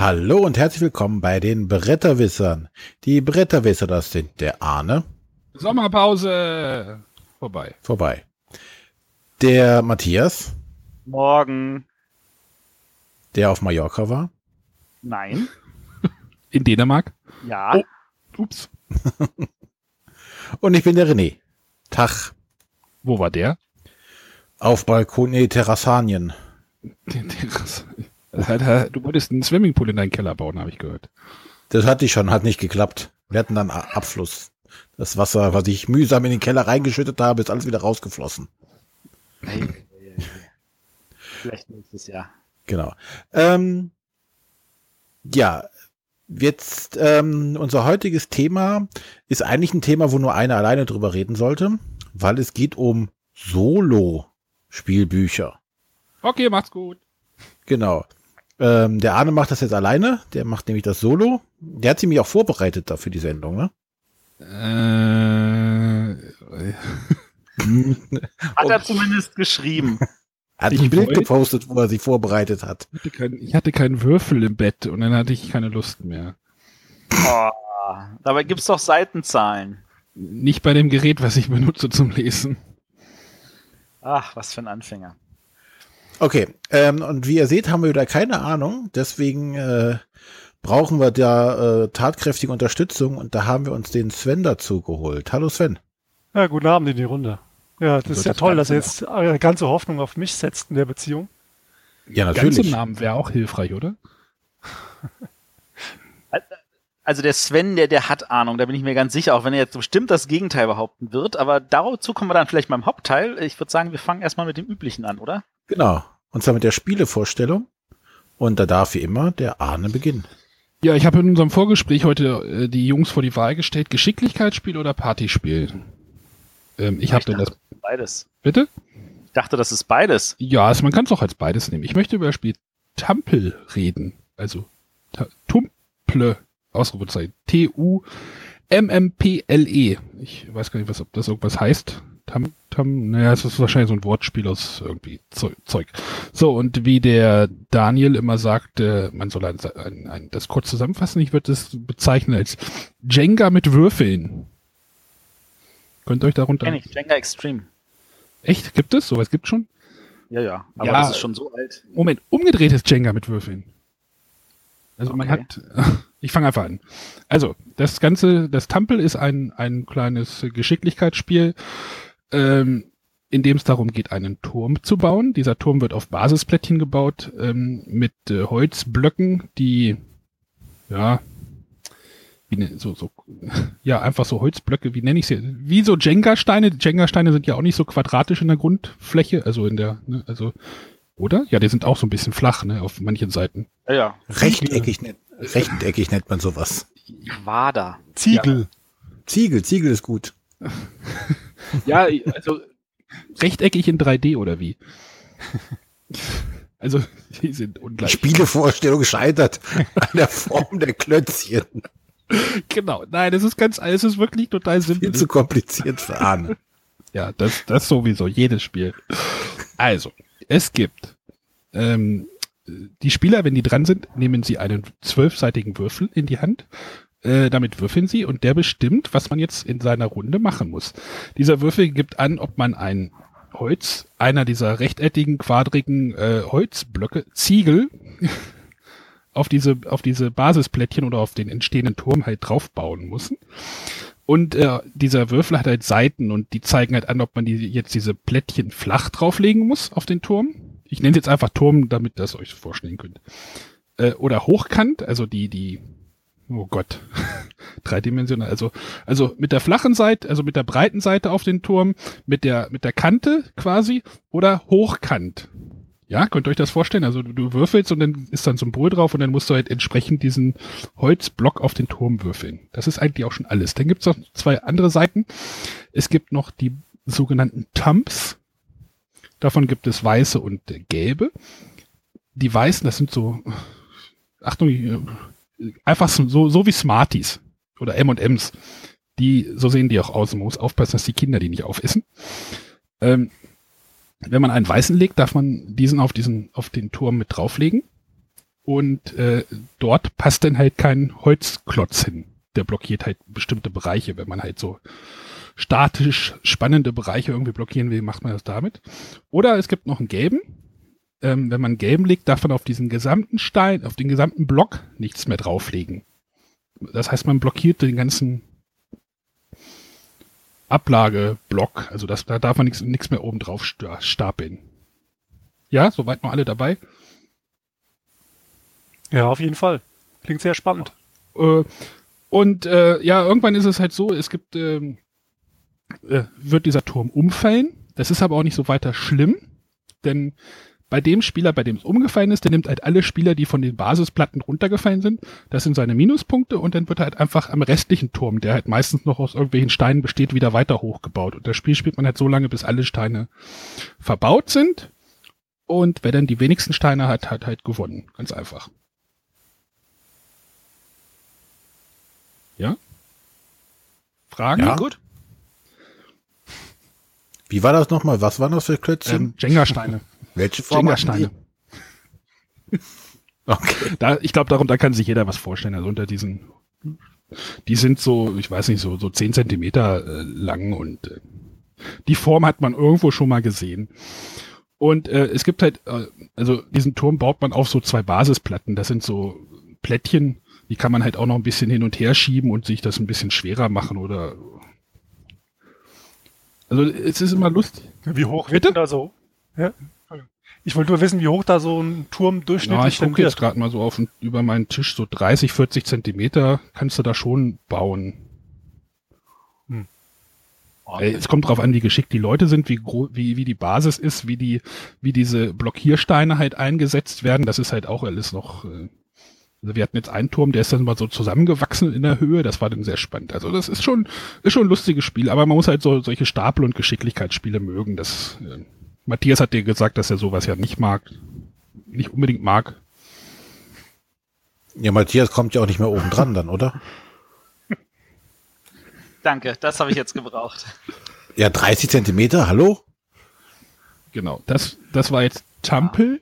Hallo und herzlich willkommen bei den Bretterwissern. Die Bretterwisser, das sind der Arne. Sommerpause. Vorbei. Vorbei. Der Matthias, Morgen. der auf Mallorca war. Nein. In Dänemark. Ja. Oh. Ups. Und ich bin der René. Tag. Wo war der? Auf Balkon, nee, Terrassanien. Der- der- das hat- Du wolltest einen Swimmingpool in deinen Keller bauen, habe ich gehört. Das hatte ich schon, hat nicht geklappt. Wir hatten dann Abfluss. Das Wasser, was ich mühsam in den Keller reingeschüttet habe, ist alles wieder rausgeflossen. Hey, hey, hey, hey. Vielleicht nächstes Jahr. Genau. Ähm, ja, jetzt ähm, unser heutiges Thema ist eigentlich ein Thema, wo nur einer alleine drüber reden sollte, weil es geht um Solo-Spielbücher. Okay, macht's gut. Genau. Ähm, der Arne macht das jetzt alleine, der macht nämlich das Solo. Der hat sich nämlich auch vorbereitet dafür die Sendung, ne? Äh, Hat er zumindest geschrieben. Hat Ich ein Bild wollte- gepostet, wo er sich vorbereitet hat. ich, hatte kein, ich hatte keinen Würfel im Bett und dann hatte ich keine Lust mehr. Oh, dabei gibt's doch Seitenzahlen. Nicht bei dem Gerät, was ich benutze zum Lesen. Ach, was für ein Anfänger. Okay, ähm, und wie ihr seht, haben wir wieder keine Ahnung. Deswegen äh, brauchen wir da äh, tatkräftige Unterstützung und da haben wir uns den Sven dazu geholt. Hallo Sven. Ja, guten Abend in die Runde. Ja, das ist ja das toll, dass er jetzt eure ganze Hoffnung auf mich setzt in der Beziehung. Ja, Ganz natürlich. im Namen wäre auch hilfreich, oder? Also der Sven, der, der hat Ahnung, da bin ich mir ganz sicher, auch wenn er jetzt bestimmt das Gegenteil behaupten wird. Aber dazu kommen wir dann vielleicht beim Hauptteil. Ich würde sagen, wir fangen erstmal mit dem Üblichen an, oder? Genau. Und zwar mit der Spielevorstellung. Und da darf wie immer der Arne beginnen. Ja, ich habe in unserem Vorgespräch heute äh, die Jungs vor die Wahl gestellt, Geschicklichkeitsspiel oder Partyspiel. Ähm, ich habe dachte, das. ist Beides. Bitte? Ich dachte, das ist beides. Ja, also man kann es auch als beides nehmen. Ich möchte über das Spiel Tampel reden. Also Tumple, Ausrufezeichen. T-U-M-M-P-L-E. Ich weiß gar nicht, was, ob das irgendwas heißt. Tam, tam, naja, es ist wahrscheinlich so ein Wortspiel aus irgendwie Zeu- Zeug. So, und wie der Daniel immer sagt, äh, man soll ein, ein, ein, das kurz zusammenfassen, ich würde es bezeichnen als Jenga mit Würfeln. Könnt ihr euch darunter... Kenn ich. Jenga Extreme. Echt? Gibt es? Sowas gibt schon? Ja, ja. Aber Ja. das ist schon so alt. Moment, umgedrehtes Jenga mit Würfeln. Also man Okay. hat, ich fange einfach an. Also, das Ganze, das Tampel ist ein, ein kleines Geschicklichkeitsspiel, ähm, in dem es darum geht, einen Turm zu bauen. Dieser Turm wird auf Basisplättchen gebaut, ähm, mit äh, Holzblöcken, die, ja, wie ne, so, so, ja, einfach so Holzblöcke, wie nenne ich sie? Wie so Jenga-Steine. Jenga-Steine sind ja auch nicht so quadratisch in der Grundfläche, also in der, ne, also, oder? Ja, die sind auch so ein bisschen flach, ne, auf manchen Seiten. Ja, ja. Rechteckig, nennt- rechteckig nennt man sowas. Quader. Ziegel. Ziegel, Ziegel ist gut. Ja, also rechteckig in 3D oder wie? Also, die sind ungleich. Spielevorstellung scheitert an der Form der Klötzchen. Genau. Nein, es ist ganz, es ist wirklich total Viel simpel. zu kompliziert für Arne. Ja, das, das sowieso, jedes Spiel. Also, es gibt ähm, die Spieler, wenn die dran sind, nehmen sie einen zwölfseitigen Würfel in die Hand. Äh, damit würfeln sie und der bestimmt, was man jetzt in seiner Runde machen muss. Dieser Würfel gibt an, ob man ein Holz, einer dieser rechteckigen, quadrigen äh, Holzblöcke, Ziegel, auf diese, auf diese Basisplättchen oder auf den entstehenden Turm halt draufbauen muss. Und äh, dieser Würfel hat halt Seiten und die zeigen halt an, ob man die, jetzt diese Plättchen flach drauflegen muss auf den Turm. Ich nenne jetzt einfach Turm, damit es euch vorstellen könnt. Äh, oder hochkant, also die, die, oh Gott, dreidimensional, also, also mit der flachen Seite, also mit der breiten Seite auf den Turm, mit der, mit der Kante quasi oder hochkant. Ja, könnt ihr euch das vorstellen? Also du, du würfelst und dann ist dann ein Symbol drauf und dann musst du halt entsprechend diesen Holzblock auf den Turm würfeln. Das ist eigentlich auch schon alles. Dann gibt's noch zwei andere Seiten. Es gibt noch die sogenannten Tumps. Davon gibt es weiße und gelbe. Die weißen, das sind so, Achtung, äh, einfach so, so wie Smarties oder M&Ms. Die, so sehen die auch aus. Man muss aufpassen, dass die Kinder die nicht aufessen. Ähm, wenn man einen weißen legt, darf man diesen auf diesen, auf den Turm mit drauflegen. Und äh, dort passt dann halt kein Holzklotz hin. Der blockiert halt bestimmte Bereiche. Wenn man halt so statisch spannende Bereiche irgendwie blockieren will, macht man das damit. Oder es gibt noch einen gelben. Ähm, wenn man gelben legt, darf man auf diesen gesamten Stein, auf den gesamten Block nichts mehr drauflegen. Das heißt, man blockiert den ganzen Ablageblock. Also das, da darf man nichts mehr oben drauf stapeln. Ja, soweit noch alle dabei? Ja, auf jeden Fall. Klingt sehr spannend. Äh, und äh, ja, irgendwann ist es halt so, es gibt, ähm, äh, wird dieser Turm umfallen. Das ist aber auch nicht so weiter schlimm, denn bei dem Spieler, bei dem es umgefallen ist, der nimmt halt alle Spieler, die von den Basisplatten runtergefallen sind. Das sind seine Minuspunkte und dann wird halt einfach am restlichen Turm, der halt meistens noch aus irgendwelchen Steinen besteht, wieder weiter hochgebaut. Und das Spiel spielt man halt so lange, bis alle Steine verbaut sind. Und wer dann die wenigsten Steine hat, hat halt gewonnen. Ganz einfach. Ja? Fragen? Ja, gut. Wie war das nochmal? Was waren das für Klötzchen? Ähm, Jenga-Steine. Welche Form Jenga-Steine. okay. Da, ich glaube, darunter kann sich jeder was vorstellen. Also unter diesen, die sind so, ich weiß nicht, so, so zehn Zentimeter äh, lang und äh, die Form hat man irgendwo schon mal gesehen. Und äh, es gibt halt, äh, also diesen Turm baut man auf so zwei Basisplatten. Das sind so Plättchen, die kann man halt auch noch ein bisschen hin und her schieben und sich das ein bisschen schwerer machen oder. Also es ist immer lustig. Wie hoch wird denn da so? Ja? Ich wollte nur wissen, wie hoch da so ein Turm durchschnittlich ist. Ja, ich gucke jetzt gerade mal so auf über meinen Tisch, so 30, 40 Zentimeter kannst du da schon bauen. Hm. Es kommt drauf an, wie geschickt die Leute sind, wie, wie, wie die Basis ist, wie die, wie diese Blockiersteine halt eingesetzt werden. Das ist halt auch alles noch äh, also wir hatten jetzt einen Turm, der ist dann mal so zusammengewachsen in der Höhe, das war dann sehr spannend. Also das ist schon, ist schon ein lustiges Spiel, aber man muss halt so solche Stapel- und Geschicklichkeitsspiele mögen. Das, äh, Matthias hat dir gesagt, dass er sowas ja nicht mag, nicht unbedingt mag. Ja, Matthias kommt ja auch nicht mehr oben dran dann, oder? Danke, das habe ich jetzt gebraucht. Ja, 30 Zentimeter, hallo? Genau, das, das war jetzt Tampel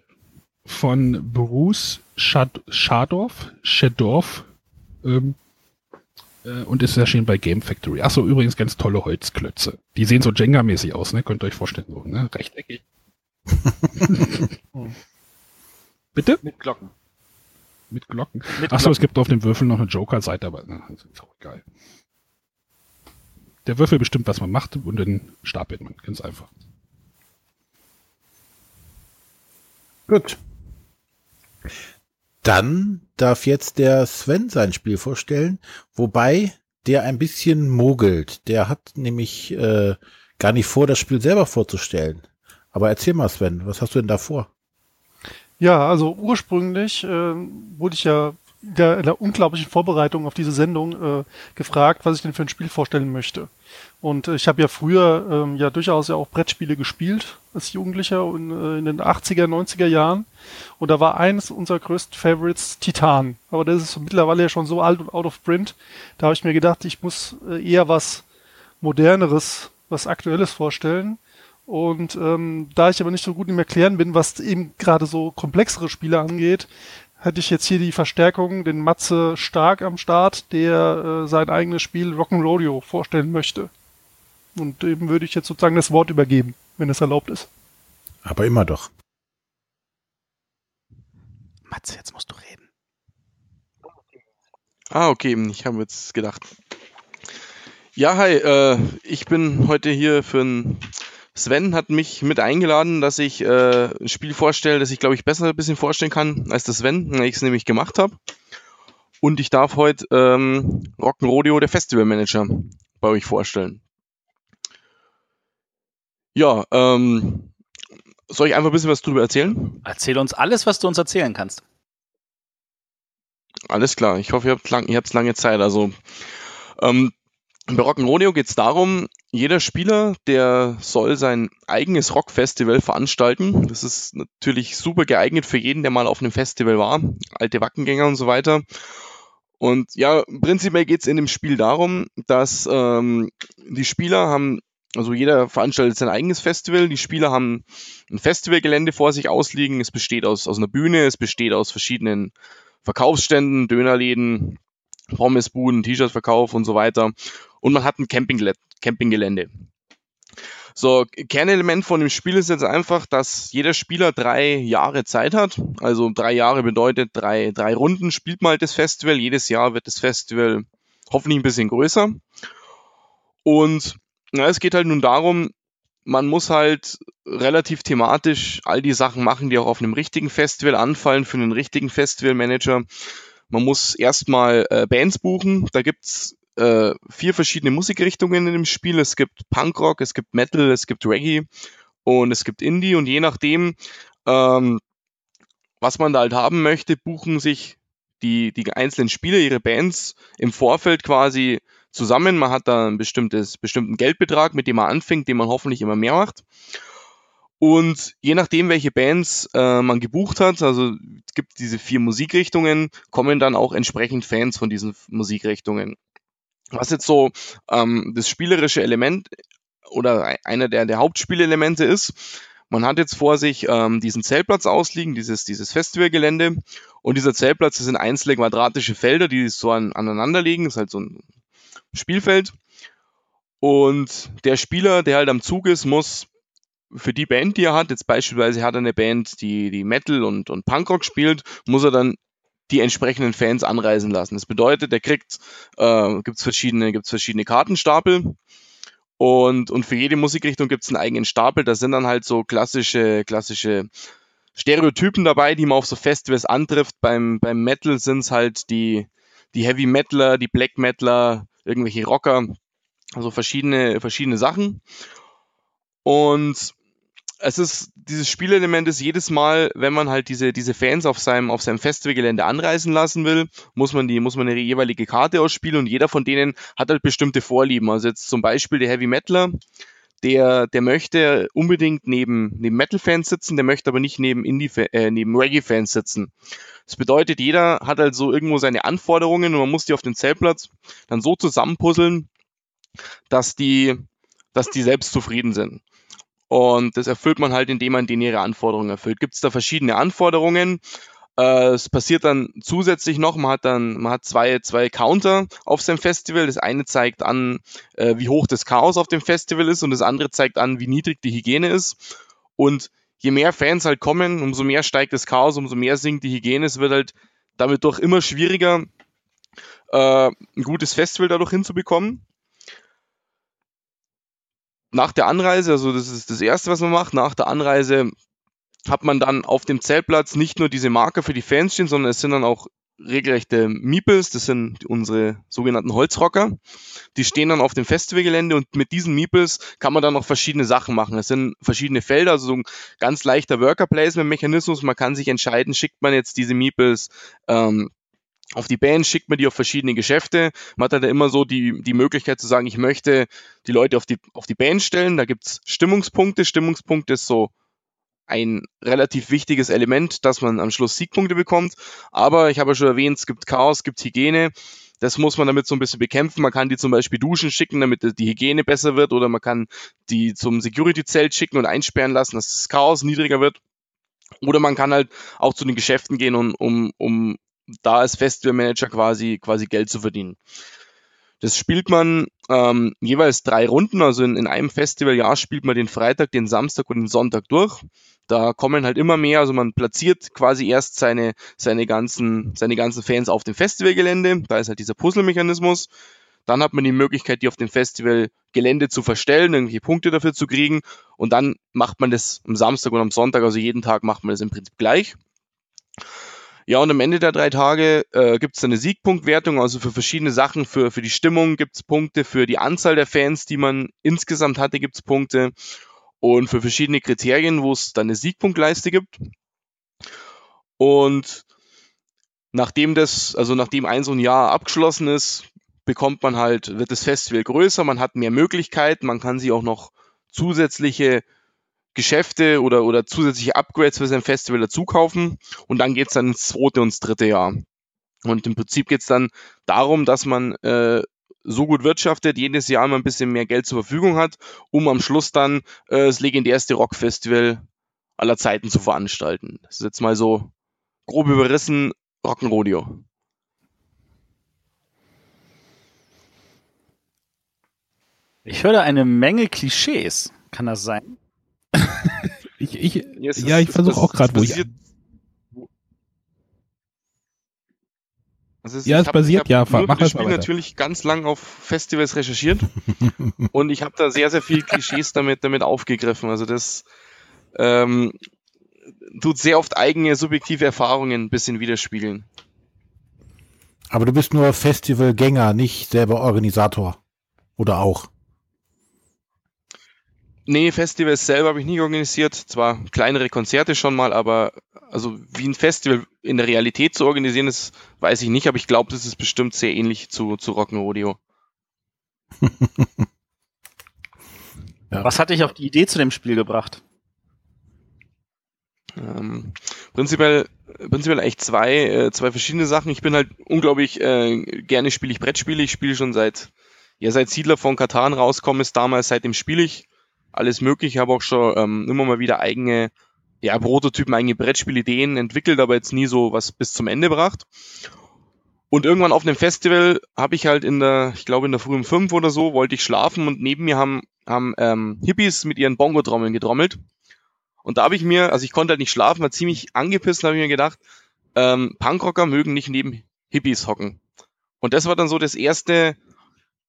von Bruce Schad Schadorf, Schadorf ähm, äh, und ist erschienen bei Game Factory. Achso, übrigens ganz tolle Holzklötze. Die sehen so Jenga-mäßig aus, ne? Könnt ihr euch vorstellen, so, ne? Rechteckig. Bitte? Mit Glocken. Mit Glocken. Mit Achso, Glocken. es gibt auf dem Würfel noch eine Joker-Seite, aber na, das ist auch geil. Der Würfel bestimmt, was man macht und dann stapelt man. Ganz einfach. Gut. Dann darf jetzt der Sven sein Spiel vorstellen, wobei der ein bisschen mogelt. Der hat nämlich äh, gar nicht vor, das Spiel selber vorzustellen. Aber erzähl mal, Sven, was hast du denn da vor? Ja, also ursprünglich äh, wurde ich ja in der, in der unglaublichen Vorbereitung auf diese Sendung äh, gefragt, was ich denn für ein Spiel vorstellen möchte. Und ich habe ja früher ähm, ja durchaus ja auch Brettspiele gespielt als Jugendlicher in, äh, in den 80er, 90er Jahren. Und da war eines unserer größten Favorites Titan. Aber das ist mittlerweile ja schon so alt und out of print. Da habe ich mir gedacht, ich muss äh, eher was moderneres, was aktuelles vorstellen. Und ähm, da ich aber nicht so gut im Erklären bin, was eben gerade so komplexere Spiele angeht, hätte ich jetzt hier die Verstärkung, den Matze Stark am Start, der äh, sein eigenes Spiel Rock'n'Rodeo vorstellen möchte. Und dem würde ich jetzt sozusagen das Wort übergeben, wenn es erlaubt ist. Aber immer doch. Matze, jetzt musst du reden. Ah, okay, ich habe jetzt gedacht. Ja, hi, äh, ich bin heute hier für ein. Sven hat mich mit eingeladen, dass ich äh, ein Spiel vorstelle, das ich glaube ich besser ein bisschen vorstellen kann als das Sven, weil ich es nämlich gemacht habe. Und ich darf heute ähm, Rock'n'Rodeo, der Festivalmanager, bei euch vorstellen. Ja, ähm, soll ich einfach ein bisschen was drüber erzählen? Erzähl uns alles, was du uns erzählen kannst. Alles klar, ich hoffe, ihr habt, lang, ihr habt lange Zeit. Also, ähm, bei Rock'n'Rodeo geht es darum, jeder Spieler, der soll sein eigenes Rockfestival veranstalten. Das ist natürlich super geeignet für jeden, der mal auf einem Festival war, alte Wackengänger und so weiter. Und ja, prinzipiell geht es in dem Spiel darum, dass ähm, die Spieler haben also jeder veranstaltet sein eigenes Festival. Die Spieler haben ein Festivalgelände vor sich ausliegen. Es besteht aus, aus einer Bühne, es besteht aus verschiedenen Verkaufsständen, Dönerläden, Pommesbuden, T-Shirt-Verkauf und so weiter. Und man hat ein Campinggelände. So, Kernelement von dem Spiel ist jetzt einfach, dass jeder Spieler drei Jahre Zeit hat. Also drei Jahre bedeutet drei, drei Runden spielt halt das Festival. Jedes Jahr wird das Festival hoffentlich ein bisschen größer. Und na, es geht halt nun darum, man muss halt relativ thematisch all die Sachen machen, die auch auf einem richtigen Festival anfallen für einen richtigen Festivalmanager. Man muss erstmal äh, Bands buchen. Da gibt's äh, vier verschiedene Musikrichtungen in dem Spiel. Es gibt Punkrock, es gibt Metal, es gibt Reggae und es gibt Indie. Und je nachdem, ähm, was man da halt haben möchte, buchen sich die, die einzelnen Spieler ihre Bands im Vorfeld quasi zusammen. Man hat da einen bestimmtes, bestimmten Geldbetrag, mit dem man anfängt, den man hoffentlich immer mehr macht. Und je nachdem, welche Bands äh, man gebucht hat, also es gibt diese vier Musikrichtungen, kommen dann auch entsprechend Fans von diesen Musikrichtungen. Was jetzt so ähm, das spielerische Element oder einer der, der Hauptspielelemente ist, man hat jetzt vor sich ähm, diesen Zeltplatz ausliegen, dieses, dieses Festivalgelände. Und dieser Zeltplatz, das sind einzelne quadratische Felder, die so an, aneinander liegen. Das ist halt so ein Spielfeld. Und der Spieler, der halt am Zug ist, muss für die Band, die er hat, jetzt beispielsweise hat er eine Band, die, die Metal und, und Punkrock spielt, muss er dann die entsprechenden Fans anreisen lassen. Das bedeutet, er kriegt, äh, gibt's verschiedene, gibt's verschiedene Kartenstapel und, und für jede Musikrichtung gibt's einen eigenen Stapel. Da sind dann halt so klassische, klassische Stereotypen dabei, die man auf so Festivals antrifft. Beim, beim Metal sind's halt die, die Heavy Metaler, die Black Metaler, irgendwelche Rocker, also verschiedene, verschiedene Sachen. Und es ist, dieses Spielelement ist jedes Mal, wenn man halt diese, diese Fans auf seinem, auf seinem Festivalgelände anreisen lassen will, muss man die, muss man eine jeweilige Karte ausspielen und jeder von denen hat halt bestimmte Vorlieben. Also jetzt zum Beispiel der Heavy Metaler, der, der möchte unbedingt neben, neben Metal-Fans sitzen, der möchte aber nicht neben Indie, äh, neben Reggae-Fans sitzen. Das bedeutet, jeder hat also irgendwo seine Anforderungen und man muss die auf den Zeltplatz dann so zusammenpuzzeln, dass die, dass die selbst zufrieden sind. Und das erfüllt man halt, indem man denen ihre Anforderungen erfüllt. Gibt es da verschiedene Anforderungen? Äh, es passiert dann zusätzlich noch, man hat dann, man hat zwei, zwei Counter auf seinem Festival. Das eine zeigt an, äh, wie hoch das Chaos auf dem Festival ist und das andere zeigt an, wie niedrig die Hygiene ist. Und je mehr Fans halt kommen, umso mehr steigt das Chaos, umso mehr sinkt die Hygiene. Es wird halt damit doch immer schwieriger, äh, ein gutes Festival dadurch hinzubekommen nach der Anreise, also das ist das Erste, was man macht, nach der Anreise hat man dann auf dem Zeltplatz nicht nur diese Marker für die Fans stehen, sondern es sind dann auch regelrechte Meeples, das sind unsere sogenannten Holzrocker. Die stehen dann auf dem Festivalgelände und mit diesen Meeples kann man dann noch verschiedene Sachen machen. Es sind verschiedene Felder, also so ein ganz leichter Worker-Placement-Mechanismus. Man kann sich entscheiden, schickt man jetzt diese Meeples ähm, auf die Band schickt man die auf verschiedene Geschäfte. Man hat dann immer so die, die Möglichkeit zu sagen, ich möchte die Leute auf die, auf die Band stellen. Da gibt's Stimmungspunkte. Stimmungspunkte ist so ein relativ wichtiges Element, dass man am Schluss Siegpunkte bekommt. Aber ich habe ja schon erwähnt, es gibt Chaos, es gibt Hygiene. Das muss man damit so ein bisschen bekämpfen. Man kann die zum Beispiel duschen schicken, damit die Hygiene besser wird, oder man kann die zum Security-Zelt schicken und einsperren lassen, dass das Chaos niedriger wird. Oder man kann halt auch zu den Geschäften gehen, und, um, um da als Festivalmanager quasi, quasi Geld zu verdienen. Das spielt man ähm, jeweils drei Runden, also in, in einem Festivaljahr spielt man den Freitag, den Samstag und den Sonntag durch. Da kommen halt immer mehr, also man platziert quasi erst seine, seine, ganzen, seine ganzen Fans auf dem Festivalgelände, da ist halt dieser Puzzle-Mechanismus. Dann hat man die Möglichkeit, die auf dem Festivalgelände zu verstellen, irgendwelche Punkte dafür zu kriegen. Und dann macht man das am Samstag und am Sonntag, also jeden Tag macht man das im Prinzip gleich. Ja, und am Ende der drei Tage äh, gibt es eine Siegpunktwertung, also für verschiedene Sachen, für, für die Stimmung gibt es Punkte, für die Anzahl der Fans, die man insgesamt hatte, gibt es Punkte und für verschiedene Kriterien, wo es dann eine Siegpunktleiste gibt. Und nachdem das, also nachdem ein so ein Jahr abgeschlossen ist, bekommt man halt, wird das Festival größer, man hat mehr Möglichkeiten, man kann sich auch noch zusätzliche Geschäfte oder, oder zusätzliche Upgrades für sein Festival dazu kaufen und dann geht's dann ins zweite und ins dritte Jahr. Und im Prinzip geht's dann darum, dass man äh, so gut wirtschaftet, jedes Jahr immer ein bisschen mehr Geld zur Verfügung hat, um am Schluss dann äh, das legendärste Rockfestival aller Zeiten zu veranstalten. Das ist jetzt mal so grob überrissen Rock'n'Rodeo. Ich höre da eine Menge Klischees. Kann das sein? Ich, ich, Ja, ich versuche auch gerade, wo ich. Also es- Ja, es hab- basiert, ja, nur mach das Spiel natürlich ganz lang auf Festivals recherchiert und ich habe da sehr, sehr viel Klischees damit, damit aufgegriffen. Also das ähm, tut sehr oft eigene subjektive Erfahrungen ein bisschen widerspiegeln. Aber du bist nur Festivalgänger, nicht selber Organisator. Oder auch. Nee, Festivals selber habe ich nie organisiert. Zwar kleinere Konzerte schon mal, aber also wie ein Festival in der Realität zu organisieren ist, weiß ich nicht, aber ich glaube, das ist bestimmt sehr ähnlich zu, zu Rock'n'Rodeo. Ja. Was hat dich auf die Idee zu dem Spiel gebracht? Ähm, prinzipiell, prinzipiell eigentlich zwei, äh, zwei verschiedene Sachen. Ich bin halt unglaublich äh, gerne spiele ich Brettspiele. Ich spiele schon seit, ja, seit Siedler von Katan rauskommen ist damals, seitdem spiele ich alles mögliche. Ich habe auch schon ähm, immer mal wieder eigene, ja, Prototypen, eigene Brettspielideen entwickelt, aber jetzt nie so was bis zum Ende gebracht. Und irgendwann auf einem Festival habe ich halt in der, ich glaube in der frühen fünf oder so, wollte ich schlafen und neben mir haben, haben ähm, Hippies mit ihren Bongo-Trommeln getrommelt. Und da habe ich mir, also ich konnte halt nicht schlafen, war ziemlich angepisst, habe ich mir gedacht, ähm, Punkrocker mögen nicht neben Hippies hocken. Und das war dann so das erste,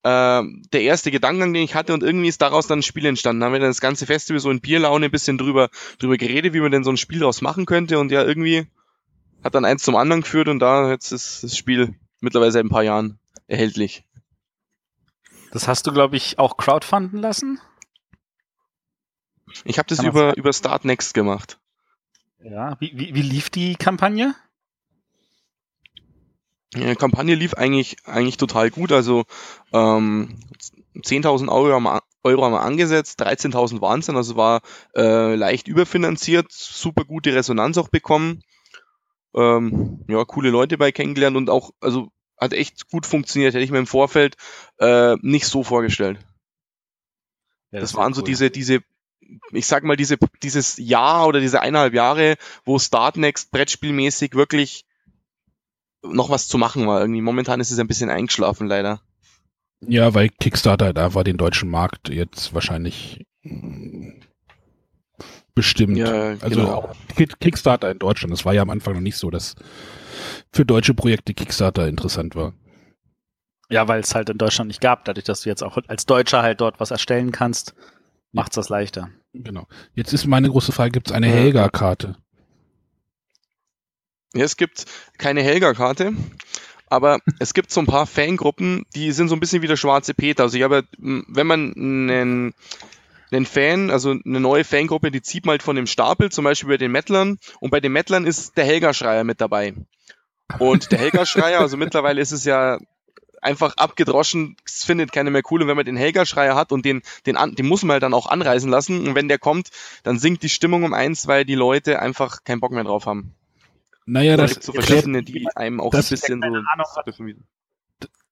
ähm, der erste Gedankengang, den ich hatte und irgendwie ist daraus dann ein Spiel entstanden. Da haben wir dann das ganze Festival so in Bierlaune ein bisschen drüber, drüber geredet, wie man denn so ein Spiel daraus machen könnte und ja, irgendwie hat dann eins zum anderen geführt und da jetzt ist das Spiel mittlerweile seit ein paar Jahren erhältlich. Das hast du, glaube ich, auch crowdfunden lassen? Ich habe das Kann über, über Start Next gemacht. Ja. Wie, wie, wie lief die Kampagne? Die Kampagne lief eigentlich, eigentlich total gut. Also ähm, 10.000 Euro haben, wir- Euro haben wir angesetzt, 13.000 waren es dann, also war äh, leicht überfinanziert, super gute Resonanz auch bekommen. Ähm, ja, coole Leute bei kennengelernt und auch, also hat echt gut funktioniert, hätte ich mir im Vorfeld äh, nicht so vorgestellt. Ja, Das, wär waren so cool. diese, diese, ich sag mal, diese, dieses Jahr oder diese eineinhalb Jahre, wo Startnext Brettspielmäßig wirklich noch was zu machen war. Irgendwie momentan ist es ein bisschen eingeschlafen, leider. Ja, weil Kickstarter da war den deutschen Markt jetzt wahrscheinlich mm, bestimmt. Ja, also genau. auch Kick- Kickstarter in Deutschland. Das war ja am Anfang noch nicht so, dass für deutsche Projekte Kickstarter interessant war. Ja, weil es halt in Deutschland nicht gab. Dadurch, dass du jetzt auch als Deutscher halt dort was erstellen kannst, macht's das leichter. Genau. Jetzt ist meine große Frage, gibt es eine Ja. Helga-Karte? Ja, es gibt keine Helga-Karte, aber es gibt so ein paar Fangruppen, die sind so ein bisschen wie der schwarze Peter. Also ich habe, m, wenn man einen, einen Fan, also eine neue Fangruppe, die zieht man halt von dem Stapel, zum Beispiel bei den Mettlern, und bei den Mettlern ist der Helga-Schreier mit dabei. Und der Helga-Schreier, also mittlerweile ist es ja einfach abgedroschen, es findet keiner mehr cool. Und wenn man den Helga-Schreier hat und den, den, an, den muss man halt dann auch anreisen lassen. Und wenn der kommt, dann sinkt die Stimmung um eins, weil die Leute einfach keinen Bock mehr drauf haben. Naja, Da das, gibt's so verschiedene, die einem auch das- ein bisschen so. Ahnung.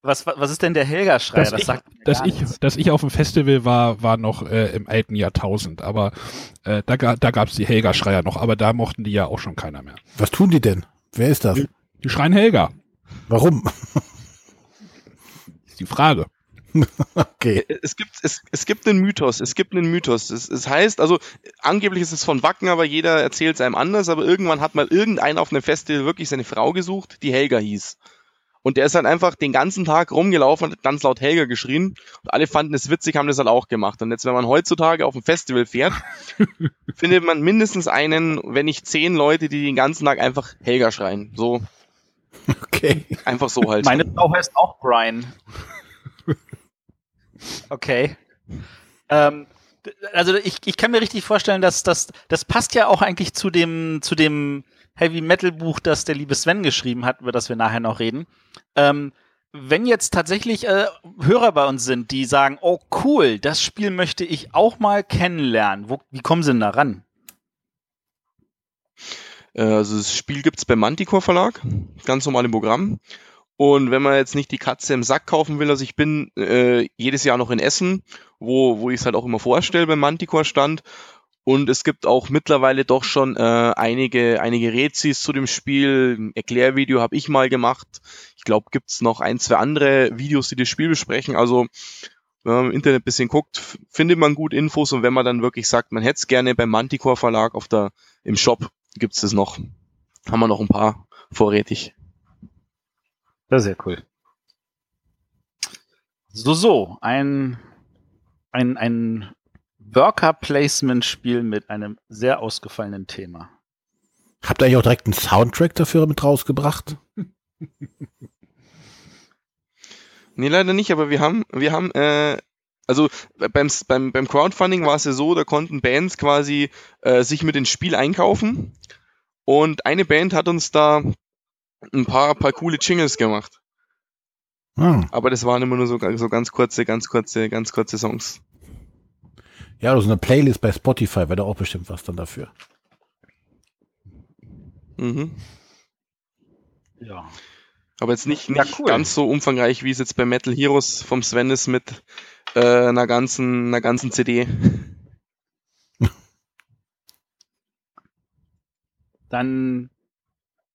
Was, was was ist denn der Helga-Schreier? dass, Das ich, dass, ich, dass ich auf dem Festival war, war noch äh, im alten Jahrtausend. Aber äh, da, da gab es die Helga-Schreier noch, aber da mochten die ja auch schon keiner mehr. Was tun die denn? Wer ist das? Die schreien Helga, Warum? ist die Frage. Okay. Es gibt, es, es gibt einen Mythos, es gibt einen Mythos. Es, es heißt, also angeblich ist es von Wacken, aber jeder erzählt es einem anders, aber irgendwann hat mal irgendeiner auf einem Festival wirklich seine Frau gesucht, die Helga hieß. Und der ist halt einfach den ganzen Tag rumgelaufen und hat ganz laut Helga geschrien. Und alle fanden es witzig, haben das halt auch gemacht. Und jetzt, wenn man heutzutage auf ein Festival fährt, findet man mindestens einen, wenn nicht zehn Leute, die den ganzen Tag einfach Helga schreien. So, Okay. einfach so halt. Meine Frau heißt auch Brian. Okay. Ähm, also ich, ich kann mir richtig vorstellen, dass das, das passt ja auch eigentlich zu dem, zu dem Heavy Metal Buch, das der liebe Sven geschrieben hat, über das wir nachher noch reden. Ähm, wenn jetzt tatsächlich äh, Hörer bei uns sind, die sagen, oh cool, das Spiel möchte ich auch mal kennenlernen, wo, wie kommen sie denn da ran? Äh, Also das Spiel gibt's beim Manticore Verlag, ganz normal im Programm. Und wenn man jetzt nicht die Katze im Sack kaufen will, also ich bin äh, jedes Jahr noch in Essen, wo, wo ich es halt auch immer vorstelle beim Manticore-Stand. Und es gibt auch mittlerweile doch schon äh, einige, einige Rezis zu dem Spiel. Ein Erklärvideo habe ich mal gemacht. Ich glaube, gibt's noch ein, zwei andere Videos, die das Spiel besprechen. Also wenn man im Internet bisschen guckt, findet man gut Infos und wenn man dann wirklich sagt, man hätte es gerne beim Manticore Verlag auf der, im Shop, gibt's das noch. Haben wir noch ein paar vorrätig. Ja, sehr cool. So, so, ein, ein, ein Worker-Placement-Spiel mit einem sehr ausgefallenen Thema. Habt ihr eigentlich auch direkt einen Soundtrack dafür mit rausgebracht? Nee, leider nicht, aber wir haben, wir haben, äh, also beim, beim, beim Crowdfunding war es ja so, da konnten Bands quasi äh, sich mit ins Spiel einkaufen. Und eine Band hat uns da ein paar, paar coole Jingles gemacht. Ah. Aber das waren immer nur so, so ganz kurze, ganz kurze, ganz kurze Songs. Ja, das ist eine Playlist bei Spotify, wäre da auch bestimmt was dann dafür. Mhm. Ja. Aber jetzt nicht, Ja, nicht cool. ganz so umfangreich, wie es jetzt bei Metal Heroes vom Sven ist mit äh, einer ganzen, einer ganzen CD. Dann,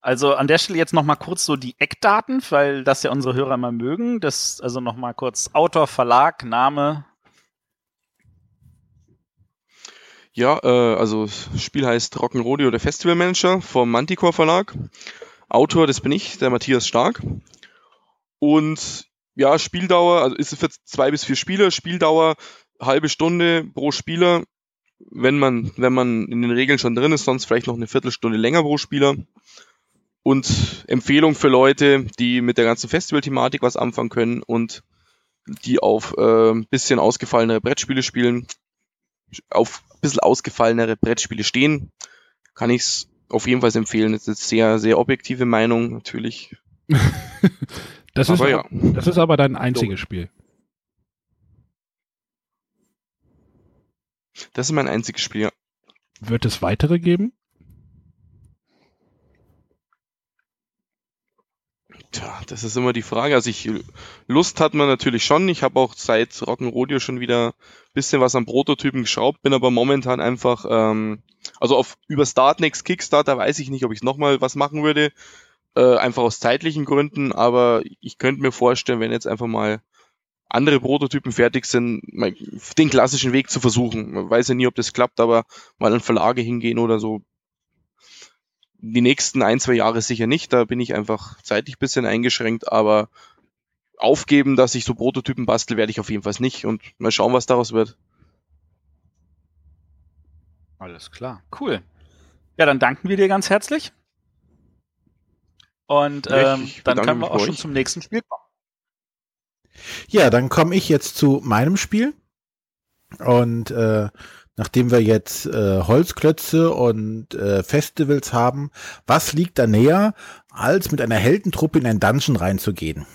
also an der Stelle jetzt noch mal kurz so die Eckdaten, weil das ja unsere Hörer immer mögen. Das, also noch mal kurz Autor, Verlag, Name. Ja, äh, also das Spiel heißt Rock'n'Rodeo, der Festival Manager vom Manticore Verlag. Autor, das bin ich, der Matthias Stark. Und ja, Spieldauer, also ist es für zwei bis vier Spieler, Spieldauer halbe Stunde pro Spieler, wenn man, wenn man in den Regeln schon drin ist, sonst vielleicht noch eine Viertelstunde länger pro Spieler. Und Empfehlung für Leute, die mit der ganzen Festival-Thematik was anfangen können und die auf äh, ein bisschen ausgefallenere Brettspiele spielen, auf ein bisschen ausgefallenere Brettspiele stehen, kann ich es auf jeden Fall empfehlen. Das ist sehr, sehr objektive Meinung, natürlich. Das ist, Aber ja. das ist aber dein einziges Spiel. Das ist mein einziges Spiel. Wird es weitere geben? Tja, das ist immer die Frage. Also ich Lust hat man natürlich schon. Ich habe auch seit Rock'n'Rodeo schon wieder bisschen was am Prototypen geschraubt, bin aber momentan einfach, ähm, also auf über Startnext Kickstarter weiß ich nicht, ob ich nochmal was machen würde. Äh, einfach aus zeitlichen Gründen, aber ich könnte mir vorstellen, wenn jetzt einfach mal andere Prototypen fertig sind, mal den klassischen Weg zu versuchen. Man weiß ja nie, ob das klappt, aber mal an Verlage hingehen oder so. Die nächsten ein, zwei Jahre sicher nicht, da bin ich einfach zeitlich bisschen eingeschränkt, aber aufgeben, dass ich so Prototypen bastel, werde ich auf jeden Fall nicht und mal schauen, was daraus wird. Alles klar. Cool. Ja, dann danken wir dir ganz herzlich. Und ähm, ich dann können wir auch schon euch. zum nächsten Spiel kommen. Ja, dann komme ich jetzt zu meinem Spiel. Und äh, nachdem wir jetzt äh, Holzklötze und äh, Festivals haben, was liegt da näher, als mit einer Heldentruppe in ein Dungeon reinzugehen?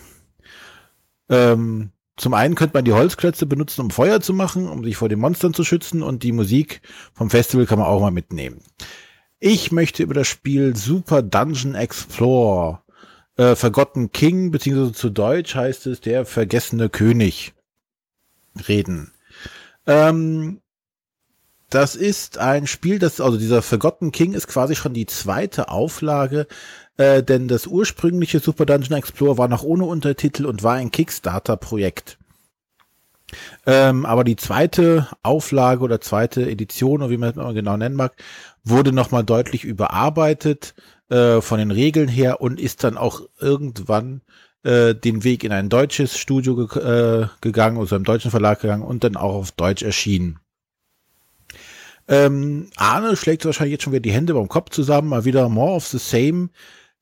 Ähm, zum einen könnte man die Holzklötze benutzen, um Feuer zu machen, um sich vor den Monstern zu schützen und die Musik vom Festival kann man auch mal mitnehmen. Ich möchte über das Spiel Super Dungeon Explorer äh, Forgotten King, beziehungsweise zu Deutsch heißt es der vergessene König reden. Ähm, das ist ein Spiel, das, also dieser Forgotten King ist quasi schon die zweite Auflage, äh, denn das ursprüngliche Super Dungeon Explorer war noch ohne Untertitel und war ein Kickstarter-Projekt. Ähm, aber die zweite Auflage oder zweite Edition, oder wie man es genau nennen mag, wurde nochmal deutlich überarbeitet äh, von den Regeln her und ist dann auch irgendwann äh, den Weg in ein deutsches Studio ge äh, gegangen, also im deutschen Verlag gegangen und dann auch auf Deutsch erschienen. Ähm, Arne schlägt wahrscheinlich jetzt schon wieder die Hände beim Kopf zusammen, mal wieder more of the same,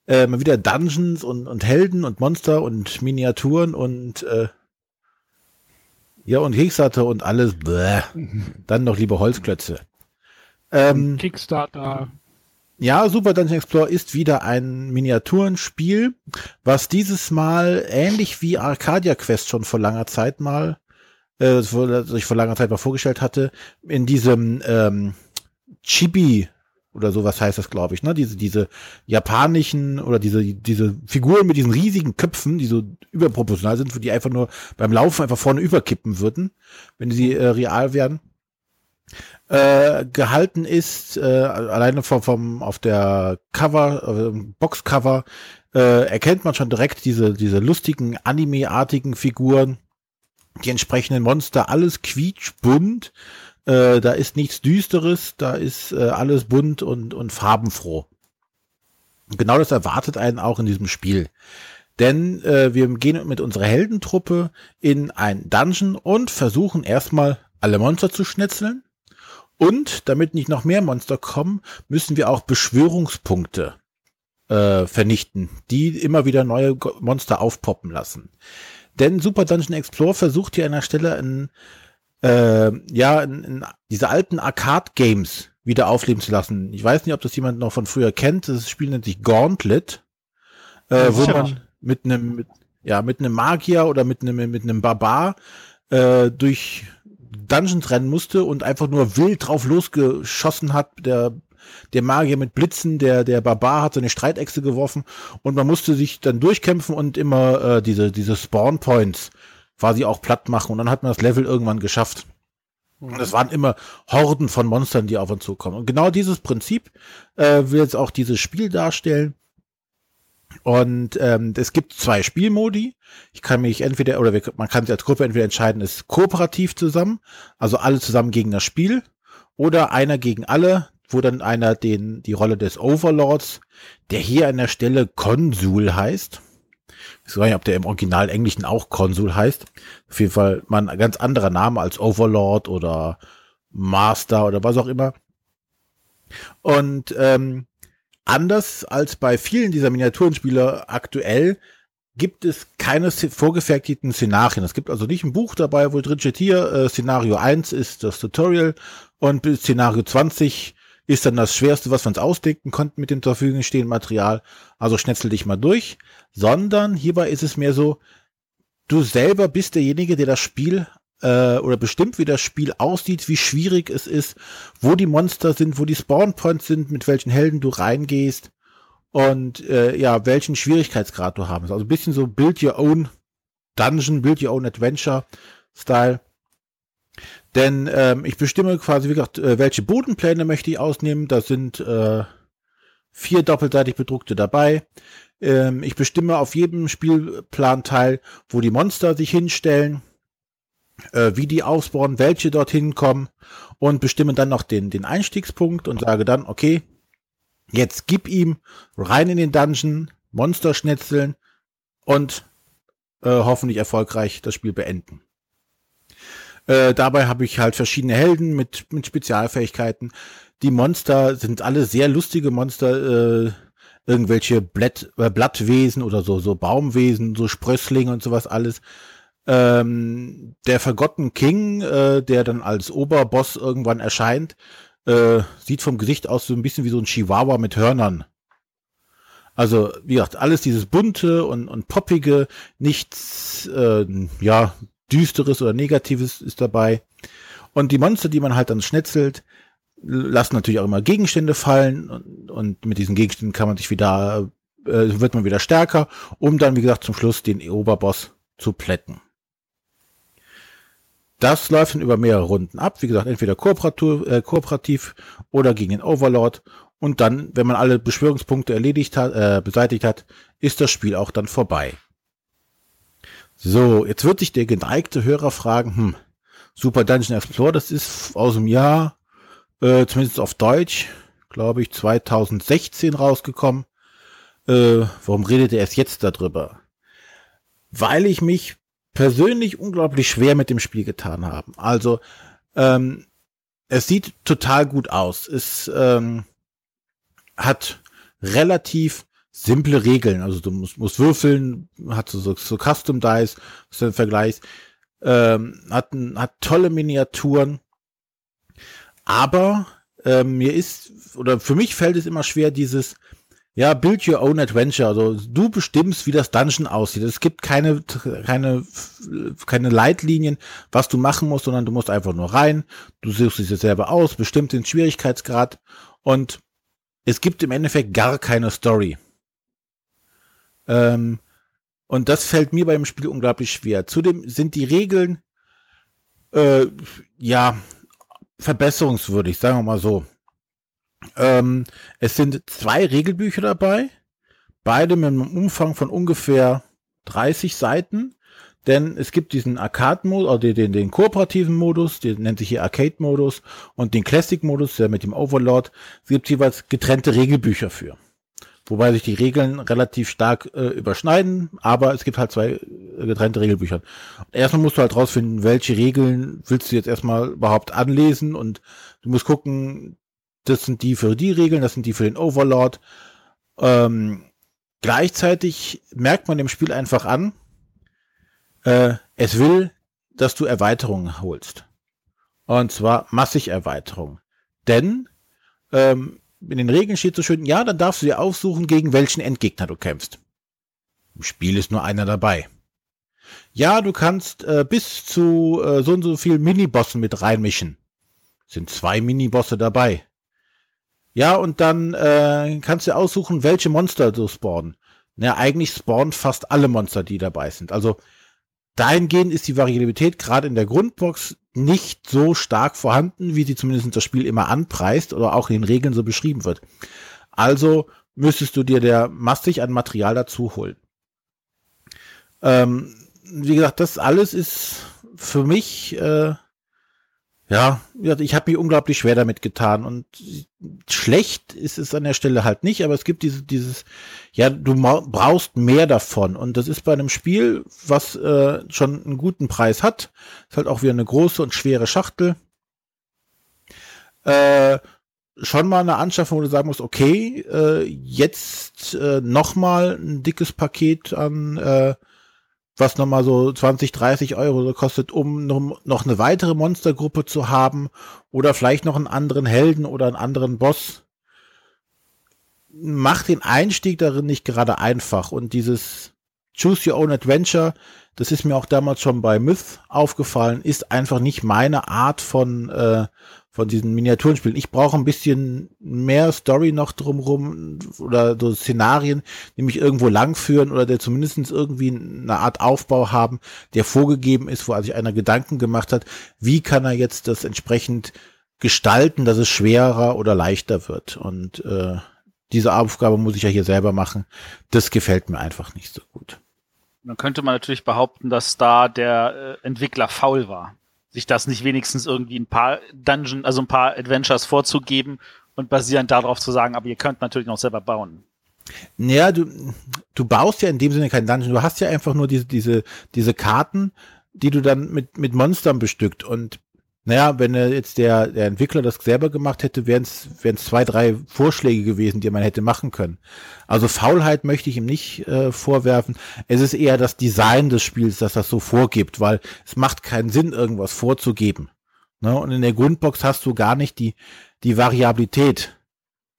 äh, mal wieder Dungeons und, und Helden und Monster und Miniaturen und äh, ja und Kickstarter und alles. Bäh. Dann noch lieber Holzklötze. Ähm, Kickstarter. ja, Super Dungeon Explorer ist wieder ein Miniaturenspiel, was dieses Mal ähnlich wie Arcadia Quest schon vor langer Zeit mal, äh, das ich vor langer Zeit mal vorgestellt hatte, in diesem ähm, Chibi oder sowas heißt das, glaube ich, ne? Diese, diese japanischen oder diese, diese Figuren mit diesen riesigen Köpfen, die so überproportional sind, wo die einfach nur beim Laufen einfach vorne überkippen würden, wenn sie äh, real werden. Äh, gehalten ist, äh, alleine vom, vom auf der Cover, äh, Boxcover, äh, erkennt man schon direkt diese, diese lustigen Anime-artigen Figuren, die entsprechenden Monster, alles quietschbunt, äh, da ist nichts Düsteres, da ist äh, alles bunt und, und farbenfroh. genau das erwartet einen auch in diesem Spiel. Denn äh, wir gehen mit unserer Heldentruppe in ein Dungeon und versuchen erstmal alle Monster zu schnetzeln. Und damit nicht noch mehr Monster kommen, müssen wir auch Beschwörungspunkte äh, vernichten, die immer wieder neue Monster aufpoppen lassen. Denn Super Dungeon Explorer versucht hier an der Stelle ein äh, ja, in, in diese alten Arcade-Games wieder aufleben zu lassen. Ich weiß nicht, ob das jemand noch von früher kennt. Das Spiel nennt sich Gauntlet, äh, wo man mit einem, mit, ja, mit einem Magier oder mit einem, mit einem Barbar äh, durch Dungeons rennen musste und einfach nur wild drauf losgeschossen hat. Der, der Magier mit Blitzen, der, der Barbar hat seine Streitechse geworfen und man musste sich dann durchkämpfen und immer äh, diese, diese Spawn Points quasi auch platt machen und dann hat man das Level irgendwann geschafft. Und es waren immer Horden von Monstern, die auf uns zukommen. Und genau dieses Prinzip äh, will jetzt auch dieses Spiel darstellen. Und ähm, es gibt zwei Spielmodi. Ich kann mich entweder, oder wir, man kann sich als Gruppe entweder entscheiden, ist kooperativ zusammen, also alle zusammen gegen das Spiel, oder einer gegen alle, wo dann einer den, die Rolle des Overlords, der hier an der Stelle Konsul heißt, ich weiß nicht, ob der im Original Englischen auch Konsul heißt. Auf jeden Fall mal ein ganz anderer Name als Overlord oder Master oder was auch immer. Und ähm, anders als bei vielen dieser Miniaturenspiele aktuell gibt es keine vorgefertigten Szenarien. Es gibt also nicht ein Buch dabei, wo drin steht hier, äh, Szenario 1 ist das Tutorial und Szenario 20 ist dann das Schwerste, was wir uns ausdenken konnten mit dem zur Verfügung stehenden Material. Also schnetzel dich mal durch. Sondern hierbei ist es mehr so, du selber bist derjenige, der das Spiel äh, oder bestimmt, wie das Spiel aussieht, wie schwierig es ist, wo die Monster sind, wo die Spawnpoints sind, mit welchen Helden du reingehst und äh, ja, welchen Schwierigkeitsgrad du haben. Also ein bisschen so Build Your Own Dungeon, Build Your Own Adventure Style. Denn ähm, ich bestimme quasi, wie gesagt, äh, welche Bodenpläne möchte ich ausnehmen. Da sind äh, vier doppelseitig bedruckte dabei. Ähm, ich bestimme auf jedem Spielplanteil, wo die Monster sich hinstellen, äh, wie die ausbauen, welche dorthin kommen und bestimme dann noch den, den Einstiegspunkt und sage dann, okay, jetzt gib ihm rein in den Dungeon, Monster schnetzeln und äh, hoffentlich erfolgreich das Spiel beenden. Äh, dabei habe ich halt verschiedene Helden mit, mit Spezialfähigkeiten. Die Monster sind alle sehr lustige Monster, äh, irgendwelche Blatt, äh, Blattwesen oder so, so Baumwesen, so Sprösslinge und sowas alles. Ähm, der Forgotten King, äh, der dann als Oberboss irgendwann erscheint, äh, sieht vom Gesicht aus so ein bisschen wie so ein Chihuahua mit Hörnern. Also, wie gesagt, alles dieses bunte und, und poppige, nichts, äh, ja, Düsteres oder Negatives ist dabei. Und die Monster, die man halt dann schnetzelt, lassen natürlich auch immer Gegenstände fallen und, und mit diesen Gegenständen kann man sich wieder, äh, wird man wieder stärker, um dann, wie gesagt, zum Schluss den Oberboss zu plätten. Das läuft dann über mehrere Runden ab. Wie gesagt, entweder kooperativ, äh, kooperativ oder gegen den Overlord. Und dann, wenn man alle Beschwörungspunkte erledigt hat, äh, beseitigt hat, ist das Spiel auch dann vorbei. So, jetzt wird sich der geneigte Hörer fragen, hm, Super Dungeon Explorer, das ist aus dem Jahr, äh, zumindest auf Deutsch, glaube ich, 2016 rausgekommen. Äh, warum redet er erst jetzt darüber? Weil ich mich persönlich unglaublich schwer mit dem Spiel getan habe. Also, ähm, es sieht total gut aus. Es ähm, hat relativ simple Regeln. Also du musst, musst würfeln, hat so, so, Custom Dice, was du vergleichst, ähm, hat, hat tolle Miniaturen. Aber ähm, mir ist, oder für mich fällt es immer schwer, dieses, ja, build your own adventure. Also du bestimmst, wie das Dungeon aussieht. Es gibt keine, keine, keine Leitlinien, was du machen musst, sondern du musst einfach nur rein. Du suchst es selber aus, bestimmt den Schwierigkeitsgrad und es gibt im Endeffekt gar keine Story. Ähm, und das fällt mir beim Spiel unglaublich schwer. Zudem sind die Regeln, äh, ja, verbesserungswürdig, sagen wir mal so. Ähm, es sind zwei Regelbücher dabei, beide mit einem Umfang von ungefähr 30 Seiten, denn es gibt diesen Arcade-Modus, also den, den kooperativen Modus, den nennt sich hier Arcade-Modus und den Classic-Modus, der mit dem Overlord, es gibt jeweils getrennte Regelbücher für. Wobei sich die Regeln relativ stark äh, überschneiden, aber es gibt halt zwei äh, getrennte Regelbücher. erstmal musst du halt rausfinden, welche Regeln willst du jetzt erstmal überhaupt anlesen und du musst gucken, das sind die für die Regeln, das sind die für den Overlord. Ähm, gleichzeitig merkt man dem Spiel einfach an, äh, es will, dass du Erweiterungen holst. Und zwar massig Erweiterungen. Denn ähm, in den Regeln steht so schön, ja, dann darfst du dir aussuchen, gegen welchen Endgegner du kämpfst. Im Spiel ist nur einer dabei. Ja, du kannst äh, bis zu äh, so und so viel Minibossen mit reinmischen. Sind zwei Minibosse dabei. Ja, und dann äh, kannst du aussuchen, welche Monster du spawnen. Na, eigentlich spawnen fast alle Monster, die dabei sind. Also dahingehend ist die Variabilität gerade in der Grundbox nicht so stark vorhanden, wie sie zumindest das Spiel immer anpreist oder auch in den Regeln so beschrieben wird. Also müsstest du dir der massig an Material dazu holen. Ähm, wie gesagt, das alles ist für mich äh, ja, ich habe mich unglaublich schwer damit getan und schlecht ist es an der Stelle halt nicht, aber es gibt diese, dieses, ja, du brauchst mehr davon und das ist bei einem Spiel, was äh, schon einen guten Preis hat, ist halt auch wieder eine große und schwere Schachtel. Äh, schon mal eine Anschaffung, wo du sagen musst, okay, äh, jetzt äh, noch mal ein dickes Paket an äh, was nochmal so 20, 30 Euro kostet, um noch eine weitere Monstergruppe zu haben oder vielleicht noch einen anderen Helden oder einen anderen Boss, macht den Einstieg darin nicht gerade einfach. Und dieses Choose Your Own Adventure, das ist mir auch damals schon bei Myth aufgefallen, ist einfach nicht meine Art von äh, von diesen Miniaturenspielen. Ich brauche ein bisschen mehr Story noch drumrum oder so Szenarien, die mich irgendwo langführen oder der zumindest irgendwie eine Art Aufbau haben, der vorgegeben ist, wo sich einer Gedanken gemacht hat, wie kann er jetzt das entsprechend gestalten, dass es schwerer oder leichter wird. Und äh, diese Aufgabe muss ich ja hier selber machen. Das gefällt mir einfach nicht so gut. Dann könnte man natürlich behaupten, dass da der äh, Entwickler faul war sich das nicht wenigstens irgendwie ein paar Dungeon, also ein paar Adventures vorzugeben und basierend darauf zu sagen, aber ihr könnt natürlich noch selber bauen. Naja, du, du baust ja in dem Sinne kein Dungeon, du hast ja einfach nur diese, diese, diese Karten, die du dann mit, mit Monstern bestückt und naja, wenn jetzt der, der Entwickler das selber gemacht hätte, wären es zwei, drei Vorschläge gewesen, die man hätte machen können. Also Faulheit möchte ich ihm nicht äh, vorwerfen. Es ist eher das Design des Spiels, das das so vorgibt, weil es macht keinen Sinn, irgendwas vorzugeben. Ne? Und in der Grundbox hast du gar nicht die, die Variabilität,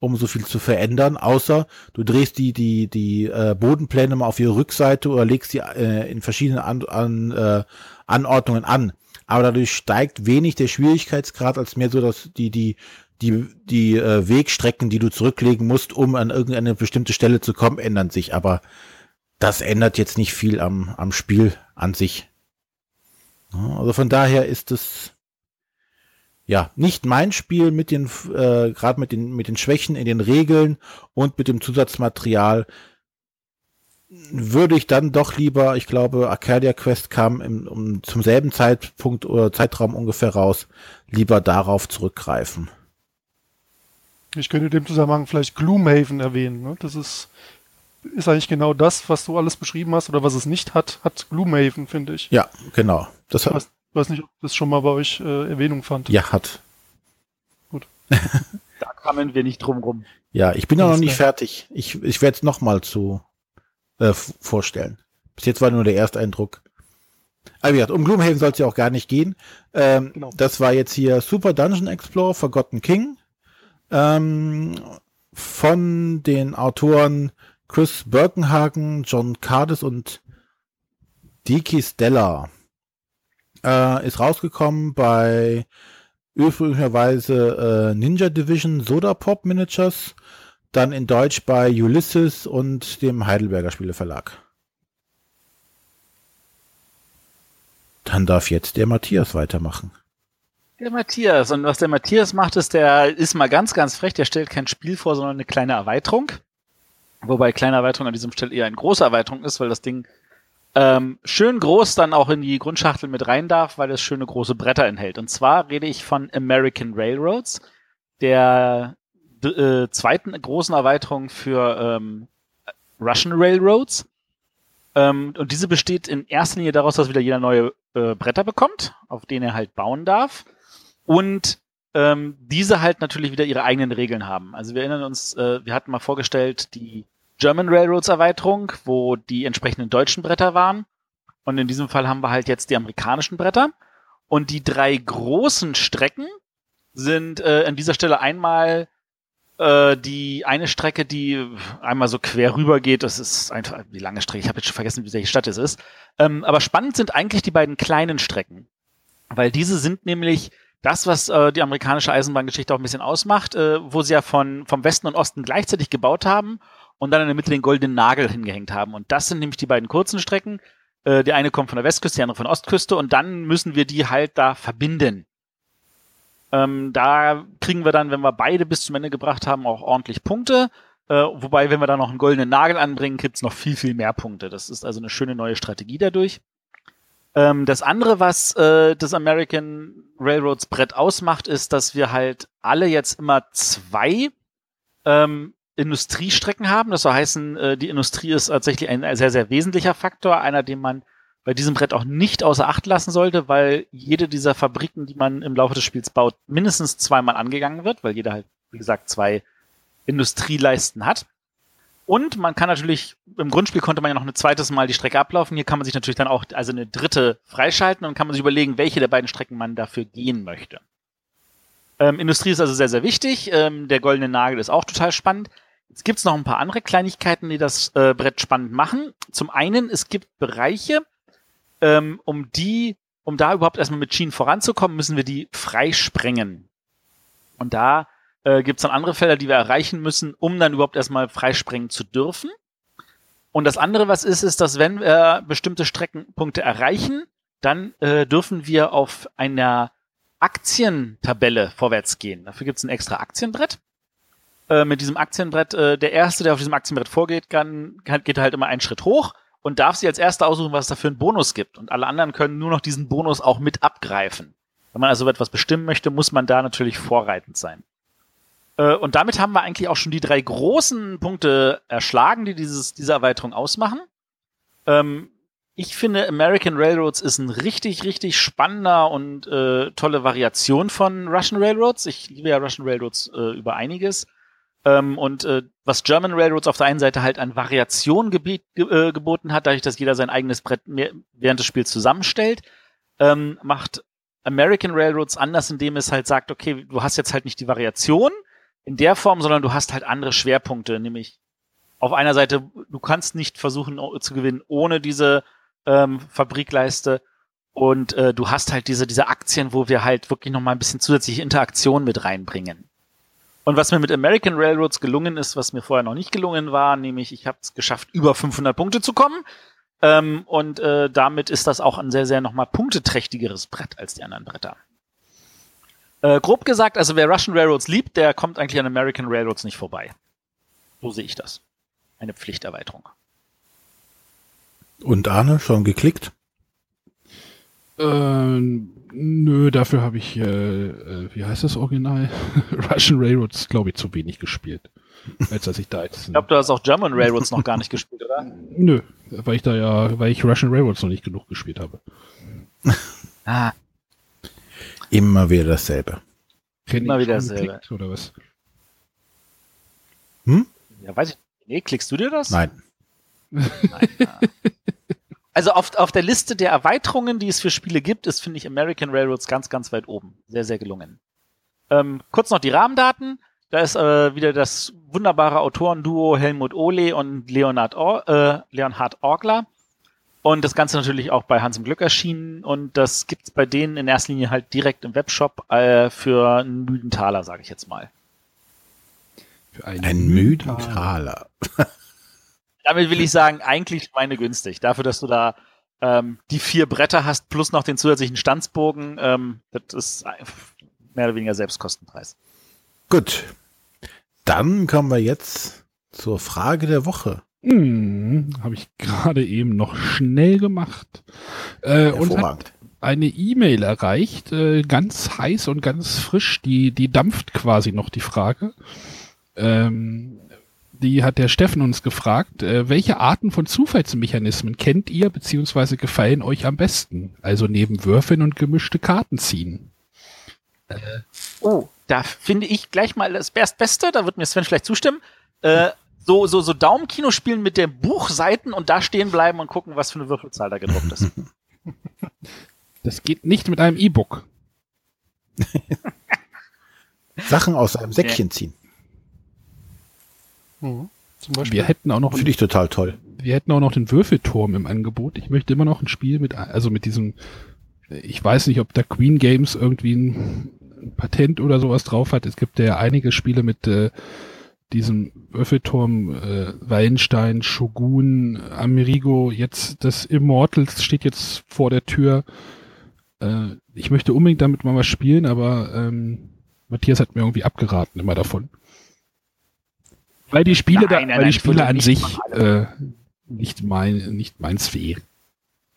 um so viel zu verändern, außer du drehst die, die, die äh, Bodenpläne mal auf ihre Rückseite oder legst sie äh, in verschiedenen an, an, äh, Anordnungen an aber dadurch steigt wenig der Schwierigkeitsgrad, als mehr so, dass die, die, die, die äh, Wegstrecken, die du zurücklegen musst, um an irgendeine bestimmte Stelle zu kommen, ändern sich. Aber das ändert jetzt nicht viel am, am Spiel an sich. Also von daher ist es ja nicht mein Spiel mit den äh, gerade mit den mit den Schwächen in den Regeln und mit dem Zusatzmaterial würde ich dann doch lieber, ich glaube, Arcadia Quest kam im, um, zum selben Zeitpunkt oder Zeitraum ungefähr raus, lieber darauf zurückgreifen. Ich könnte in dem Zusammenhang vielleicht Gloomhaven erwähnen. Ne? Das ist, ist eigentlich genau das, was du alles beschrieben hast oder was es nicht hat, hat Gloomhaven, finde ich. Ja, genau. Das hat, ich weiß nicht, ob das schon mal bei euch äh, Erwähnung fand. Ja, hat. Gut. da kamen wir nicht drum rum. Ja, ich bin ja noch nicht fertig. Ich, ich werde es nochmal zu äh, vorstellen. Bis jetzt war nur der Ersteindruck. Aber wie gesagt, um Gloomhaven soll es ja auch gar nicht gehen. Ähm, genau. Das war jetzt hier Super Dungeon Explorer Forgotten King ähm, von den Autoren Chris Birkenhagen, John Cardis und Diki Stella. Äh, ist rausgekommen bei üblicherweise äh, Ninja Division Soda Pop Miniatures dann in Deutsch bei Ulysses und dem Heidelberger Spieleverlag. Dann darf jetzt der Matthias weitermachen. Der Matthias. Und was der Matthias macht, ist, der ist mal ganz, ganz frech. Der stellt kein Spiel vor, sondern eine kleine Erweiterung. Wobei kleine Erweiterung an diesem Stelle eher eine große Erweiterung ist, weil das Ding ähm, schön groß dann auch in die Grundschachtel mit rein darf, weil es schöne große Bretter enthält. Und zwar rede ich von American Railroads, der äh, zweiten großen Erweiterung für ähm, Russian Railroads. Ähm, und diese besteht in erster Linie daraus, dass wieder jeder neue äh, Bretter bekommt, auf denen er halt bauen darf. Und ähm, diese halt natürlich wieder ihre eigenen Regeln haben. Also wir erinnern uns, äh, wir hatten mal vorgestellt die German Railroads Erweiterung, wo die entsprechenden deutschen Bretter waren. Und in diesem Fall haben wir halt jetzt die amerikanischen Bretter. Und die drei großen Strecken sind äh, an dieser Stelle einmal äh, die eine Strecke, die einmal so quer rüber geht. Das ist einfach die lange Strecke. Ich habe jetzt schon vergessen, wie welche Stadt es ist. Ähm, aber spannend sind eigentlich die beiden kleinen Strecken. Weil diese sind nämlich das, was äh, die amerikanische Eisenbahngeschichte auch ein bisschen ausmacht, äh, wo sie ja von, vom Westen und Osten gleichzeitig gebaut haben und dann in der Mitte den goldenen Nagel hingehängt haben. Und das sind nämlich die beiden kurzen Strecken. Äh, die eine kommt von der Westküste, die andere von der Ostküste und dann müssen wir die halt da verbinden. Ähm, da kriegen wir dann, wenn wir beide bis zum Ende gebracht haben, auch ordentlich Punkte. Äh, wobei, wenn wir da noch einen goldenen Nagel anbringen, gibt's noch viel, viel mehr Punkte. Das ist also eine schöne neue Strategie dadurch. Ähm, das andere, was äh, das American Railroads Brett ausmacht, ist, dass wir halt alle jetzt immer zwei ähm, Industriestrecken haben. Das soll heißen, äh, die Industrie ist tatsächlich ein sehr, sehr wesentlicher Faktor, einer, den man bei diesem Brett auch nicht außer Acht lassen sollte, weil jede dieser Fabriken, die man im Laufe des Spiels baut, mindestens zweimal angegangen wird, weil jeder halt, wie gesagt, zwei Industrieleisten hat. Und man kann natürlich, im Grundspiel konnte man ja noch ein zweites Mal die Strecke ablaufen. Hier kann man sich natürlich dann auch also eine dritte freischalten und kann man sich überlegen, welche der beiden Strecken man dafür gehen möchte. Ähm, Industrie ist also sehr, sehr wichtig. Ähm, der goldene Nagel ist auch total spannend. Jetzt gibt's noch ein paar andere Kleinigkeiten, die das äh, Brett spannend machen. Zum einen, es gibt Bereiche, ähm, um die, um da überhaupt erstmal mit Schienen voranzukommen, müssen wir die freisprengen. Und da äh, gibt es dann andere Felder, die wir erreichen müssen, um dann überhaupt erstmal freisprengen zu dürfen. Und das andere, was ist, ist, dass wenn wir bestimmte Streckenpunkte erreichen, dann äh, dürfen wir auf einer Aktientabelle vorwärts gehen. Dafür gibt es ein extra Aktienbrett. Äh, mit diesem Aktienbrett, äh, der erste, der auf diesem Aktienbrett vorgeht, kann, kann, geht halt immer einen Schritt hoch und darf sich als erster aussuchen, was es dafür einen Bonus gibt. Und alle anderen können nur noch diesen Bonus auch mit abgreifen. Wenn man also etwas bestimmen möchte, muss man da natürlich vorreitend sein. Äh, und damit haben wir eigentlich auch schon die drei großen Punkte erschlagen, die dieses, diese Erweiterung ausmachen. Ähm, ich finde, American Railroads ist ein richtig, richtig spannender und äh, tolle Variation von Russian Railroads. Ich liebe ja Russian Railroads äh, über einiges. Ähm, und äh, was German Railroads auf der einen Seite halt an Variation ge äh, geboten hat, dadurch, dass jeder sein eigenes Brett während des Spiels zusammenstellt, ähm, macht American Railroads anders, indem es halt sagt, okay, du hast jetzt halt nicht die Variation in der Form, sondern du hast halt andere Schwerpunkte, nämlich auf einer Seite, du kannst nicht versuchen zu gewinnen ohne diese ähm, Fabrikleiste und äh, du hast halt diese, diese Aktien, wo wir halt wirklich nochmal ein bisschen zusätzliche Interaktion mit reinbringen. Und was mir mit American Railroads gelungen ist, was mir vorher noch nicht gelungen war, nämlich ich habe es geschafft, über 500 Punkte zu kommen. Ähm, und äh, damit ist das auch ein sehr, sehr nochmal punkteträchtigeres Brett als die anderen Bretter. Äh, grob gesagt, also wer Russian Railroads liebt, der kommt eigentlich an American Railroads nicht vorbei. So sehe ich das. Eine Pflichterweiterung. Und Arne, schon geklickt? Ähm, nö, dafür habe ich, äh, äh, wie heißt das Original? Russian Railroads, glaube ich, zu wenig gespielt. Als dass ich da jetzt. Ich glaube, du hast auch German Railroads noch gar nicht gespielt, oder? Nö, weil ich da ja, weil ich Russian Railroads noch nicht genug gespielt habe. Ah. Immer wieder dasselbe. Kenn Immer wieder dasselbe. Geklickt, oder was? Hm? Ja, weiß ich. Nee, klickst du dir das? Nein. Nein. Ja. Also auf, auf der Liste der Erweiterungen, die es für Spiele gibt, ist, finde ich, American Railroads ganz, ganz weit oben. Sehr, sehr gelungen. Ähm, kurz noch die Rahmendaten. Da ist äh, wieder das wunderbare Autorenduo Helmut Ole und Leonhard, Or äh, Leonhard Orgler. Und das Ganze natürlich auch bei Hans im Glück erschienen. Und das gibt's bei denen in erster Linie halt direkt im Webshop äh, für einen müden Taler, sage ich jetzt mal. Für einen Ein müden Taler. Damit will ich sagen, eigentlich schweinegünstig. Dafür, dass du da ähm, die vier Bretter hast plus noch den zusätzlichen Stanzbogen, ähm, das ist mehr oder weniger Selbstkostenpreis. Gut. Dann kommen wir jetzt zur Frage der Woche. Hm, Habe ich gerade eben noch schnell gemacht. Äh, und hat eine E-Mail erreicht, äh, ganz heiß und ganz frisch. Die, die dampft quasi noch die Frage. Ähm, die hat der Steffen uns gefragt, äh, welche Arten von Zufallsmechanismen kennt ihr beziehungsweise gefallen euch am besten? Also neben Würfeln und gemischte Karten ziehen. Oh, da finde ich gleich mal das Best- Beste, da wird mir Sven vielleicht zustimmen. Äh, so, so, so Daumenkino spielen mit den Buchseiten und da stehen bleiben und gucken, was für eine Würfelzahl da gedruckt ist. Das geht nicht mit einem E-Book. Sachen aus einem Säckchen ziehen. Mhm. Zum Beispiel. Wir hätten auch noch Finde ich total toll. wir hätten auch noch den Würfelturm im Angebot. Ich möchte immer noch ein Spiel mit, also mit diesem, ich weiß nicht, ob da Queen Games irgendwie ein, ein Patent oder sowas drauf hat. Es gibt ja einige Spiele mit äh, diesem Würfelturm, äh, Wallenstein, Shogun, Amerigo, jetzt das Immortals steht jetzt vor der Tür. Äh, ich möchte unbedingt damit mal was spielen, aber ähm, Matthias hat mir irgendwie abgeraten immer davon. Weil die Spiele, Nein, da, nein, weil nein, die Spiele an sich äh, nicht mein, nicht meins wären.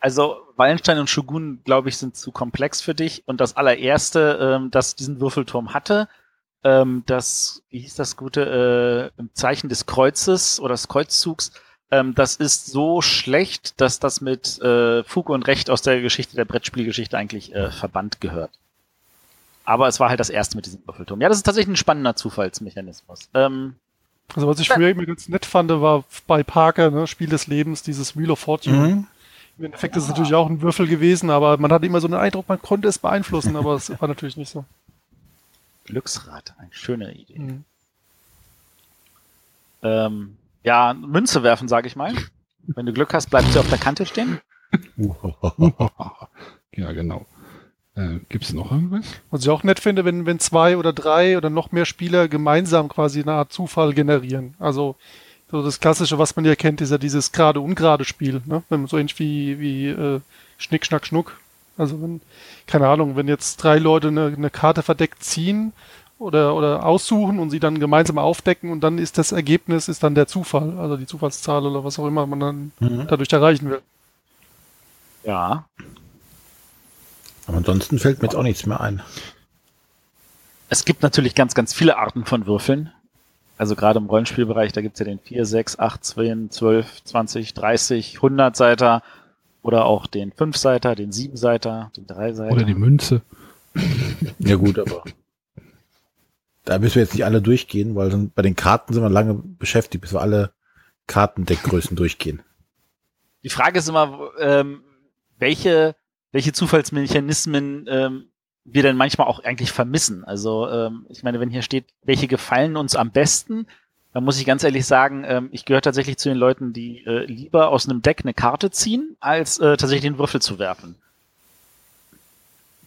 Also Wallenstein und Shogun, glaube ich, sind zu komplex für dich. Und das allererste, ähm, das diesen Würfelturm hatte, ähm, das, wie hieß das gute, äh, im Zeichen des Kreuzes oder des Kreuzzugs, ähm, das ist so schlecht, dass das mit äh, Fug und Recht aus der Geschichte der Brettspielgeschichte eigentlich äh, verbannt gehört. Aber es war halt das erste mit diesem Würfelturm. Ja, das ist tatsächlich ein spannender Zufallsmechanismus. Ähm, Also was ich früher immer ganz nett fand, war bei Parker, ne, Spiel des Lebens, dieses Wheel of Fortune. Mhm. Im Endeffekt ist es natürlich auch ein Würfel gewesen, aber man hatte immer so einen Eindruck, man konnte es beeinflussen, aber es war natürlich nicht so. Glücksrad, eine schöne Idee. Mhm. Ähm, ja, Münze werfen, sage ich mal. Wenn du Glück hast, bleibt sie auf der Kante stehen. ja, genau. Äh, Gibt es noch irgendwas? Was ich auch nett finde, wenn, wenn zwei oder drei oder noch mehr Spieler gemeinsam quasi eine Art Zufall generieren. Also so das Klassische, was man ja kennt, ist ja dieses gerade-ungerade Spiel. Ne? Wenn man so ähnlich wie, wie äh, Schnick, Schnack, Schnuck. Also wenn, keine Ahnung, wenn jetzt drei Leute eine, eine Karte verdeckt ziehen oder, oder aussuchen und sie dann gemeinsam aufdecken und dann ist das Ergebnis ist dann der Zufall, also die Zufallszahl oder was auch immer man dann Mhm. dadurch erreichen will. Ja. Aber ansonsten fällt mir jetzt auch nichts mehr ein. Es gibt natürlich ganz, ganz viele Arten von Würfeln. Also gerade im Rollenspielbereich, da gibt's ja den 4, 6, 8, 10, 12, 20, 30, 100 Seiter oder auch den 5 Seiter, den 7 Seiter, den 3 Seiter. Oder die Münze? Ja gut, aber da müssen wir jetzt nicht alle durchgehen, weil dann bei den Karten sind wir lange beschäftigt, bis wir alle Kartendeckgrößen durchgehen. Die Frage ist immer, ähm, welche, welche Zufallsmechanismen ähm, wir denn manchmal auch eigentlich vermissen. Also ähm, ich meine, wenn hier steht, welche gefallen uns am besten, dann muss ich ganz ehrlich sagen, ähm, ich gehöre tatsächlich zu den Leuten, die äh, lieber aus einem Deck eine Karte ziehen, als äh, tatsächlich den Würfel zu werfen.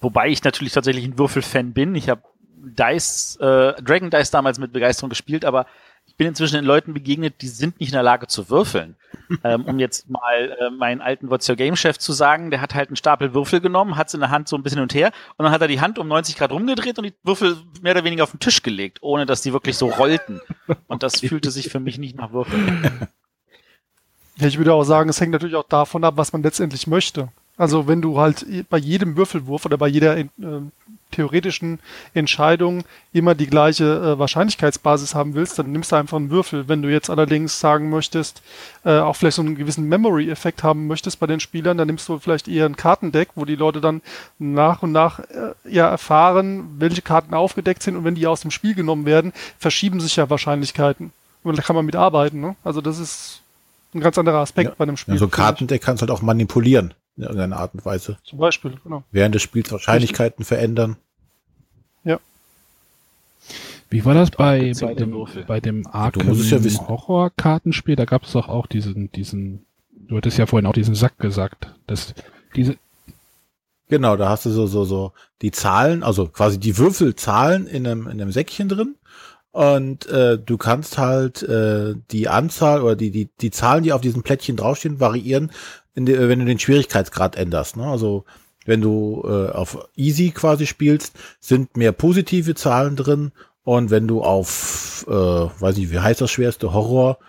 Wobei ich natürlich tatsächlich ein Würfelfan bin. Ich habe Dice, äh, Dragon Dice damals mit Begeisterung gespielt, aber ich bin inzwischen den Leuten begegnet, die sind nicht in der Lage zu würfeln. ähm, um jetzt mal äh, meinen alten What's Your Game Chef zu sagen, der hat halt einen Stapel Würfel genommen, hat es in der Hand so ein bisschen hin und her und dann hat er die Hand um 90 Grad rumgedreht und die Würfel mehr oder weniger auf den Tisch gelegt, ohne dass die wirklich so rollten. Und das fühlte sich für mich nicht nach Würfeln. Ja, ich würde auch sagen, es hängt natürlich auch davon ab, was man letztendlich möchte. Also wenn du halt bei jedem Würfelwurf oder bei jeder äh, theoretischen Entscheidung immer die gleiche äh, Wahrscheinlichkeitsbasis haben willst, dann nimmst du einfach einen Würfel. Wenn du jetzt allerdings sagen möchtest, äh, auch vielleicht so einen gewissen Memory-Effekt haben möchtest bei den Spielern, dann nimmst du vielleicht eher ein Kartendeck, wo die Leute dann nach und nach äh, ja erfahren, welche Karten aufgedeckt sind und wenn die aus dem Spiel genommen werden, verschieben sich ja Wahrscheinlichkeiten. Und da kann man mitarbeiten. Ne? Also das ist ein ganz anderer Aspekt Ja. bei einem Spiel. Ja, so ein. Kartendeck kannst du halt auch manipulieren, in irgendeiner Art und Weise. Zum Beispiel, genau. Während des Spiels Wahrscheinlichkeiten verändern. Wie war das bei, bei dem, Würfel. bei dem Arkham ja wissen. Horror-Kartenspiel? Da gab es doch auch diesen, diesen, du hattest ja vorhin auch diesen Sack gesagt, dass diese, Genau, da hast du so, so, so die Zahlen, also quasi die Würfelzahlen in einem, in einem Säckchen drin. Und äh, du kannst halt äh, die Anzahl oder die, die, die Zahlen, die auf diesem Plättchen draufstehen, variieren, de, wenn du den Schwierigkeitsgrad änderst. Ne? Also wenn du äh, auf Easy quasi spielst, sind mehr positive Zahlen drin. Und wenn du auf, äh, weiß ich, wie heißt das schwerste, Horror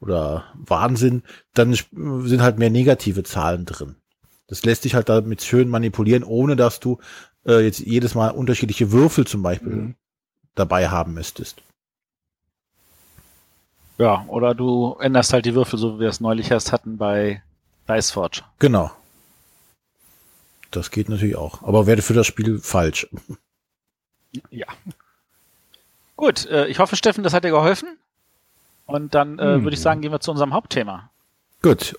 oder Wahnsinn, dann sind halt mehr negative Zahlen drin. Das lässt sich halt damit schön manipulieren, ohne dass du äh, jetzt jedes Mal unterschiedliche Würfel zum Beispiel mhm. dabei haben müsstest. Ja, oder du änderst halt die Würfel, so wie wir es neulich erst hatten bei Dice Forge. Genau. Das geht natürlich auch. Aber wäre für das Spiel falsch. Ja. Gut, äh, ich hoffe, Steffen, das hat dir geholfen. Und dann äh, hm. würde ich sagen, gehen wir zu unserem Hauptthema. Gut.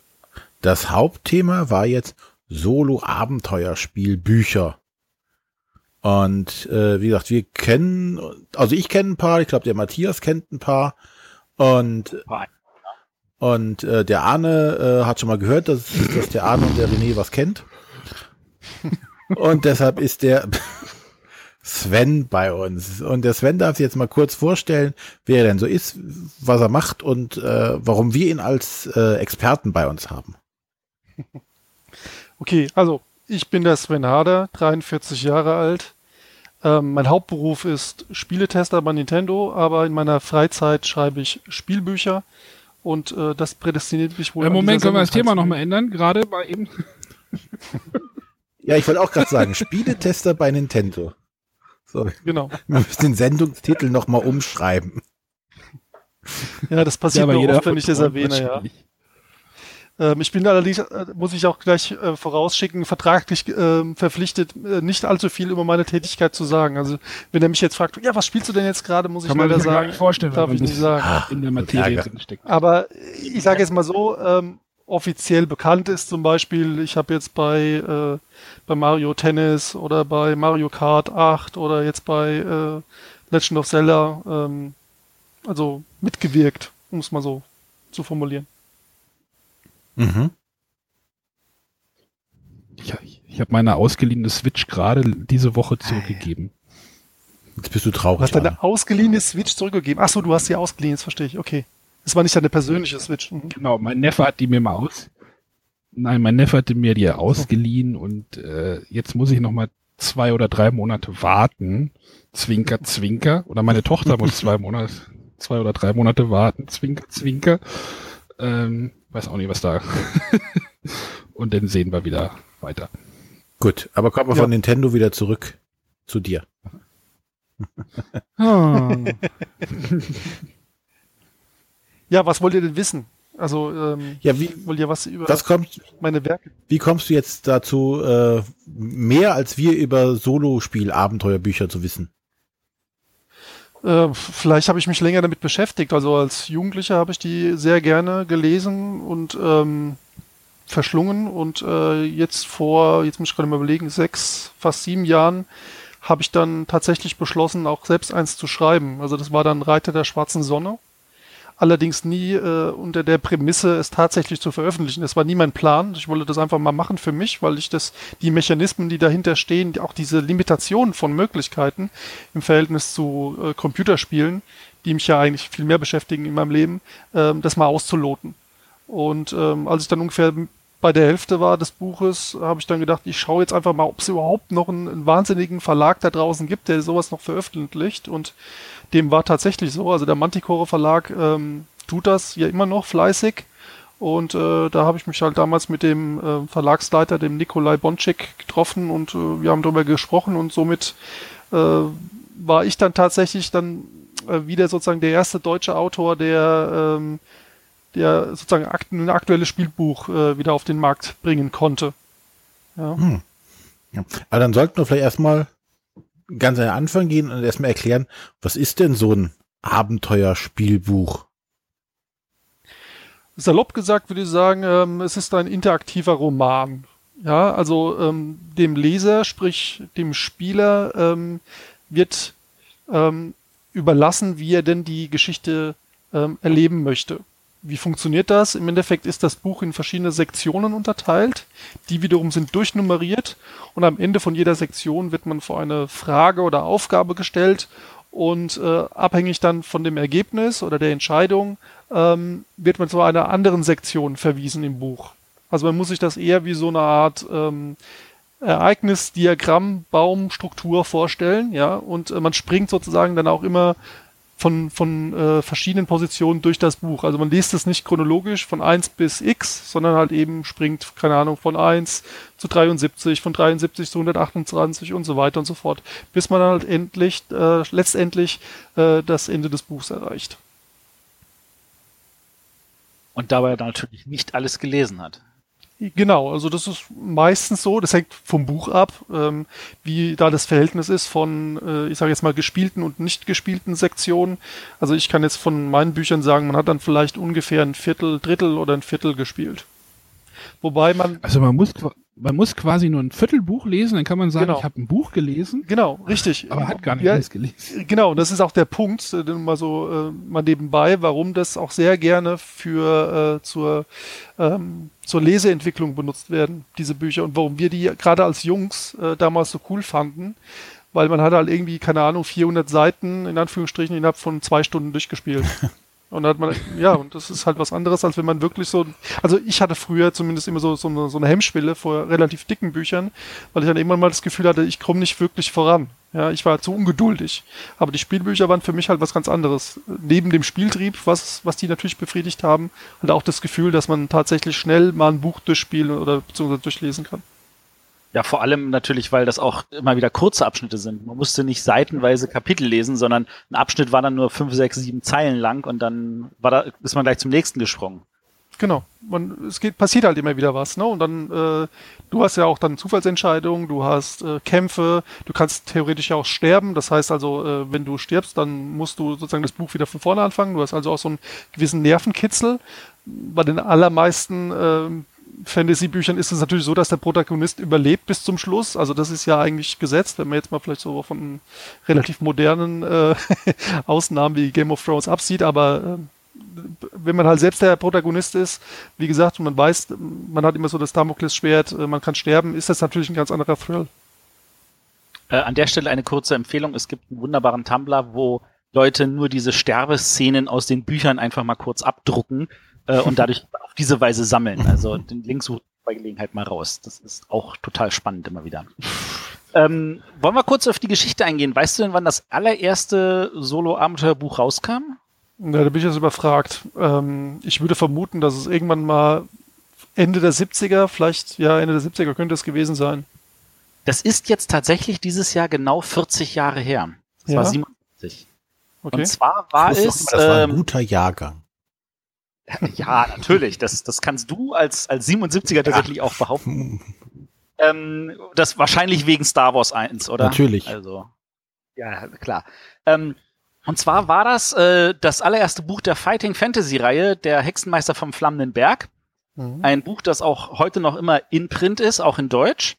Das Hauptthema war jetzt Solo-Abenteuerspiel-Bücher. Und äh, wie gesagt, wir kennen, also ich kenne ein paar, ich glaube der Matthias kennt ein paar. Und, und äh, der Arne äh, hat schon mal gehört, dass, dass der Arne und der René was kennt. Und deshalb ist der Sven bei uns. Und der Sven darf sich jetzt mal kurz vorstellen, wer er denn so ist, was er macht und äh, warum wir ihn als äh, Experten bei uns haben. Okay, also ich bin der Sven Harder, 43 Jahre alt. Ähm, mein Hauptberuf ist Spieletester bei Nintendo, aber in meiner Freizeit schreibe ich Spielbücher und äh, das prädestiniert mich wohl. Im Moment können wir das Thema nochmal ändern, gerade bei eben. ja, ich wollte auch gerade sagen, Spieletester bei Nintendo. So. Genau. Wir müssen den Sendungstitel nochmal umschreiben. Ja, das passiert ja, mir oft, wenn ich das erwähne, ja. Ähm, ich bin allerdings, äh, muss ich auch gleich äh, vorausschicken, vertraglich äh, verpflichtet, äh, nicht allzu viel über meine Tätigkeit zu sagen. Also wenn er mich jetzt fragt, ja, was spielst du denn jetzt gerade, muss Kann ich leider sagen, vorstellen, darf ich nicht sagen. In der Materie steckt. Aber ich sage jetzt mal so, ähm, offiziell bekannt ist zum Beispiel, ich habe jetzt bei, äh, bei Mario Tennis oder bei Mario Kart 8 oder jetzt bei äh, Legend of Zelda ähm, also mitgewirkt, um es mal so zu formulieren. Mhm. Ja, ich habe meine ausgeliehene Switch gerade diese Woche zurückgegeben. Jetzt bist du traurig. Du hast deine ausgeliehene Switch zurückgegeben. Achso, du hast sie ausgeliehen, das verstehe ich. Okay. Das war nicht deine persönliche Switch. Mhm. Genau, mein Neffe hat die mir mal aus. Nein, mein Neffe hatte mir die ausgeliehen und äh, jetzt muss ich noch mal zwei oder drei Monate warten. Zwinker, zwinker. Oder meine Tochter muss zwei Monate, zwei oder drei Monate warten. Zwinker, zwinker. Ähm, weiß auch nicht, was da. und dann sehen wir wieder weiter. Gut, aber kommen wir ja. von Nintendo wieder zurück zu dir. oh. ja, was wollt ihr denn wissen? Also, ähm, ja, wie, wollt ihr was über das kommt, meine Werke? Wie kommst du jetzt dazu, äh, mehr als wir über Solospiel-Abenteuerbücher zu wissen? Äh, vielleicht habe ich mich länger damit beschäftigt. Also als Jugendlicher habe ich die sehr gerne gelesen und ähm, verschlungen. Und äh, jetzt vor, jetzt muss ich gerade mal überlegen, sechs, fast sieben Jahren habe ich dann tatsächlich beschlossen, auch selbst eins zu schreiben. Also das war dann Reiter der schwarzen Sonne allerdings nie äh, unter der Prämisse, es tatsächlich zu veröffentlichen. Das war nie mein Plan. Ich wollte das einfach mal machen für mich, weil ich das, die Mechanismen, die dahinter stehen, auch diese Limitationen von Möglichkeiten im Verhältnis zu äh, Computerspielen, die mich ja eigentlich viel mehr beschäftigen in meinem Leben, ähm, das mal auszuloten. Und ähm, als ich dann ungefähr bei der Hälfte war des Buches, habe ich dann gedacht, ich schaue jetzt einfach mal, ob es überhaupt noch einen, einen, wahnsinnigen Verlag da draußen gibt, der sowas noch veröffentlicht. Und dem war tatsächlich so. Also der Manticore Verlag ähm, tut das ja immer noch fleißig. Und äh, da habe ich mich halt damals mit dem äh, Verlagsleiter, dem Nikolai Bonczyk, getroffen und äh, wir haben darüber gesprochen und somit äh, war ich dann tatsächlich dann äh, wieder sozusagen der erste deutsche Autor, der, ähm, der sozusagen ein aktuelles Spielbuch äh, wieder auf den Markt bringen konnte. Ja. Hm. ja. Aber dann sollten wir vielleicht erstmal ganz an den Anfang gehen und erstmal erklären, was ist denn so ein Abenteuerspielbuch? Salopp gesagt würde ich sagen, ähm, es ist ein interaktiver Roman. Ja, also ähm, dem Leser, sprich dem Spieler, ähm, wird ähm, überlassen, wie er denn die Geschichte ähm, erleben möchte. Wie funktioniert das? Im Endeffekt ist das Buch in verschiedene Sektionen unterteilt. Die wiederum sind durchnummeriert und am Ende von jeder Sektion wird man vor eine Frage oder Aufgabe gestellt und äh, abhängig dann von dem Ergebnis oder der Entscheidung ähm, wird man zu einer anderen Sektion verwiesen im Buch. Also man muss sich das eher wie so eine Art ähm, Ereignisdiagramm, Baumstruktur vorstellen, ja, und äh, man springt sozusagen dann auch immer von, von äh, verschiedenen Positionen durch das Buch. Also man liest es nicht chronologisch von 1 bis x, sondern halt eben springt, keine Ahnung, von 1 zu 73, von 73 zu 128 und so weiter und so fort, bis man halt endlich, äh, letztendlich äh, das Ende des Buchs erreicht. Und dabei natürlich nicht alles gelesen hat. Genau, also das ist meistens so, das hängt vom Buch ab, ähm, wie da das Verhältnis ist von, äh, ich sage jetzt mal, gespielten und nicht gespielten Sektionen. Also ich kann jetzt von meinen Büchern sagen, man hat dann vielleicht ungefähr ein Viertel, Drittel oder ein Viertel gespielt. Wobei man. Also man muss, man muss quasi nur ein Viertelbuch lesen, dann kann man sagen, Genau. ich habe ein Buch gelesen, Genau, richtig. aber hat gar nicht Ja, alles gelesen. Genau, und das ist auch der Punkt, äh, den mal so äh, mal nebenbei, warum das auch sehr gerne für äh, zur ähm, zur Leseentwicklung benutzt werden, diese Bücher, und warum wir die gerade als Jungs äh, damals so cool fanden, weil man hat halt irgendwie, keine Ahnung, 400 Seiten in Anführungsstrichen innerhalb von zwei Stunden durchgespielt. Und hat man, ja, und das ist halt was anderes, als wenn man wirklich so, also ich hatte früher zumindest immer so, so, eine, so eine Hemmschwelle vor relativ dicken Büchern, weil ich dann irgendwann mal das Gefühl hatte, ich komme nicht wirklich voran. Ja, ich war zu ungeduldig. Aber die Spielbücher waren für mich halt was ganz anderes. Neben dem Spieltrieb, was, was die natürlich befriedigt haben, halt auch das Gefühl, dass man tatsächlich schnell mal ein Buch durchspielen oder beziehungsweise durchlesen kann. Ja, vor allem natürlich, weil das auch immer wieder kurze Abschnitte sind. Man musste nicht seitenweise Kapitel lesen, sondern ein Abschnitt war dann nur fünf, sechs, sieben Zeilen lang und dann war da, ist man gleich zum nächsten gesprungen. Genau. Man, es geht, passiert halt immer wieder was, ne? Und dann, äh, du hast ja auch dann Zufallsentscheidungen, du hast äh, Kämpfe, du kannst theoretisch ja auch sterben. Das heißt also, äh, wenn du stirbst, dann musst du sozusagen das Buch wieder von vorne anfangen. Du hast also auch so einen gewissen Nervenkitzel. Bei den allermeisten ähm, Fantasy-Büchern ist es natürlich so, dass der Protagonist überlebt bis zum Schluss. Also das ist ja eigentlich gesetzt, wenn man jetzt mal vielleicht so von relativ modernen äh, Ausnahmen wie Game of Thrones absieht, aber äh, wenn man halt selbst der Protagonist ist, wie gesagt, und man weiß, man hat immer so das Damoklesschwert, äh, man kann sterben, ist das natürlich ein ganz anderer Thrill. Äh, an der Stelle eine kurze Empfehlung. Es gibt einen wunderbaren Tumblr, wo Leute nur diese Sterbeszenen aus den Büchern einfach mal kurz abdrucken äh, und dadurch auf diese Weise sammeln. Also den Link sucht bei Gelegenheit mal raus. Das ist auch total spannend immer wieder. Ähm, wollen wir kurz auf die Geschichte eingehen? Weißt du denn, wann das allererste Solo-Abenteuerbuch rauskam? Ja, da bin ich jetzt überfragt. Ähm, ich würde vermuten, dass es irgendwann mal Ende der 70er, vielleicht, ja, Ende der 70er könnte es gewesen sein. Das ist jetzt tatsächlich dieses Jahr genau 40 Jahre her. Das Ja. war 77. Okay. Und zwar war es, immer, das war ein ähm, guter Jahrgang. Ja, natürlich, das, das kannst du als, als 77er tatsächlich auch behaupten. Ähm, das wahrscheinlich wegen Star Wars 1, oder? Natürlich. Also, ja, klar. Ähm, und zwar war das äh, das allererste Buch der Fighting Fantasy Reihe, der Hexenmeister vom Flammenden Berg. Mhm. Ein Buch, das auch heute noch immer in Print ist, auch in Deutsch.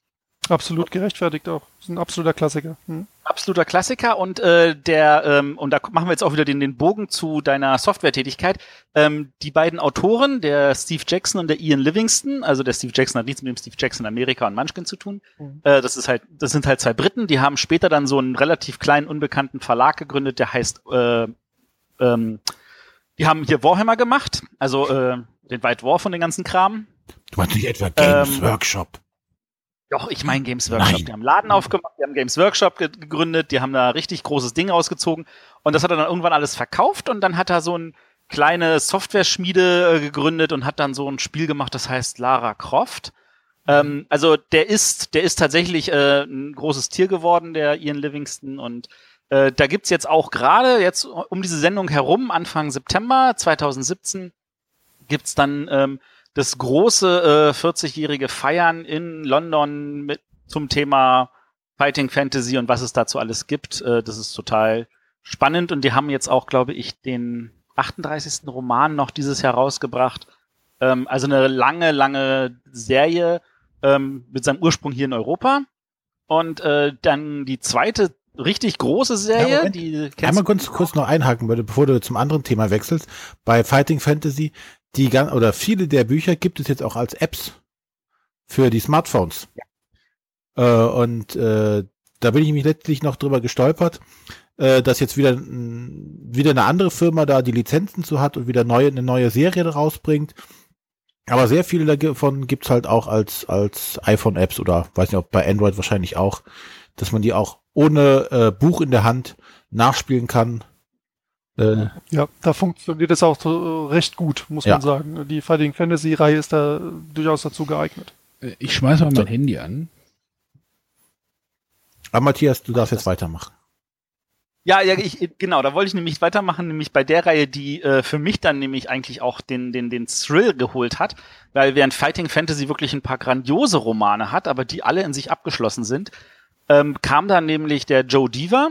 Absolut gerechtfertigt auch. Das ist ein absoluter Klassiker. Mhm. Absoluter Klassiker und äh, der ähm, und da machen wir jetzt auch wieder den, den Bogen zu deiner Softwaretätigkeit. Ähm, die beiden Autoren, der Steve Jackson und der Ian Livingston, also der Steve Jackson hat nichts mit dem Steve Jackson Amerika und Munchkin zu tun. Mhm. Äh, das ist halt, das sind halt zwei Briten, die haben später dann so einen relativ kleinen unbekannten Verlag gegründet, der heißt, äh, ähm, die haben hier Warhammer gemacht, also äh, den White War von den ganzen Kram. Du meinst nicht etwa Games Ähm, Workshop? Doch, ich meine Games Workshop. Nein. Die haben Laden aufgemacht, die haben Games Workshop ge- gegründet, die haben da richtig großes Ding rausgezogen und das hat er dann irgendwann alles verkauft und dann hat er so ein kleine Software-Schmiede äh, gegründet und hat dann so ein Spiel gemacht, das heißt Lara Croft. Ähm, also der ist, der ist tatsächlich äh, ein großes Tier geworden, der Ian Livingston und äh, da gibt's jetzt auch gerade jetzt um diese Sendung herum, Anfang September 2017, gibt's dann ähm, das große äh, 40-jährige Feiern in London mit zum Thema Fighting Fantasy und was es dazu alles gibt. Äh, das ist total spannend und die haben jetzt auch, glaube ich, den 38. Roman noch dieses Jahr rausgebracht. Ähm, also eine lange, lange Serie ähm, mit seinem Ursprung hier in Europa. Und äh, dann die zweite richtig große Ja, Serie, Moment. die Einmal kurz, kurz noch einhaken, würde, bevor du zum anderen Thema wechselst. Bei Fighting Fantasy, die gan- oder viele der Bücher gibt es jetzt auch als Apps für die Smartphones. Äh, und äh, da bin ich mich letztlich noch drüber gestolpert, äh, dass jetzt wieder, wieder eine andere Firma da die Lizenzen zu hat und wieder neue, eine neue Serie rausbringt. Aber sehr viele davon gibt's halt auch als, als iPhone-Apps oder weiß nicht, ob bei Android wahrscheinlich auch, dass man die auch ohne äh, Buch in der Hand nachspielen kann. Äh, ja, da funktioniert es auch so, äh, recht gut, muss ja. man sagen. Die Fighting Fantasy-Reihe ist da durchaus dazu geeignet. Äh, ich schmeiße mal mein Handy an. Aber Matthias, du darfst jetzt weitermachen. Ja, ja, ich, genau, da wollte ich nämlich weitermachen, nämlich bei der Reihe, die äh, für mich dann nämlich eigentlich auch den, den, den Thrill geholt hat, weil während Fighting Fantasy wirklich ein paar grandiose Romane hat, aber die alle in sich abgeschlossen sind, ähm, kam dann nämlich der Joe Diva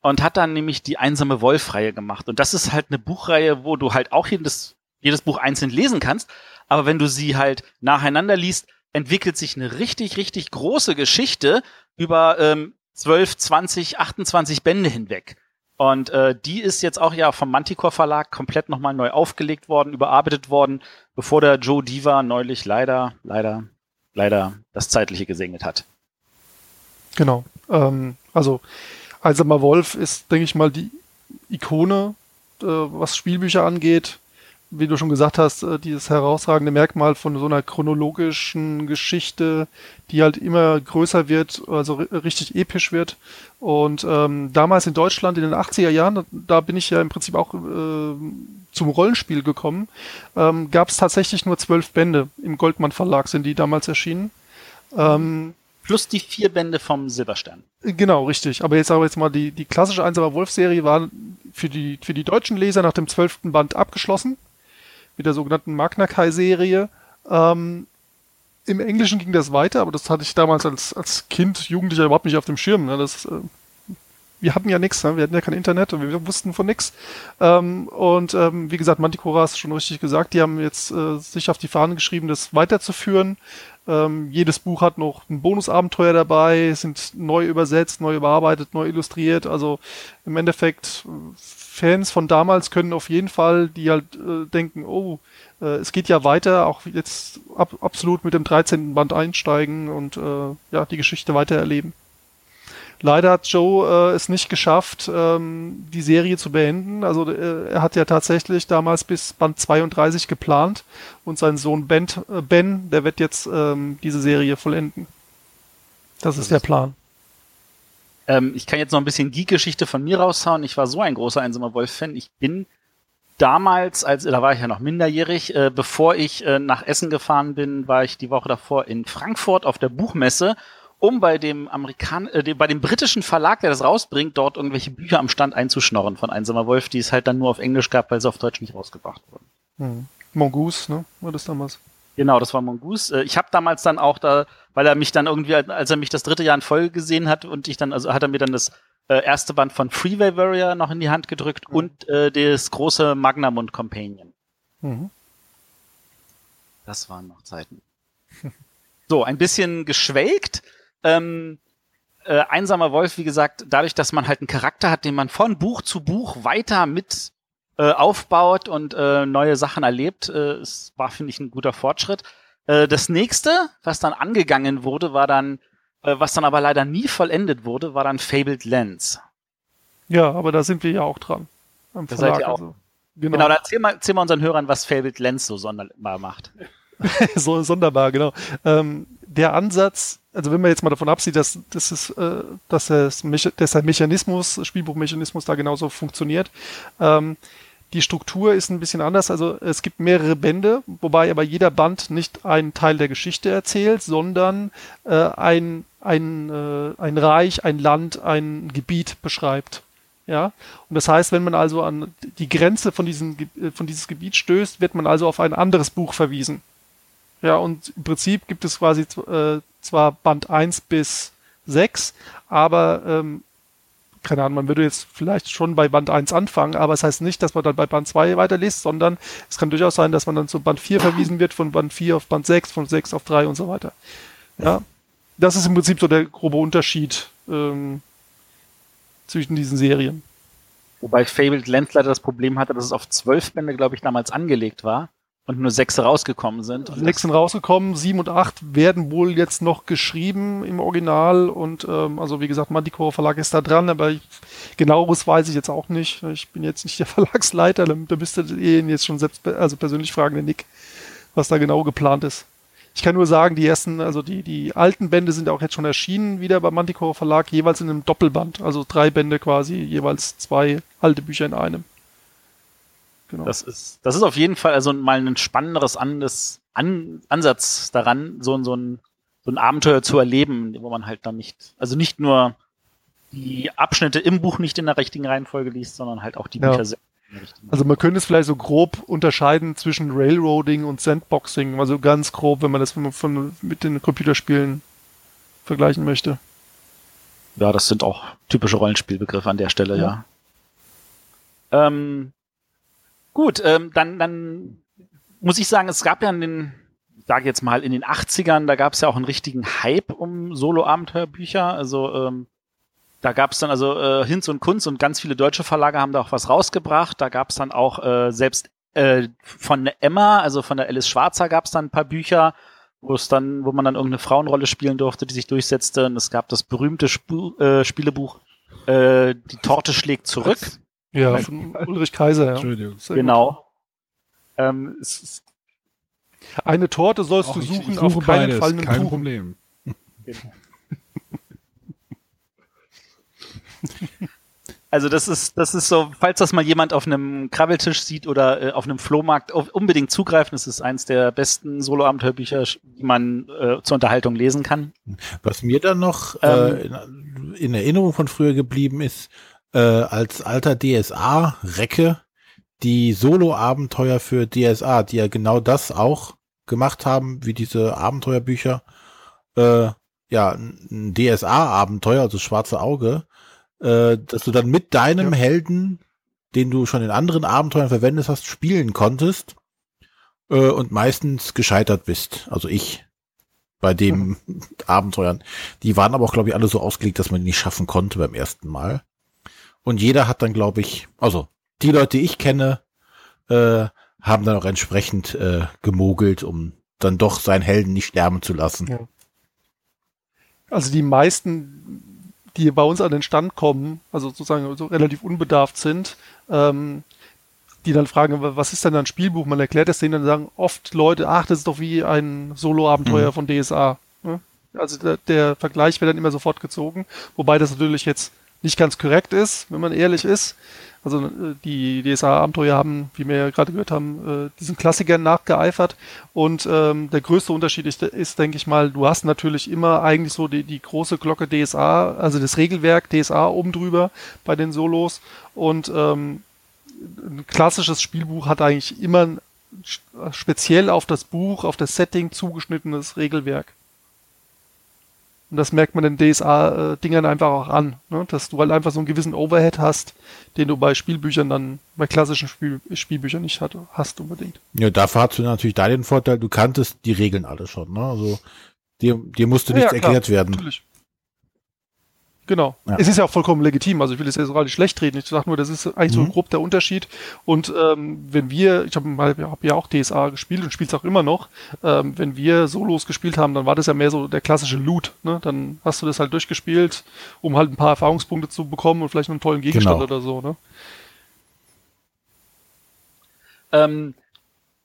und hat dann nämlich die einsame Wolf-Reihe gemacht. Und das ist halt eine Buchreihe, wo du halt auch jedes, jedes Buch einzeln lesen kannst, aber wenn du sie halt nacheinander liest, entwickelt sich eine richtig, richtig große Geschichte über ähm, 12, 20, 28 Bände hinweg. Und äh, die ist jetzt auch ja vom Manticore Verlag komplett nochmal neu aufgelegt worden, überarbeitet worden, bevor der Joe Diva neulich leider, leider, leider das Zeitliche gesegnet hat. Genau. Ähm, also Einsamer Wolf ist, denke ich mal, die Ikone, äh, was Spielbücher angeht wie du schon gesagt hast, äh, dieses herausragende Merkmal von so einer chronologischen Geschichte, die halt immer größer wird, also richtig episch wird. Und ähm, damals in Deutschland in den 80er Jahren, da bin ich ja im Prinzip auch äh, zum Rollenspiel gekommen, ähm, gab es tatsächlich nur zwölf Bände. Im Goldmann Verlag sind die damals erschienen. Ähm, Plus die vier Bände vom Silberstern. Genau, richtig. Aber jetzt aber jetzt mal die, die klassische Einsamer Wolf-Serie war für die, für die deutschen Leser nach dem zwölften Band abgeschlossen mit der sogenannten Magna Kai-Serie. Ähm, Im Englischen ging das weiter, aber das hatte ich damals als, als Kind, Jugendlicher überhaupt nicht auf dem Schirm. Ne? Das, äh, wir hatten ja nichts, ne? wir hatten ja kein Internet und wir wussten von nichts. Ähm, und ähm, wie gesagt, Manticora hast schon richtig gesagt, die haben jetzt äh, sich auf die Fahnen geschrieben, das weiterzuführen. Ähm, jedes Buch hat noch ein Bonusabenteuer dabei, sind neu übersetzt, neu überarbeitet, neu illustriert. Also im Endeffekt Fans von damals können auf jeden Fall, die halt äh, denken, oh, äh, es geht ja weiter, auch jetzt ab, absolut mit dem 13. Band einsteigen und äh, ja, die Geschichte weiter erleben. Leider hat Joe äh, es nicht geschafft, ähm, die Serie zu beenden. Also äh, er hat ja tatsächlich damals bis Band 32 geplant und sein Sohn Ben, äh, ben der wird jetzt ähm, diese Serie vollenden. Das, das ist der Plan. Ähm, ich kann jetzt noch ein bisschen Geek-Geschichte von mir raushauen. Ich war so ein großer Einsamer Wolf-Fan. Ich bin damals, als da war ich ja noch minderjährig, äh, bevor ich äh, nach Essen gefahren bin, war ich die Woche davor in Frankfurt auf der Buchmesse, um bei dem Amerikan äh, bei dem britischen Verlag, der das rausbringt, dort irgendwelche Bücher am Stand einzuschnorren von Einsamer Wolf, die es halt dann nur auf Englisch gab, weil sie auf Deutsch nicht rausgebracht wurden. Hm. Mongoose, ne? War das damals? Genau, das war Mongoose. Äh, ich habe damals dann auch da, weil er mich dann irgendwie, als er mich das dritte Jahr in Folge gesehen hat und ich dann, also hat er mir dann das äh, erste Band von Freeway Warrior noch in die Hand gedrückt mhm. und äh, das große Magnamund Companion. Mhm. Das waren noch Zeiten. so, ein bisschen geschwelgt. Ähm, äh, Einsamer Wolf, wie gesagt, dadurch, dass man halt einen Charakter hat, den man von Buch zu Buch weiter mit äh, aufbaut und äh, neue Sachen erlebt. Äh, es war, finde ich, ein guter Fortschritt. Äh, das nächste, was dann angegangen wurde, war dann, äh, was dann aber leider nie vollendet wurde, war dann Fabled Lens. Ja, aber da sind wir ja auch dran. Am da Verlag, seid ihr auch. Also. Genau. genau, da erzähl mal, erzähl mal unseren Hörern, was Fabled Lens so sonderbar macht. so sonderbar, genau. Ähm, der Ansatz, also wenn man jetzt mal davon absieht, dass, dass, es, äh, dass, das, dass der Mechanismus, Spielbuchmechanismus da genauso funktioniert, ähm, die Struktur ist ein bisschen anders. Also es gibt mehrere Bände, wobei aber jeder Band nicht einen Teil der Geschichte erzählt, sondern äh, ein, ein, äh, ein Reich, ein Land, ein Gebiet beschreibt. Ja, und das heißt, wenn man also an die Grenze von diesem, von dieses Gebiet stößt, wird man also auf ein anderes Buch verwiesen. Ja, und im Prinzip gibt es quasi äh, zwar Band 1 bis 6, aber ähm, keine Ahnung, man würde jetzt vielleicht schon bei Band 1 anfangen, aber es das heißt nicht, dass man dann bei Band 2 weiterliest, sondern es kann durchaus sein, dass man dann zu Band 4 verwiesen wird, von Band 4 auf Band 6, von 6 auf 3 und so weiter. Ja, das ist im Prinzip so der grobe Unterschied ähm, zwischen diesen Serien. Wobei Fabled Lens leider das Problem hatte, dass es auf zwölf Bände, glaube ich, damals angelegt war. Und nur sechs rausgekommen sind. Sechs sind rausgekommen, sieben und acht werden wohl jetzt noch geschrieben im Original und ähm, also wie gesagt, Manticore Verlag ist da dran, aber ich, genaueres weiß ich jetzt auch nicht. Ich bin jetzt nicht der Verlagsleiter, da, da müsstet ihr ihn jetzt schon selbst also persönlich fragen, der Nick, was da genau geplant ist. Ich kann nur sagen, die ersten, also die, die alten Bände sind auch jetzt schon erschienen, wieder beim Manticore Verlag, jeweils in einem Doppelband. Also drei Bände quasi, jeweils zwei alte Bücher in einem. Genau. Das ist, das ist auf jeden Fall also mal ein spannenderes Andes, An, Ansatz daran, so, so, ein, so ein Abenteuer zu erleben, wo man halt dann nicht, also nicht nur die Abschnitte im Buch nicht in der richtigen Reihenfolge liest, sondern halt auch die Ja. Bücher selbst. Also man könnte es vielleicht so grob unterscheiden zwischen Railroading und Sandboxing, also ganz grob, wenn man das von, von, mit den Computerspielen vergleichen möchte. Ja, das sind auch typische Rollenspielbegriffe an der Stelle, ja. Ähm, gut, ähm, dann, dann muss ich sagen, es gab ja in den, sage jetzt mal, in den 80ern, da gab es ja auch einen richtigen Hype um Solo-Abenteuerbücher. Also ähm, da gab es dann also äh, Hinz und Kunz und ganz viele deutsche Verlage haben da auch was rausgebracht. Da gab es dann auch äh, selbst äh, von Emma, also von der Alice Schwarzer gab es dann ein paar Bücher, wo es dann, wo man dann irgendeine Frauenrolle spielen durfte, die sich durchsetzte. Und es gab das berühmte Spu äh, Spielebuch äh, Die Torte schlägt zurück. Ja, von Ulrich Kaiser, ja. Entschuldigung. Sehr. Genau. Ähm, es ist, Eine Torte sollst Auch du suchen, ich auf suche keinen beides, Fall einen kein Kuchen. Problem. also das ist, das ist so, falls das mal jemand auf einem Krabbeltisch sieht oder äh, auf einem Flohmarkt, auf, unbedingt zugreifen. Es ist eines der besten Solo-Abenteuerbücher, die man äh, zur Unterhaltung lesen kann. Was mir dann noch Ähm. äh, in, in Erinnerung von früher geblieben ist, äh, als alter DSA-Recke, die Solo-Abenteuer für DSA, die ja genau das auch gemacht haben, wie diese Abenteuerbücher. Äh, ja, ein DSA-Abenteuer, also Schwarze Auge, äh, dass du dann mit deinem Ja. Helden, den du schon in anderen Abenteuern verwendet hast, spielen konntest äh, und meistens gescheitert bist. Also ich bei dem Abenteuern. Die waren aber auch, glaube ich, alle so ausgelegt, dass man die nicht schaffen konnte beim ersten Mal. Und jeder hat dann, glaube ich, also die Leute, die ich kenne, äh, haben dann auch entsprechend äh, gemogelt, um dann doch seinen Helden nicht sterben zu lassen. Ja. Also die meisten, die bei uns an den Stand kommen, also sozusagen so relativ unbedarft sind, ähm, die dann fragen, was ist denn ein Spielbuch? Man erklärt es denen dann sagen oft Leute, ach, das ist doch wie ein Solo-Abenteuer Mhm. von DSA. ne? Also der, der Vergleich wird dann immer sofort gezogen, wobei das natürlich jetzt nicht ganz korrekt ist, wenn man ehrlich ist. Also äh, die DSA-Abenteuer haben, wie wir ja gerade gehört haben, äh, diesen Klassikern nachgeeifert. Und ähm, der größte Unterschied ist, ist, denke ich mal, du hast natürlich immer eigentlich so die, die große Glocke DSA, also das Regelwerk DSA oben drüber bei den Solos. Und ähm, ein klassisches Spielbuch hat eigentlich immer ein speziell auf das Buch, auf das Setting zugeschnittenes Regelwerk. Und das merkt man den DSA-Dingern einfach auch an, ne? dass du halt einfach so einen gewissen Overhead hast, den du bei Spielbüchern dann, bei klassischen Spiel Spielbüchern nicht hat, hast unbedingt. Ja, dafür hast du natürlich da den Vorteil, du kanntest die Regeln alle schon. Ne? Also dir, dir musste nichts Ja, klar, erklärt werden. Natürlich. Genau. Ja. Es ist ja auch vollkommen legitim. Also ich will es jetzt nicht schlecht reden. Ich sage nur, das ist eigentlich so Mhm. grob der Unterschied. Und ähm, wenn wir, ich habe hab ja auch DSA gespielt und spiele es auch immer noch, ähm, wenn wir Solos gespielt haben, dann war das ja mehr so der klassische Loot. Ne? Dann hast du das halt durchgespielt, um halt ein paar Erfahrungspunkte zu bekommen und vielleicht einen tollen Gegenstand Genau. oder so. Ne? Ähm,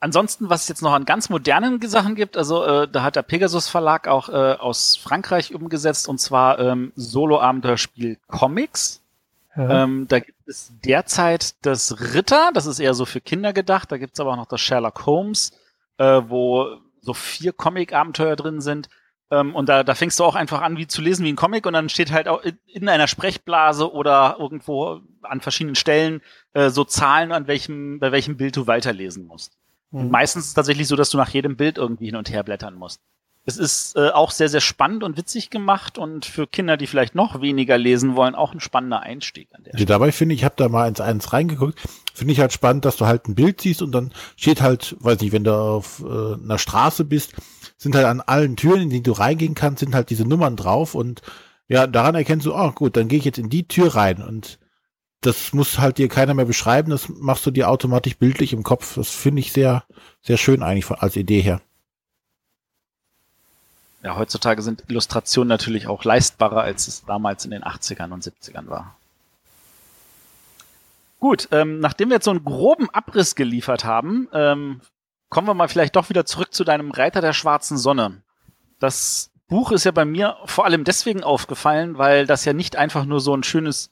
ansonsten, was es jetzt noch an ganz modernen Sachen gibt, also äh, da hat der Pegasus Verlag auch äh, aus Frankreich umgesetzt und zwar ähm, Solo-Abenteuerspiel Comics. Ja. Ähm, da gibt es derzeit das Ritter, das ist eher so für Kinder gedacht. Da gibt es aber auch noch das Sherlock Holmes, äh, wo so vier Comic-Abenteuer drin sind. Ähm, und da, da fängst du auch einfach an, wie zu lesen wie ein Comic und dann steht halt auch in, in einer Sprechblase oder irgendwo an verschiedenen Stellen äh, so Zahlen, an welchem, bei welchem Bild du weiterlesen musst. Und Mhm. meistens ist es tatsächlich so, dass du nach jedem Bild irgendwie hin und her blättern musst. Es ist äh, auch sehr, sehr spannend und witzig gemacht und für Kinder, die vielleicht noch weniger lesen wollen, auch ein spannender Einstieg an der Also dabei finde ich, ich habe da mal ins eins reingeguckt, finde ich halt spannend, dass du halt ein Bild siehst und dann steht halt, weiß nicht, wenn du auf äh, einer Straße bist, sind halt an allen Türen, in die du reingehen kannst, sind halt diese Nummern drauf und ja, daran erkennst du, oh gut, dann gehe ich jetzt in die Tür rein und das muss halt dir keiner mehr beschreiben, das machst du dir automatisch bildlich im Kopf. Das finde ich sehr, sehr schön eigentlich als Idee her. Ja, heutzutage sind Illustrationen natürlich auch leistbarer, als es damals in den 80ern und 70ern war. Gut, ähm, nachdem wir jetzt so einen groben Abriss geliefert haben, ähm, kommen wir mal vielleicht doch wieder zurück zu deinem Reiter der schwarzen Sonne. Das Buch ist ja bei mir vor allem deswegen aufgefallen, weil das ja nicht einfach nur so ein schönes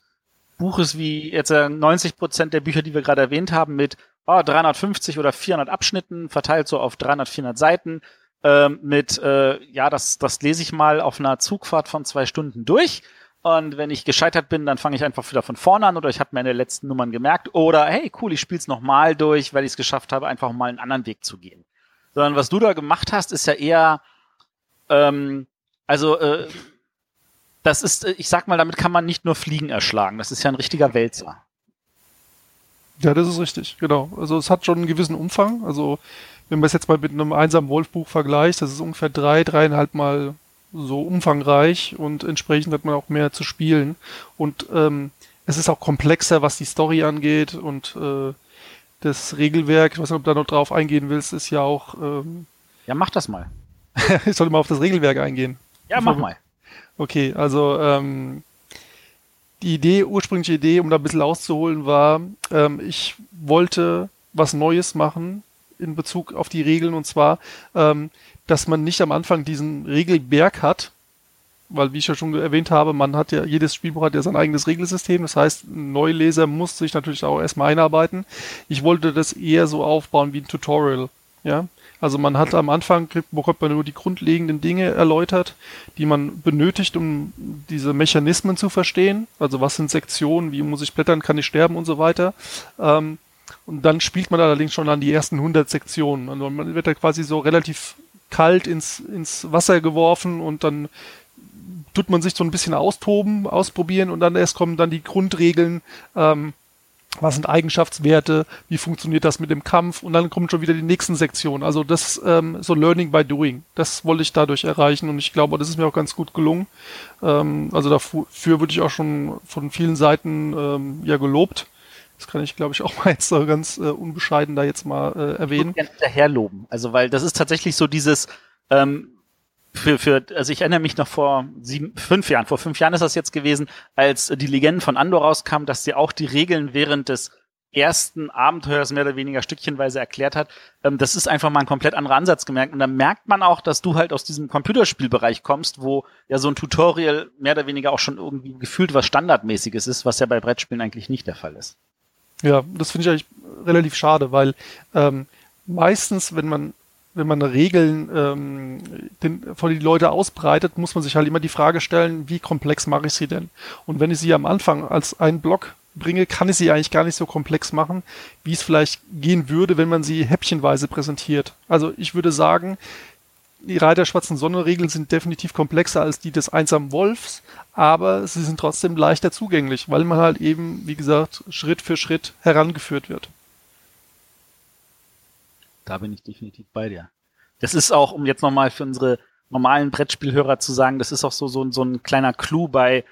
Buch ist wie jetzt 90 Prozent der Bücher, die wir gerade erwähnt haben, mit oh, 350 oder 400 Abschnitten, verteilt so auf 300, 400 Seiten, ähm, mit, äh, ja, das, das lese ich mal auf einer Zugfahrt von zwei Stunden durch. Und wenn ich gescheitert bin, dann fange ich einfach wieder von vorne an oder ich habe mir in den letzten Nummern gemerkt oder hey, cool, ich spiele es nochmal durch, weil ich es geschafft habe, einfach mal einen anderen Weg zu gehen. Sondern was du da gemacht hast, ist ja eher, ähm, also äh, das ist, ich sag mal, damit kann man nicht nur Fliegen erschlagen. Das ist ja ein richtiger Wälzer. Ja, das ist richtig, genau. Also es hat schon einen gewissen Umfang. Also wenn man es jetzt mal mit einem einsamen Wolfbuch vergleicht, das ist ungefähr drei, dreieinhalb Mal so umfangreich und entsprechend hat man auch mehr zu spielen. Und ähm, es ist auch komplexer, was die Story angeht und äh, das Regelwerk, ich weiß nicht, ob du da noch drauf eingehen willst, ist ja auch. Ähm, ja, mach das mal. ich sollte mal auf das Regelwerk eingehen. Ja, mach mal. Okay, also ähm, die Idee, ursprüngliche Idee, um da ein bisschen auszuholen, war, ähm, ich wollte was Neues machen in Bezug auf die Regeln und zwar, ähm, dass man nicht am Anfang diesen Regelberg hat, weil wie ich ja schon erwähnt habe, man hat ja, jedes Spielbuch hat ja sein eigenes Regelsystem, das heißt, ein Neuleser muss sich natürlich auch erstmal einarbeiten. Ich wollte das eher so aufbauen wie ein Tutorial, ja. Also man hat am Anfang, bekommt man nur die grundlegenden Dinge erläutert, die man benötigt, um diese Mechanismen zu verstehen. Also was sind Sektionen, wie muss ich blättern, kann ich sterben und so weiter. Ähm, und dann spielt man allerdings schon an die ersten 100 Sektionen. Also man wird da quasi so relativ kalt ins, ins Wasser geworfen und dann tut man sich so ein bisschen austoben, ausprobieren und dann erst kommen dann die Grundregeln, ähm, was sind Eigenschaftswerte, wie funktioniert das mit dem Kampf und dann kommen schon wieder die nächsten Sektionen. Also das ähm, so Learning by Doing, das wollte ich dadurch erreichen und ich glaube, das ist mir auch ganz gut gelungen. Ähm, also dafür würde ich auch schon von vielen Seiten ähm, ja gelobt. Das kann ich, glaube ich, auch mal jetzt so ganz äh, unbescheiden da jetzt mal äh, erwähnen. Ich würde hinterherloben. Also weil das ist tatsächlich so dieses ähm, für, für, also ich erinnere mich noch vor sieben, fünf Jahren, vor fünf Jahren ist das jetzt gewesen, als die Legenden von Andor rauskamen, dass sie auch die Regeln während des ersten Abenteuers mehr oder weniger stückchenweise erklärt hat. Ähm, das ist einfach mal ein komplett anderer Ansatz gemerkt. Und dann merkt man auch, dass du halt aus diesem Computerspielbereich kommst, wo ja so ein Tutorial mehr oder weniger auch schon irgendwie gefühlt was Standardmäßiges ist, was ja bei Brettspielen eigentlich nicht der Fall ist. Ja, das finde ich eigentlich relativ schade, weil ähm, meistens, wenn man wenn man Regeln ähm, den, vor die Leute ausbreitet, muss man sich halt immer die Frage stellen, wie komplex mache ich sie denn? Und wenn ich sie am Anfang als einen Block bringe, kann ich sie eigentlich gar nicht so komplex machen, wie es vielleicht gehen würde, wenn man sie häppchenweise präsentiert. Also ich würde sagen, die Reiter schwarzen Sonne-Regeln sind definitiv komplexer als die des einsamen Wolfs, aber sie sind trotzdem leichter zugänglich, weil man halt eben, wie gesagt, Schritt für Schritt herangeführt wird. Da bin ich definitiv bei dir. Das ist auch, um jetzt nochmal für unsere normalen Brettspielhörer zu sagen, das ist auch so, so, so ein kleiner Clou bei,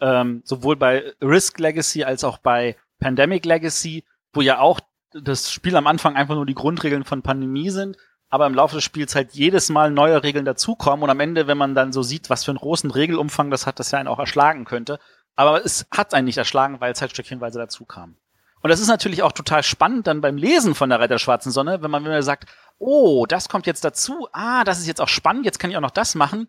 ähm, sowohl bei Risk Legacy als auch bei Pandemic Legacy, wo ja auch das Spiel am Anfang einfach nur die Grundregeln von Pandemie sind, aber im Laufe des Spiels halt jedes Mal neue Regeln dazukommen und am Ende, wenn man dann so sieht, was für einen großen Regelumfang das hat, das ja einen auch erschlagen könnte. Aber es hat einen nicht erschlagen, weil es halt stückchenweise dazu kam. Und das ist natürlich auch total spannend dann beim Lesen von der Reiter Schwarzen Sonne, wenn man, man sagt, oh, das kommt jetzt dazu, ah, das ist jetzt auch spannend, jetzt kann ich auch noch das machen.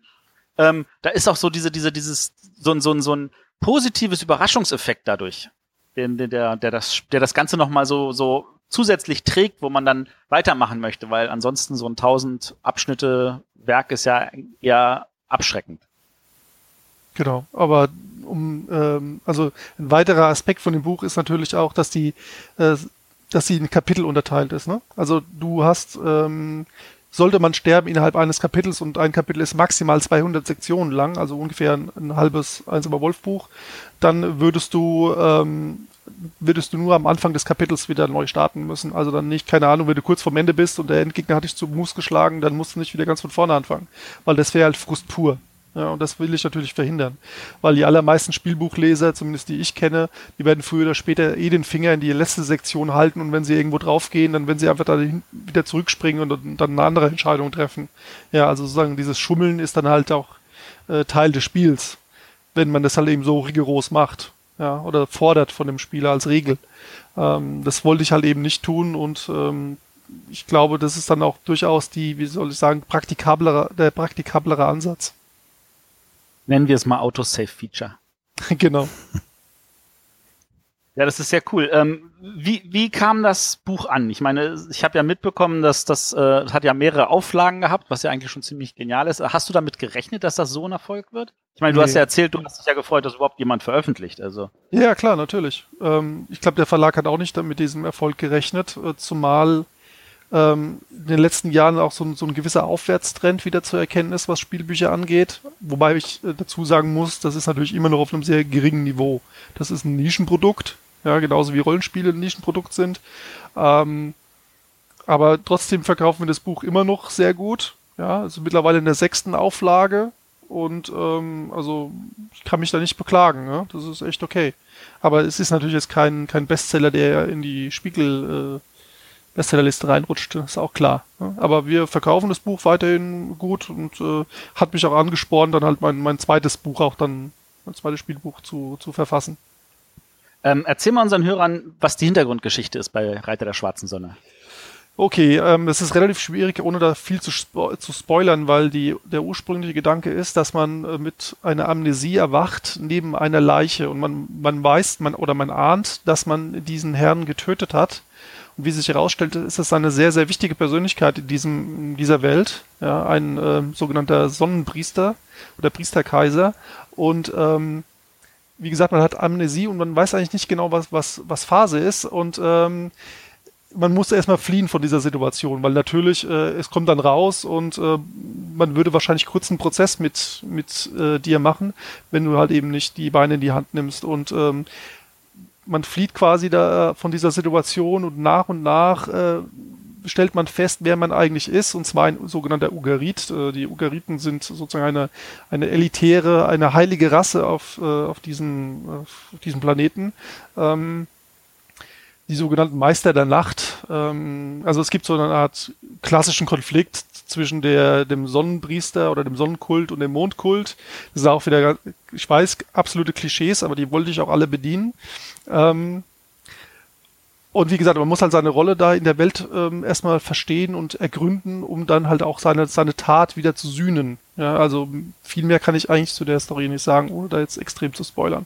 Ähm, da ist auch so diese, diese, dieses, so ein, so ein, so ein positives Überraschungseffekt dadurch, der, der, der das, der das Ganze nochmal so, so zusätzlich trägt, wo man dann weitermachen möchte, weil ansonsten so ein 1000 Abschnitte Werk ist ja eher abschreckend. Genau, aber um ähm, also ein weiterer Aspekt von dem Buch ist natürlich auch, dass die äh, dass sie in Kapitel unterteilt ist. Ne? Also du hast ähm, sollte man sterben innerhalb eines Kapitels und ein Kapitel ist maximal 200 Sektionen lang, also ungefähr ein, ein halbes einsamer Wolfbuch, dann würdest du ähm, würdest du nur am Anfang des Kapitels wieder neu starten müssen. Also dann nicht, keine Ahnung, wenn du kurz vorm Ende bist und der Endgegner hat dich zu Mus geschlagen, dann musst du nicht wieder ganz von vorne anfangen. Weil das wäre halt Frust pur. Ja, und das will ich natürlich verhindern. Weil die allermeisten Spielbuchleser, zumindest die ich kenne, die werden früher oder später eh den Finger in die letzte Sektion halten und wenn sie irgendwo draufgehen, dann werden sie einfach da wieder zurückspringen und dann eine andere Entscheidung treffen. Ja, also sozusagen dieses Schummeln ist dann halt auch äh, Teil des Spiels, wenn man das halt eben so rigoros macht. Ja, oder fordert von dem Spieler als Regel. Ähm, das wollte ich halt eben nicht tun und ähm, ich glaube, das ist dann auch durchaus die, wie soll ich sagen, praktikablere, der praktikablere Ansatz. Nennen wir es mal Autosave-Feature. genau. Ja, das ist sehr cool. Ähm, wie, wie kam das Buch an? Ich meine, ich habe ja mitbekommen, dass das äh, hat ja mehrere Auflagen gehabt, was ja eigentlich schon ziemlich genial ist. Hast du damit gerechnet, dass das so ein Erfolg wird? Ich meine, du nee. hast ja erzählt, du hast dich ja gefreut, dass überhaupt jemand veröffentlicht. Also. Ja, klar, natürlich. Ähm, ich glaube, der Verlag hat auch nicht mit diesem Erfolg gerechnet, äh, zumal ähm, in den letzten Jahren auch so ein, so ein gewisser Aufwärtstrend wieder zu erkennen ist, was Spielbücher angeht. Wobei ich äh, dazu sagen muss, das ist natürlich immer noch auf einem sehr geringen Niveau. Das ist ein Nischenprodukt, ja, genauso wie Rollenspiele ein Nischenprodukt sind. Ähm, aber trotzdem verkaufen wir das Buch immer noch sehr gut. Ja, also mittlerweile in der sechsten Auflage. Und ähm, also ich kann mich da nicht beklagen. Ja? Das ist echt okay. Aber es ist natürlich jetzt kein, kein Bestseller, der in die Spiegel äh, Bestsellerliste reinrutscht, ist auch klar. Aber wir verkaufen das Buch weiterhin gut und äh, hat mich auch angespornt, dann halt mein, mein zweites Buch auch dann, mein zweites Spielbuch zu, zu verfassen. Ähm, erzähl mal unseren Hörern, was die Hintergrundgeschichte ist bei Reiter der Schwarzen Sonne. Okay, ähm, es ist relativ schwierig, ohne da viel zu, spo zu spoilern, weil die, der ursprüngliche Gedanke ist, dass man äh, mit einer Amnesie erwacht neben einer Leiche und man, man weiß man, oder man ahnt, dass man diesen Herrn getötet hat und wie sich herausstellte, ist es eine sehr, sehr wichtige Persönlichkeit in, diesem, in dieser Welt. Ja, ein äh, sogenannter Sonnenpriester oder Priesterkaiser. Und ähm, wie gesagt, man hat Amnesie und man weiß eigentlich nicht genau, was, was, was Phase ist. Und ähm, man muss erstmal fliehen von dieser Situation, weil natürlich, äh, es kommt dann raus und äh, man würde wahrscheinlich kurz einen Prozess mit, mit äh, dir machen, wenn du halt eben nicht die Beine in die Hand nimmst. Und ähm, man flieht quasi da von dieser Situation und nach und nach äh, stellt man fest, wer man eigentlich ist, und zwar ein sogenannter Ugarit. Äh, die Ugariten sind sozusagen eine, eine elitäre, eine heilige Rasse auf, äh, auf, diesem, auf diesem Planeten. Ähm, die sogenannten Meister der Nacht. Ähm, also es gibt so eine Art klassischen Konflikt zwischen der, dem Sonnenpriester oder dem Sonnenkult und dem Mondkult. Das ist auch wieder, ich weiß, absolute Klischees, aber die wollte ich auch alle bedienen. Ähm, und wie gesagt, man muss halt seine Rolle da in der Welt ähm, erstmal verstehen und ergründen, um dann halt auch seine, seine Tat wieder zu sühnen. Ja, also viel mehr kann ich eigentlich zu der Story nicht sagen, ohne da jetzt extrem zu spoilern.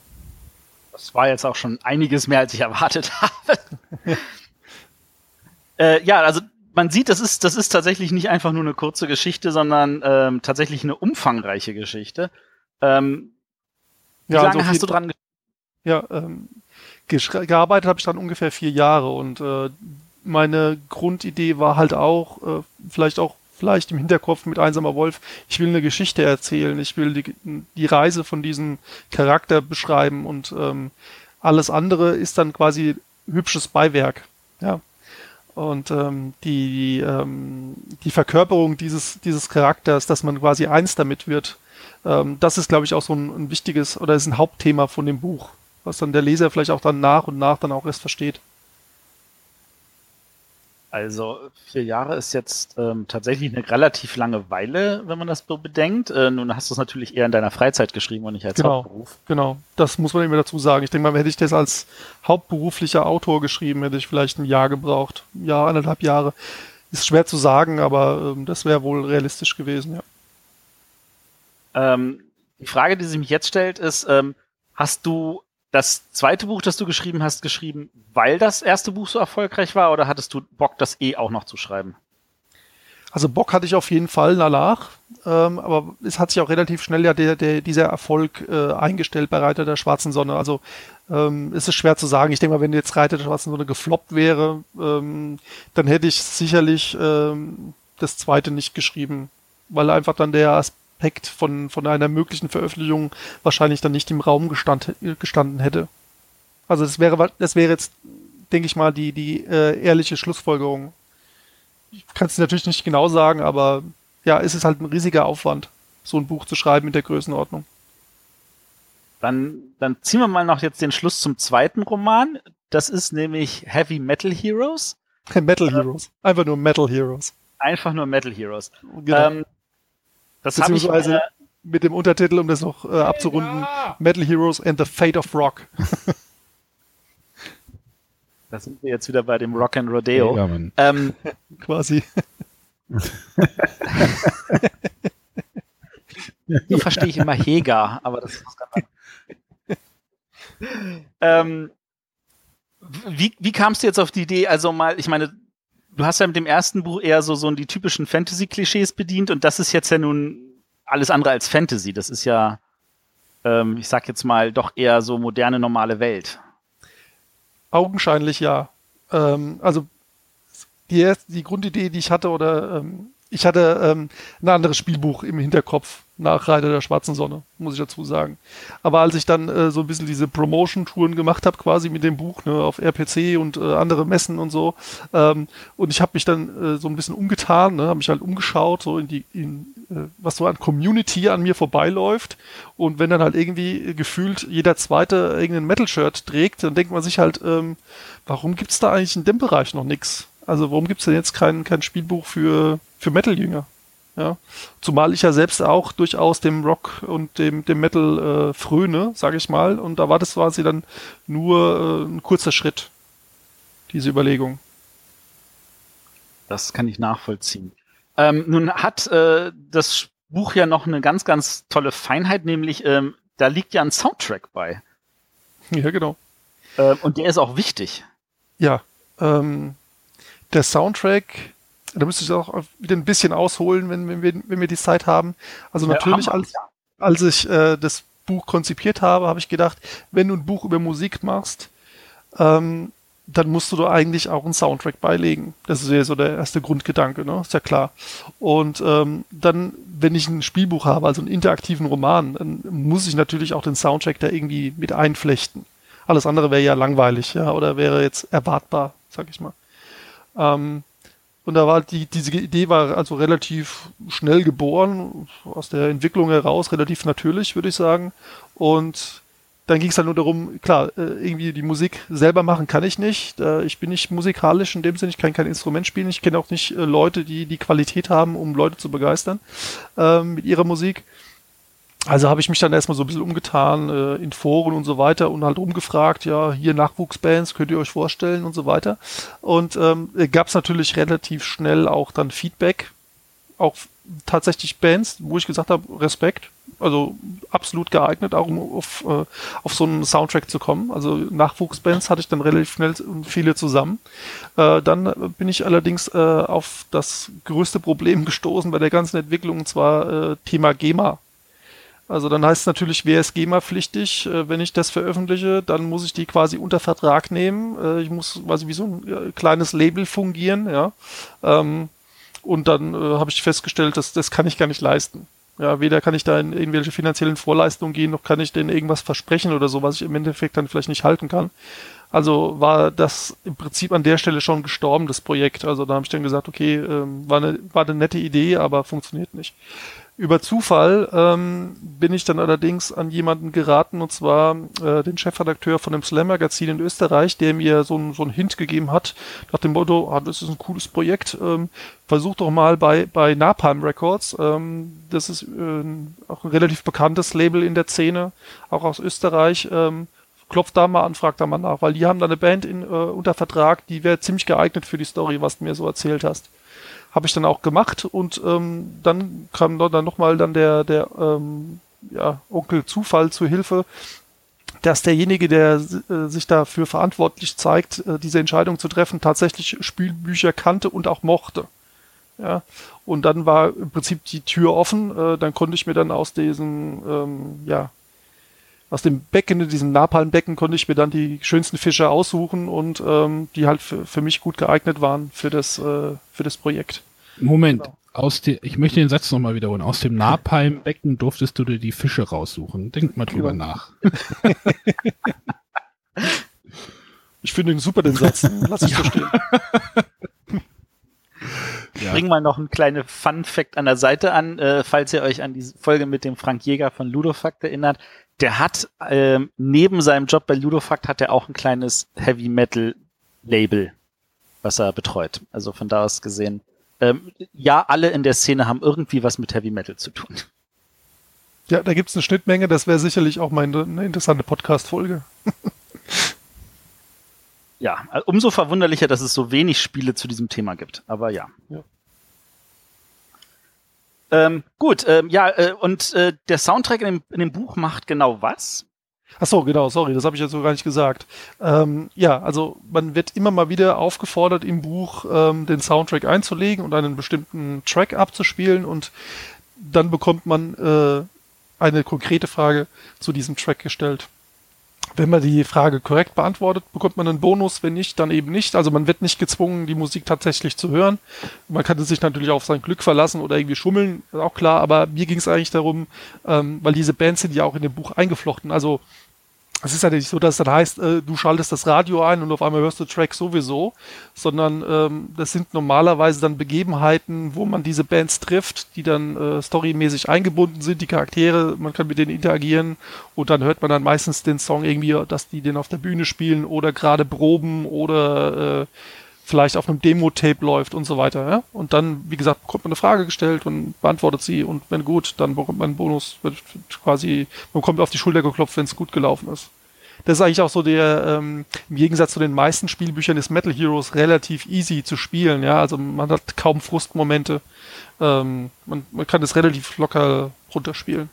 Das war jetzt auch schon einiges mehr, als ich erwartet habe. äh, ja, also man sieht, das ist, das ist tatsächlich nicht einfach nur eine kurze Geschichte, sondern ähm, tatsächlich eine umfangreiche Geschichte. Ähm, wie ja, lange also hast du dran Ja, ähm, gearbeitet habe ich dann ungefähr vier Jahre und äh, meine Grundidee war halt auch, äh, vielleicht auch vielleicht im Hinterkopf mit Einsamer Wolf, ich will eine Geschichte erzählen, ich will die, die Reise von diesem Charakter beschreiben und ähm, alles andere ist dann quasi hübsches Beiwerk. Ja. Und ähm, die, ähm, die Verkörperung dieses, dieses Charakters, dass man quasi eins damit wird, ähm, das ist, glaube ich, auch so ein, ein wichtiges oder ist ein Hauptthema von dem Buch, was dann der Leser vielleicht auch dann nach und nach dann auch erst versteht. Also vier Jahre ist jetzt ähm, tatsächlich eine relativ lange Weile, wenn man das so bedenkt. Äh, nun hast du es natürlich eher in deiner Freizeit geschrieben und nicht als genau, Hauptberuf. Genau, das muss man immer dazu sagen. Ich denke mal, hätte ich das als hauptberuflicher Autor geschrieben, hätte ich vielleicht ein Jahr gebraucht. Ein Jahr, anderthalb Jahre. Ist schwer zu sagen, aber ähm, das wäre wohl realistisch gewesen, ja. Ähm, die Frage, die sich mich jetzt stellt, ist, ähm, hast du das zweite Buch, das du geschrieben hast, geschrieben, weil das erste Buch so erfolgreich war oder hattest du Bock, das eh auch noch zu schreiben? Also Bock hatte ich auf jeden Fall danach, ähm, aber es hat sich auch relativ schnell ja der, der, dieser Erfolg äh, eingestellt bei Reiter der Schwarzen Sonne. Also ähm, ist es schwer zu sagen. Ich denke mal, wenn jetzt Reiter der Schwarzen Sonne gefloppt wäre, ähm, dann hätte ich sicherlich ähm, das zweite nicht geschrieben, weil einfach dann der Aspekt von, von einer möglichen Veröffentlichung wahrscheinlich dann nicht im Raum gestand, gestanden hätte. Also das wäre, das wäre jetzt, denke ich mal, die, die äh, ehrliche Schlussfolgerung. Ich kann es natürlich nicht genau sagen, aber ja, es ist halt ein riesiger Aufwand. so ein Buch zu schreiben in der Größenordnung. Dann, dann ziehen wir mal noch jetzt den Schluss zum zweiten Roman. Das ist nämlich Heavy Metal Heroes. Metal Heroes. Einfach nur Metal Heroes. Einfach nur Metal Heroes. Genau. Ähm, das habe ich Beziehungsweise äh, mit dem Untertitel, um das noch äh, abzurunden, Metal Heroes and the Fate of Rock. Da sind wir jetzt wieder bei dem Rock and Rodeo. Ja. Ähm, Quasi. so verstehe ich immer Heger, aber das ist was ganz anderes. ähm, wie, wie kamst du jetzt auf die Idee, also mal, ich meine, du hast ja mit dem ersten Buch eher so, so die typischen Fantasy-Klischees bedient und das ist jetzt ja nun alles andere als Fantasy. Das ist ja, ähm, ich sag jetzt mal, doch eher so moderne, normale Welt. Augenscheinlich ja. Ähm, also die, erste- die Grundidee, die ich hatte, oder ähm, ich hatte ähm, ein anderes Spielbuch im Hinterkopf nach Reiter der Schwarzen Sonne, muss ich dazu sagen. Aber als ich dann äh, so ein bisschen diese Promotion-Touren gemacht habe, quasi mit dem Buch ne, auf RPC und äh, andere Messen und so, ähm, und ich habe mich dann äh, so ein bisschen umgetan, ne, habe mich halt umgeschaut, so in die, in, äh, was so an Community an mir vorbeiläuft. Und wenn dann halt irgendwie gefühlt jeder zweite irgendein Metal-Shirt trägt, dann denkt man sich halt, ähm, warum gibt's da eigentlich in dem Bereich noch nix? Also warum gibt's denn jetzt kein, kein Spielbuch für, für Metal-Jünger? Ja. Zumal ich ja selbst auch durchaus dem Rock und dem, dem Metal äh, fröne, sage ich mal. Und da war das quasi dann nur äh, ein kurzer Schritt, diese Überlegung. Das kann ich nachvollziehen. Ähm, nun hat äh, das Buch ja noch eine ganz, ganz tolle Feinheit, nämlich ähm, da liegt ja ein Soundtrack bei. Ja, genau. Ähm, und der ist auch wichtig. Ja, ähm, der Soundtrack, da müsste ich auch wieder ein bisschen ausholen, wenn, wenn, wir, wenn wir die Zeit haben. Also Ja, natürlich, haben wir. als, als ich äh, das Buch konzipiert habe, habe ich gedacht, wenn du ein Buch über Musik machst, ähm, dann musst du da eigentlich auch einen Soundtrack beilegen. Das ist ja so der erste Grundgedanke, ne? Ist ja klar. Und ähm, dann, wenn ich ein Spielbuch habe, also einen interaktiven Roman, dann muss ich natürlich auch den Soundtrack da irgendwie mit einflechten. Alles andere wäre ja langweilig, ja, oder wäre jetzt erwartbar, sag ich mal. Ähm, und da war die, diese Idee war also relativ schnell geboren, aus der Entwicklung heraus, relativ natürlich, würde ich sagen. Und dann ging es halt nur darum, klar, äh, irgendwie die Musik selber machen kann ich nicht. Ich bin nicht musikalisch in dem Sinne, ich kann kein Instrument spielen. Ich kenne auch nicht äh, Leute, die die Qualität haben, um Leute zu begeistern ähm, mit ihrer Musik. Also habe ich mich dann erstmal so ein bisschen umgetan äh, in Foren und so weiter und halt rumgefragt, ja, hier Nachwuchsbands, könnt ihr euch vorstellen und so weiter. Und ähm, gab es natürlich relativ schnell auch dann Feedback, auch tatsächlich Bands, wo ich gesagt habe, Respekt, also absolut geeignet, auch um auf, äh, auf so einen Soundtrack zu kommen. Also Nachwuchsbands hatte ich dann relativ schnell viele zusammen. Äh, dann bin ich allerdings äh, auf das größte Problem gestoßen bei der ganzen Entwicklung, und zwar äh, Thema GEMA. Also dann heißt es natürlich, wer ist GEMA-pflichtig? Äh, wenn ich das veröffentliche, dann muss ich die quasi unter Vertrag nehmen. Äh, ich muss quasi wie so ein äh, kleines Label fungieren, ja. Ähm, und dann habe ich festgestellt, dass das kann ich gar nicht leisten. Ja, weder kann ich da in irgendwelche finanziellen Vorleistungen gehen, noch kann ich denen irgendwas versprechen oder so, was ich im Endeffekt dann vielleicht nicht halten kann. Also war das im Prinzip an der Stelle schon gestorben, das Projekt. Also da habe ich dann gesagt, okay, ähm, war, eine, war eine nette Idee, aber funktioniert nicht. Über Zufall ähm, bin ich dann allerdings an jemanden geraten, und zwar äh, den Chefredakteur von dem Slam-Magazin in Österreich, der mir so, ein, so einen Hint gegeben hat, nach dem Motto, ah, das ist ein cooles Projekt, ähm, versuch doch mal bei, bei Napalm Records, ähm, das ist äh, auch ein relativ bekanntes Label in der Szene, auch aus Österreich, ähm, klopft da mal an, fragt da mal nach, weil die haben da eine Band in, äh, unter Vertrag, die wäre ziemlich geeignet für die Story, was du mir so erzählt hast habe ich dann auch gemacht und ähm, dann kam dann nochmal dann der, der ähm, ja, Onkel Zufall zu Hilfe, dass derjenige, der äh, sich dafür verantwortlich zeigt, äh, diese Entscheidung zu treffen, tatsächlich Spielbücher kannte und auch mochte. Ja, und dann war im Prinzip die Tür offen. Äh, dann konnte ich mir dann aus diesem, ähm, ja, aus dem Becken, in diesem Napalmbecken, konnte ich mir dann die schönsten Fische aussuchen und ähm, die halt für, für mich gut geeignet waren für das, äh, für das Projekt. Moment, aus de, ich möchte den Satz nochmal wiederholen. Aus dem Napalmbecken durftest du dir die Fische raussuchen. Denk mal drüber Genau. nach. Ich finde ihn super, den Satz. Lass ich so stehen. Ja. Übrigens mal noch ein kleiner Fun-Fact an der Seite an, äh, falls ihr euch an die Folge mit dem Frank Jäger von Ludofakt erinnert. Der hat ähm, neben seinem Job bei Ludofakt hat er auch ein kleines Heavy Metal Label, was er betreut. Also von da aus gesehen, ähm, ja, alle in der Szene haben irgendwie was mit Heavy Metal zu tun. Ja, da gibt's eine Schnittmenge, das wäre sicherlich auch mal eine, interessante Podcast-Folge. ja, umso verwunderlicher, dass es so wenig Spiele zu diesem Thema gibt. Aber ja. Ja. Ähm, gut, ähm, ja, äh, und äh, der Soundtrack in dem, in dem Buch macht genau was? Ach so, genau, sorry, das habe ich jetzt so gar nicht gesagt. Ähm, ja, also man wird immer mal wieder aufgefordert im Buch ähm, den Soundtrack einzulegen und einen bestimmten Track abzuspielen und dann bekommt man äh, eine konkrete Frage zu diesem Track gestellt. Wenn man die Frage korrekt beantwortet, bekommt man einen Bonus, wenn nicht, dann eben nicht. Also man wird nicht gezwungen, die Musik tatsächlich zu hören. Man kann sich natürlich auf sein Glück verlassen oder irgendwie schummeln, ist auch klar, aber mir ging es eigentlich darum, ähm, weil diese Bands sind ja auch in dem Buch eingeflochten. Also es ist ja nicht so, dass das heißt, äh, du schaltest das Radio ein und auf einmal hörst du Track sowieso, sondern ähm, das sind normalerweise dann Begebenheiten, wo man diese Bands trifft, die dann äh, storymäßig eingebunden sind, die Charaktere, man kann mit denen interagieren und dann hört man dann meistens den Song irgendwie, dass die den auf der Bühne spielen oder gerade proben oder äh, vielleicht auf einem Demo-Tape läuft und so weiter. Ja? Und dann, wie gesagt, bekommt man eine Frage gestellt und beantwortet sie und wenn gut, dann bekommt man einen Bonus, wird quasi, man kommt auf die Schulter geklopft, wenn es gut gelaufen ist. Das ist eigentlich auch so der, ähm, im Gegensatz zu den meisten Spielbüchern ist Metal Heroes relativ easy zu spielen, ja, also man hat kaum Frustmomente. Ähm, man, man kann das relativ locker runterspielen.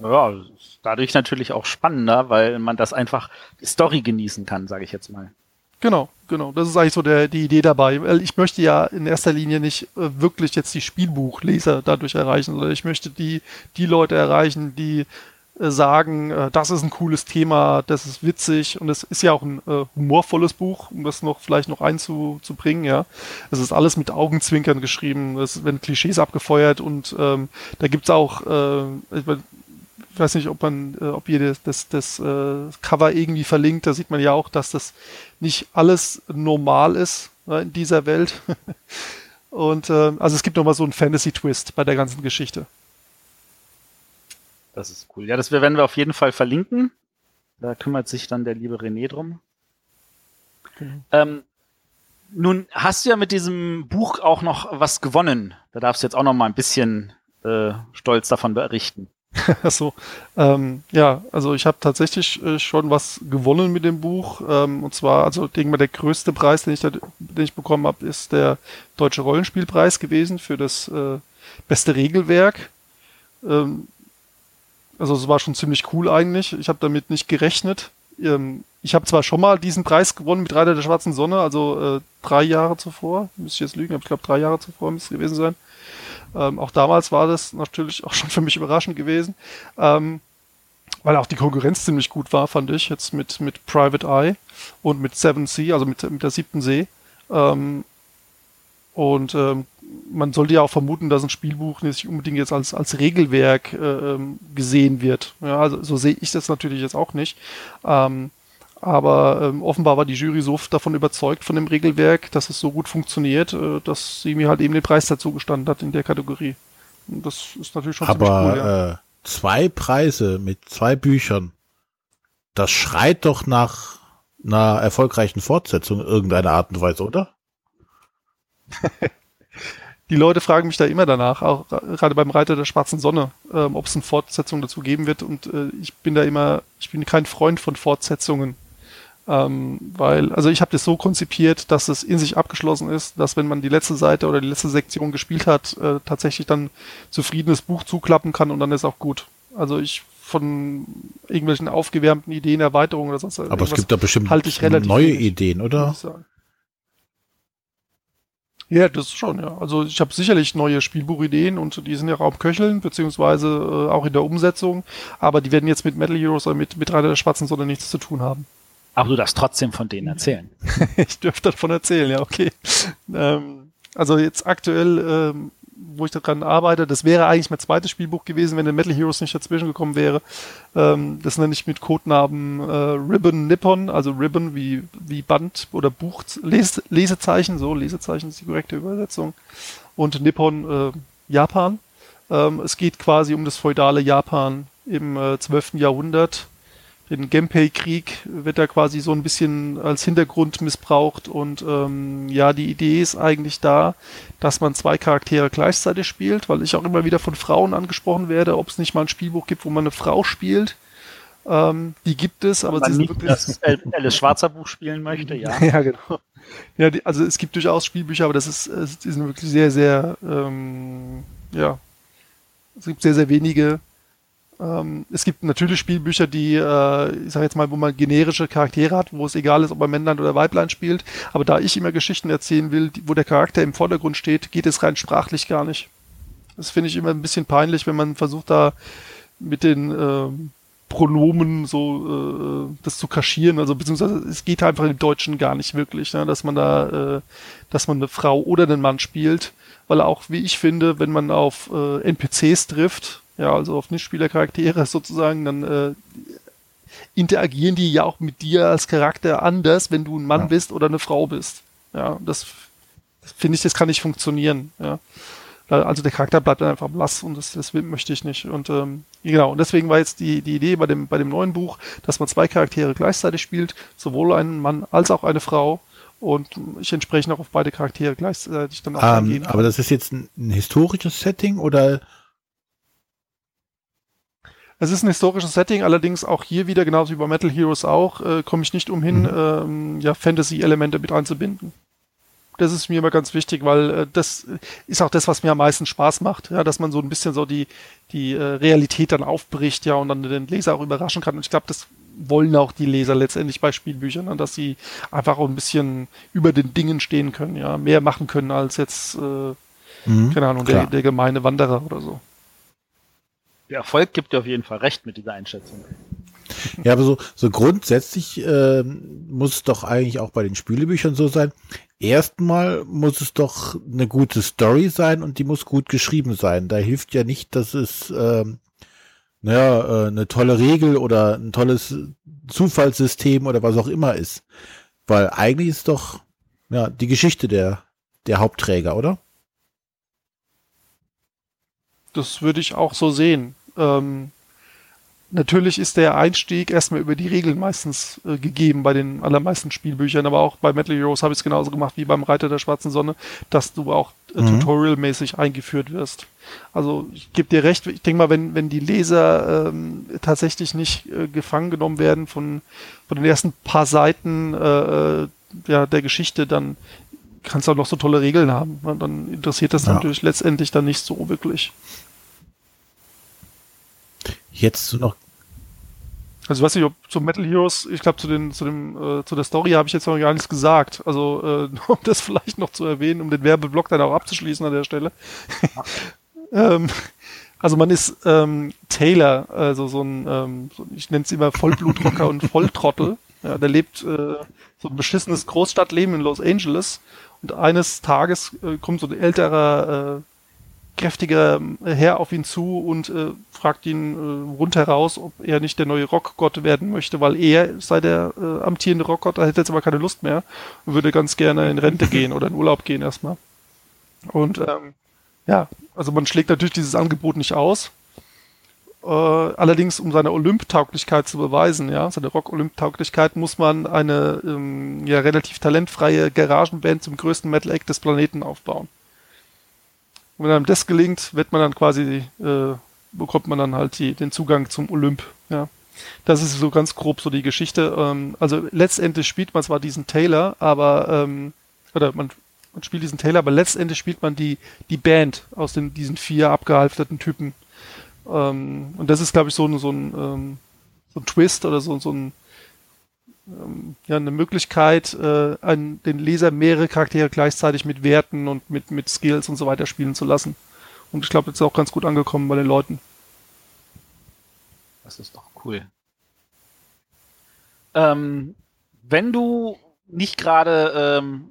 Ja, dadurch natürlich auch spannender, weil man das einfach Story genießen kann, sage ich jetzt mal. Genau, genau. Das ist eigentlich so der, die Idee dabei. Weil ich möchte ja in erster Linie nicht äh, wirklich jetzt die Spielbuchleser dadurch erreichen, sondern ich möchte die, die Leute erreichen, die äh, sagen, äh, das ist ein cooles Thema, das ist witzig und es ist ja auch ein äh, humorvolles Buch, um das noch vielleicht noch einzubringen, ja. Es ist alles mit Augenzwinkern geschrieben, es werden Klischees abgefeuert und ähm, da gibt's auch, äh, ich weiß nicht, ob man, äh, ob ihr das, das, das äh, Cover irgendwie verlinkt, da sieht man ja auch, dass das nicht alles normal ist äh, in dieser Welt. Und äh, also es gibt nochmal so einen Fantasy-Twist bei der ganzen Geschichte. Das ist cool. Ja, das werden wir auf jeden Fall verlinken. Da kümmert sich dann der liebe René drum. Mhm. Ähm, nun hast du ja mit diesem Buch auch noch was gewonnen. Da darfst du jetzt auch noch mal ein bisschen äh, stolz davon berichten. so, ähm, ja, also ich habe tatsächlich äh, schon was gewonnen mit dem Buch. Ähm, und zwar, also denke mal, der größte Preis, den ich, da, den ich bekommen habe, ist der Deutsche Rollenspielpreis gewesen für das äh, beste Regelwerk. Ähm, also es war schon ziemlich cool eigentlich. Ich habe damit nicht gerechnet. Ähm, ich habe zwar schon mal diesen Preis gewonnen mit Reiter der schwarzen Sonne, also äh, drei Jahre zuvor, müsste ich jetzt lügen, aber ich glaube drei Jahre zuvor müsste es gewesen sein. Ähm, auch damals war das natürlich auch schon für mich überraschend gewesen, ähm, weil auch die Konkurrenz ziemlich gut war, fand ich, jetzt mit, mit Private Eye und mit Seven Sea, also mit, mit der siebten See. Ähm, und ähm, man sollte ja auch vermuten, dass ein Spielbuch nicht unbedingt jetzt als, als Regelwerk äh, ähm, gesehen wird. Ja, also so sehe ich das natürlich jetzt auch nicht. Ähm, aber ähm, offenbar war die Jury so davon überzeugt von dem Regelwerk, dass es so gut funktioniert, äh, dass sie mir halt eben den Preis dazu gestanden hat in der Kategorie. Und das ist natürlich schon Aber cool, ja. äh, zwei Preise mit zwei Büchern, das schreit doch nach einer erfolgreichen Fortsetzung in irgendeiner Art und Weise, oder? die Leute fragen mich da immer danach, auch gerade beim Reiter der schwarzen Sonne, ähm, ob es eine Fortsetzung dazu geben wird. Und äh, ich bin da immer, ich bin kein Freund von Fortsetzungen. Ähm, weil, also ich habe das so konzipiert, dass es in sich abgeschlossen ist, dass wenn man die letzte Seite oder die letzte Sektion gespielt hat, äh, tatsächlich dann zufriedenes Buch zuklappen kann und dann ist auch gut. Also ich von irgendwelchen aufgewärmten Ideen, Erweiterungen oder sonst Aber es gibt da bestimmt halte ich relativ neue wenig, Ideen, oder? Ja, das schon, ja. Also ich habe sicherlich neue Spielbuchideen und die sind ja auch am Köcheln, beziehungsweise äh, auch in der Umsetzung, aber die werden jetzt mit Metal Heroes oder mit, mit Reiter der Schwarzen Sonne nichts zu tun haben. Aber du darfst trotzdem von denen erzählen. ich dürfte davon erzählen, ja, okay. Ähm, also jetzt aktuell ähm, wo ich daran arbeite. Das wäre eigentlich mein zweites Spielbuch gewesen, wenn der Metal Heroes nicht dazwischen gekommen wäre. Ähm, das nenne ich mit Codenamen äh, Ribbon Nippon, also Ribbon wie, wie Band oder Buch, Les Lesezeichen, so Lesezeichen ist die korrekte Übersetzung. Und Nippon äh, Japan. Ähm, es geht quasi um das feudale Japan im äh, 12. Jahrhundert den Genpei-Krieg wird da quasi so ein bisschen als Hintergrund missbraucht und ähm, ja, die Idee ist eigentlich da, dass man zwei Charaktere gleichzeitig spielt, weil ich auch immer wieder von Frauen angesprochen werde, ob es nicht mal ein Spielbuch gibt, wo man eine Frau spielt. Ähm, die gibt es, aber man sie nicht wirklich das Alice Schwarzer Buch spielen möchte, ja. ja, genau. Ja, die, also es gibt durchaus Spielbücher, aber das ist, es die sind wirklich sehr, sehr, ähm, ja, es gibt sehr, sehr wenige ähm, es gibt natürlich Spielbücher, die, äh, ich sag jetzt mal, wo man generische Charaktere hat, wo es egal ist, ob man Männlein oder Weiblein spielt. Aber da ich immer Geschichten erzählen will, die, wo der Charakter im Vordergrund steht, geht es rein sprachlich gar nicht. Das finde ich immer ein bisschen peinlich, wenn man versucht, da mit den äh, Pronomen so äh, das zu kaschieren. Also beziehungsweise es geht einfach im Deutschen gar nicht wirklich, ne, dass man da, äh, dass man eine Frau oder einen Mann spielt. Weil auch, wie ich finde, wenn man auf äh, NPCs trifft, ja, also auf Nichtspielercharaktere sozusagen, dann äh, interagieren die ja auch mit dir als Charakter anders, wenn du ein Mann ja. bist oder eine Frau bist. Ja, das, finde ich, das kann nicht funktionieren. Ja. Also der Charakter bleibt dann einfach blass und das, das möchte ich nicht. Und ähm, genau, und deswegen war jetzt die, die Idee bei dem, bei dem neuen Buch, dass man zwei Charaktere gleichzeitig spielt, sowohl einen Mann als auch eine Frau. Und ich entsprechend auch auf beide Charaktere gleichzeitig dann auch um, ähm, eingehen. Aber das ist jetzt ein, ein historisches Setting oder es ist ein historisches Setting, allerdings auch hier wieder, genauso wie bei Metal Heroes auch, äh, komme ich nicht umhin, mhm. ähm, ja, Fantasy-Elemente mit einzubinden. Das ist mir immer ganz wichtig, weil äh, das ist auch das, was mir am meisten Spaß macht, ja, dass man so ein bisschen so die, die äh, Realität dann aufbricht, ja, und dann den Leser auch überraschen kann. Und ich glaube, das wollen auch die Leser letztendlich bei Spielbüchern, ne, dass sie einfach auch ein bisschen über den Dingen stehen können, ja, mehr machen können als jetzt, äh, mhm, keine Ahnung, der, der gemeine Wanderer oder so der Erfolg gibt dir auf jeden Fall recht mit dieser Einschätzung. Ja, aber so, so grundsätzlich äh, muss es doch eigentlich auch bei den Spielebüchern so sein. Erstmal muss es doch eine gute Story sein und die muss gut geschrieben sein. Da hilft ja nicht, dass es äh, naja, äh, eine tolle Regel oder ein tolles Zufallssystem oder was auch immer ist. Weil eigentlich ist doch ja, die Geschichte der, der Hauptträger, oder? das würde ich auch so sehen. Ähm, natürlich ist der Einstieg erstmal über die Regeln meistens äh, gegeben bei den allermeisten Spielbüchern, aber auch bei Metal Heroes habe ich es genauso gemacht wie beim Reiter der schwarzen Sonne, dass du auch äh, mhm. tutorialmäßig eingeführt wirst. Also ich gebe dir recht, ich denke mal, wenn, wenn die Leser ähm, tatsächlich nicht äh, gefangen genommen werden von, von den ersten paar Seiten äh, äh ja, der Geschichte, dann kannst du auch noch so tolle Regeln haben. Dann interessiert das ja. natürlich letztendlich dann nicht so wirklich. Jetzt noch. Also weiß nicht, ob zu Metal Heroes, ich glaube zu den, zu dem, äh, zu der Story habe ich jetzt noch gar nichts gesagt. Also äh, um das vielleicht noch zu erwähnen, um den Werbeblock dann auch abzuschließen an der Stelle. ähm, also man ist ähm, Taylor, also so ein, ähm, so, ich nenne es immer Vollblutrocker und Volltrottel. Ja, der lebt äh, so ein beschissenes Großstadtleben in Los Angeles und eines Tages äh, kommt so ein älterer äh, kräftiger äh, Herr auf ihn zu und äh, fragt ihn äh, rundheraus, ob er nicht der neue Rockgott werden möchte, weil er sei der äh, amtierende Rockgott, er hätte jetzt aber keine Lust mehr und würde ganz gerne in Rente gehen oder in Urlaub gehen erstmal. Und ähm, ja, also man schlägt natürlich dieses Angebot nicht aus. Äh, allerdings, um seine Olymp-Tauglichkeit zu beweisen, ja, seine Rock-Olymp-Tauglichkeit, muss man eine ähm, ja relativ talentfreie Garagenband zum größten Metal-Act des Planeten aufbauen. Und wenn einem das gelingt, wird man dann quasi, äh, bekommt man dann halt die, den Zugang zum Olymp. Ja. Das ist so ganz grob so die Geschichte. Ähm, also letztendlich spielt man zwar diesen Taylor, aber ähm, oder man, man spielt diesen Taylor, aber letztendlich spielt man die, die Band aus den, diesen vier abgehalfterten Typen. Ähm, und das ist, glaube ich, so, so, ein, ähm, so ein Twist oder so, so ein ja, eine Möglichkeit, äh, an den Leser mehrere Charaktere gleichzeitig mit Werten und mit, mit Skills und so weiter spielen zu lassen. Und ich glaube, das ist auch ganz gut angekommen bei den Leuten. Das ist doch cool. Ähm, wenn du nicht gerade ähm,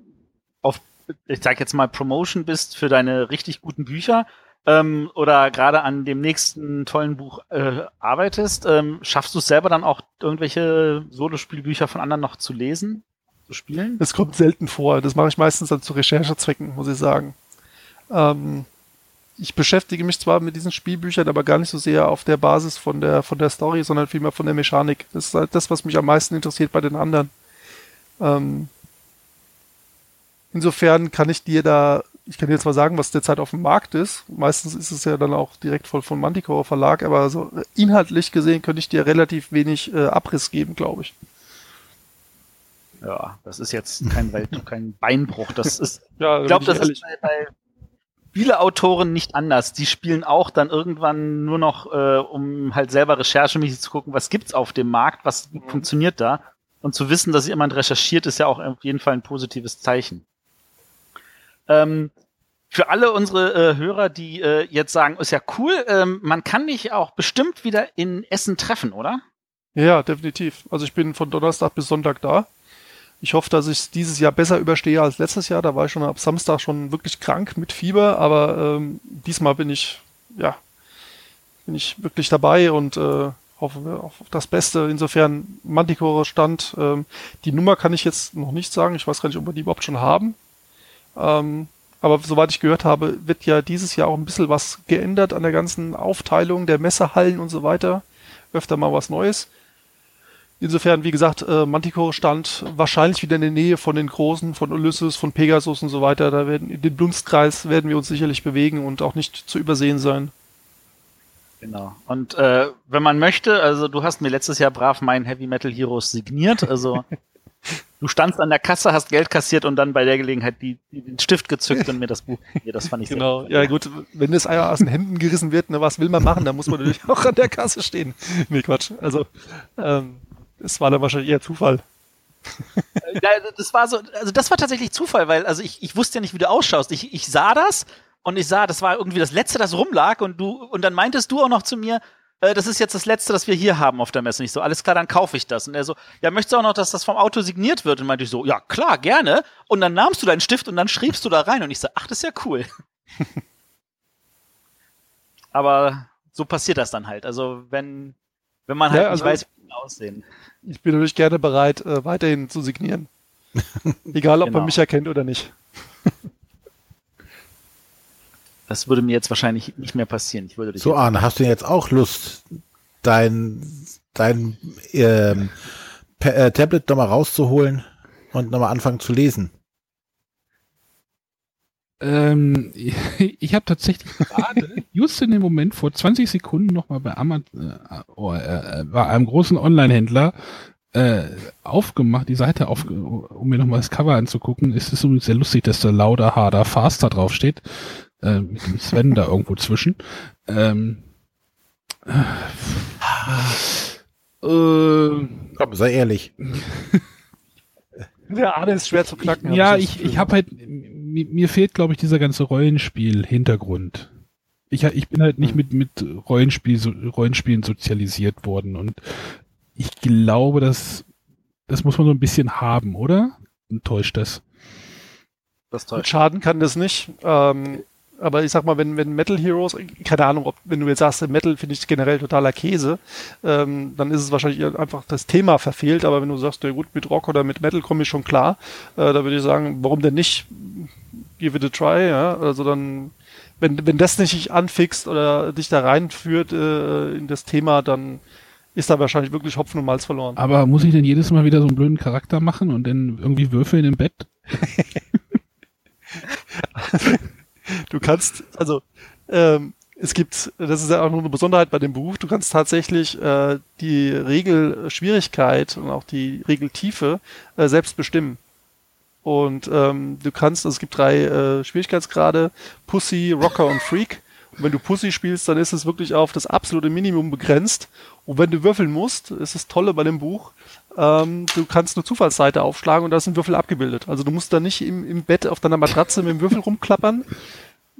auf ich sag jetzt mal, Promotion bist für deine richtig guten Bücher ähm, oder gerade an dem nächsten tollen Buch äh, arbeitest, ähm, schaffst du es selber dann auch irgendwelche Solospielbücher von anderen noch zu lesen, zu spielen? Das kommt selten vor. Das mache ich meistens dann zu Recherchezwecken, muss ich sagen. Ähm, ich beschäftige mich zwar mit diesen Spielbüchern, aber gar nicht so sehr auf der Basis von der, von der Story, sondern vielmehr von der Mechanik. Das ist halt das, was mich am meisten interessiert bei den anderen. Ähm, insofern kann ich dir da, ich kann dir zwar sagen, was derzeit auf dem Markt ist. Meistens ist es ja dann auch direkt voll von Manticore Verlag, aber so inhaltlich gesehen könnte ich dir relativ wenig äh, Abriss geben, glaube ich. Ja, das ist jetzt kein, Welt, kein Beinbruch. Das ist, Ja, ich glaube, das ist bei, bei viele Autoren nicht anders. Die spielen auch dann irgendwann nur noch, äh, um halt selber recherchemäßig zu gucken, was gibt's auf dem Markt, was Mhm. funktioniert da. Und zu wissen, dass jemand recherchiert, ist ja auch auf jeden Fall ein positives Zeichen. Ähm, für alle unsere äh, Hörer, die äh, jetzt sagen, ist ja cool, ähm, man kann dich auch bestimmt wieder in Essen treffen, oder? Ja, definitiv. Also ich bin von Donnerstag bis Sonntag da. Ich hoffe, dass ich es dieses Jahr besser überstehe als letztes Jahr. Da war ich schon ab Samstag schon wirklich krank mit Fieber, aber ähm, diesmal bin ich, ja, bin ich wirklich dabei und äh, hoffe auf das Beste. Insofern Manticore Stand. Ähm, die Nummer kann ich jetzt noch nicht sagen. Ich weiß gar nicht, ob wir die überhaupt schon haben. Ähm, aber soweit ich gehört habe, wird ja dieses Jahr auch ein bisschen was geändert an der ganzen Aufteilung der Messehallen und so weiter. Öfter mal was Neues. Insofern, wie gesagt, äh, Manticore stand wahrscheinlich wieder in der Nähe von den Großen, von Ulysses, von Pegasus und so weiter. Da werden in den Dunstkreis werden wir uns sicherlich bewegen und auch nicht zu übersehen sein. Genau. Und äh, wenn man möchte, also du hast mir letztes Jahr brav meinen Heavy Metal Heroes signiert, also du standst an der Kasse, hast Geld kassiert und dann bei der Gelegenheit die, die, den Stift gezückt und mir das Buch gegeben. Das fand ich Genau. sehr Ja gut, wenn das Eier aus den Händen gerissen wird, ne, was will man machen? Da muss man natürlich auch an der Kasse stehen. Nee, Quatsch. Also ähm, es war dann wahrscheinlich eher Zufall. Ja, das war so, also das war tatsächlich Zufall, weil also ich, ich wusste ja nicht, wie du ausschaust. Ich, ich sah das und ich sah, das war irgendwie das letzte, das rumlag und du und dann meintest du auch noch zu mir, äh, das ist jetzt das letzte, das wir hier haben auf der Messe. Und ich so, alles klar, dann kaufe ich das. Und er so, ja, möchtest du auch noch, dass das vom Auto signiert wird? Und meinte ich so, ja, klar, gerne. Und dann nahmst du deinen Stift und dann schriebst du da rein und ich so, ach, das ist ja cool. Aber so passiert das dann halt. Also wenn wenn man halt Ja, also- nicht weiß, wie die aussehen. Ich bin natürlich gerne bereit, äh, weiterhin zu signieren. Egal, ob Genau. man mich erkennt oder nicht. Das würde mir jetzt wahrscheinlich nicht mehr passieren. Ich würde dich So, Arne, hast du jetzt auch Lust, dein, dein ähm, Pa- äh, Tablet nochmal rauszuholen und nochmal anfangen zu lesen? Ähm, ich habe tatsächlich gerade, just in dem Moment, vor 20 Sekunden nochmal bei Amazon, äh, oh, äh, bei einem großen Online-Händler äh, aufgemacht, die Seite auf, um mir nochmal das Cover anzugucken. Es ist übrigens sehr lustig, dass da Lauder, Harder, Faster draufsteht. Äh, mit dem Sven da irgendwo zwischen. Ähm, äh, Komm, sei ehrlich. Der Arne ist schwer zu knacken. ja, ich, ich habe halt, mir, mir fehlt, glaube ich, dieser ganze Rollenspiel-Hintergrund. Ich, ich bin halt nicht mit, mit Rollenspiel, so, Rollenspielen sozialisiert worden und ich glaube, dass das muss man so ein bisschen haben, oder? Enttäuscht das? das. Mit Schaden kann das nicht. Ähm, aber ich sag mal, wenn, wenn Metal Heroes, keine Ahnung, ob, wenn du jetzt sagst, Metal finde ich generell totaler Käse, ähm, dann ist es wahrscheinlich einfach das Thema verfehlt. Aber wenn du sagst, ja gut, mit Rock oder mit Metal komme ich schon klar, äh, da würde ich sagen, warum denn nicht? Give it a try, ja. Also dann, wenn, wenn das nicht dich anfixt oder dich da reinführt äh, in das Thema, dann ist da wahrscheinlich wirklich Hopfen und Malz verloren. Aber muss ich denn jedes Mal wieder so einen blöden Charakter machen und dann irgendwie würfeln im Bett? Du kannst, also ähm, es gibt, das ist ja auch nur eine Besonderheit bei dem Buch, du kannst tatsächlich äh, die Regelschwierigkeit und auch die Regeltiefe äh, selbst bestimmen. Und ähm, du kannst, also es gibt drei äh, Schwierigkeitsgrade, Pussy, Rocker und Freak. Und wenn du Pussy spielst, dann ist es wirklich auf das absolute Minimum begrenzt. Und wenn du würfeln musst, ist das Tolle bei dem Buch, ähm, du kannst eine Zufallsseite aufschlagen und da sind Würfel abgebildet. Also du musst da nicht im, im Bett auf deiner Matratze mit dem Würfel rumklappern,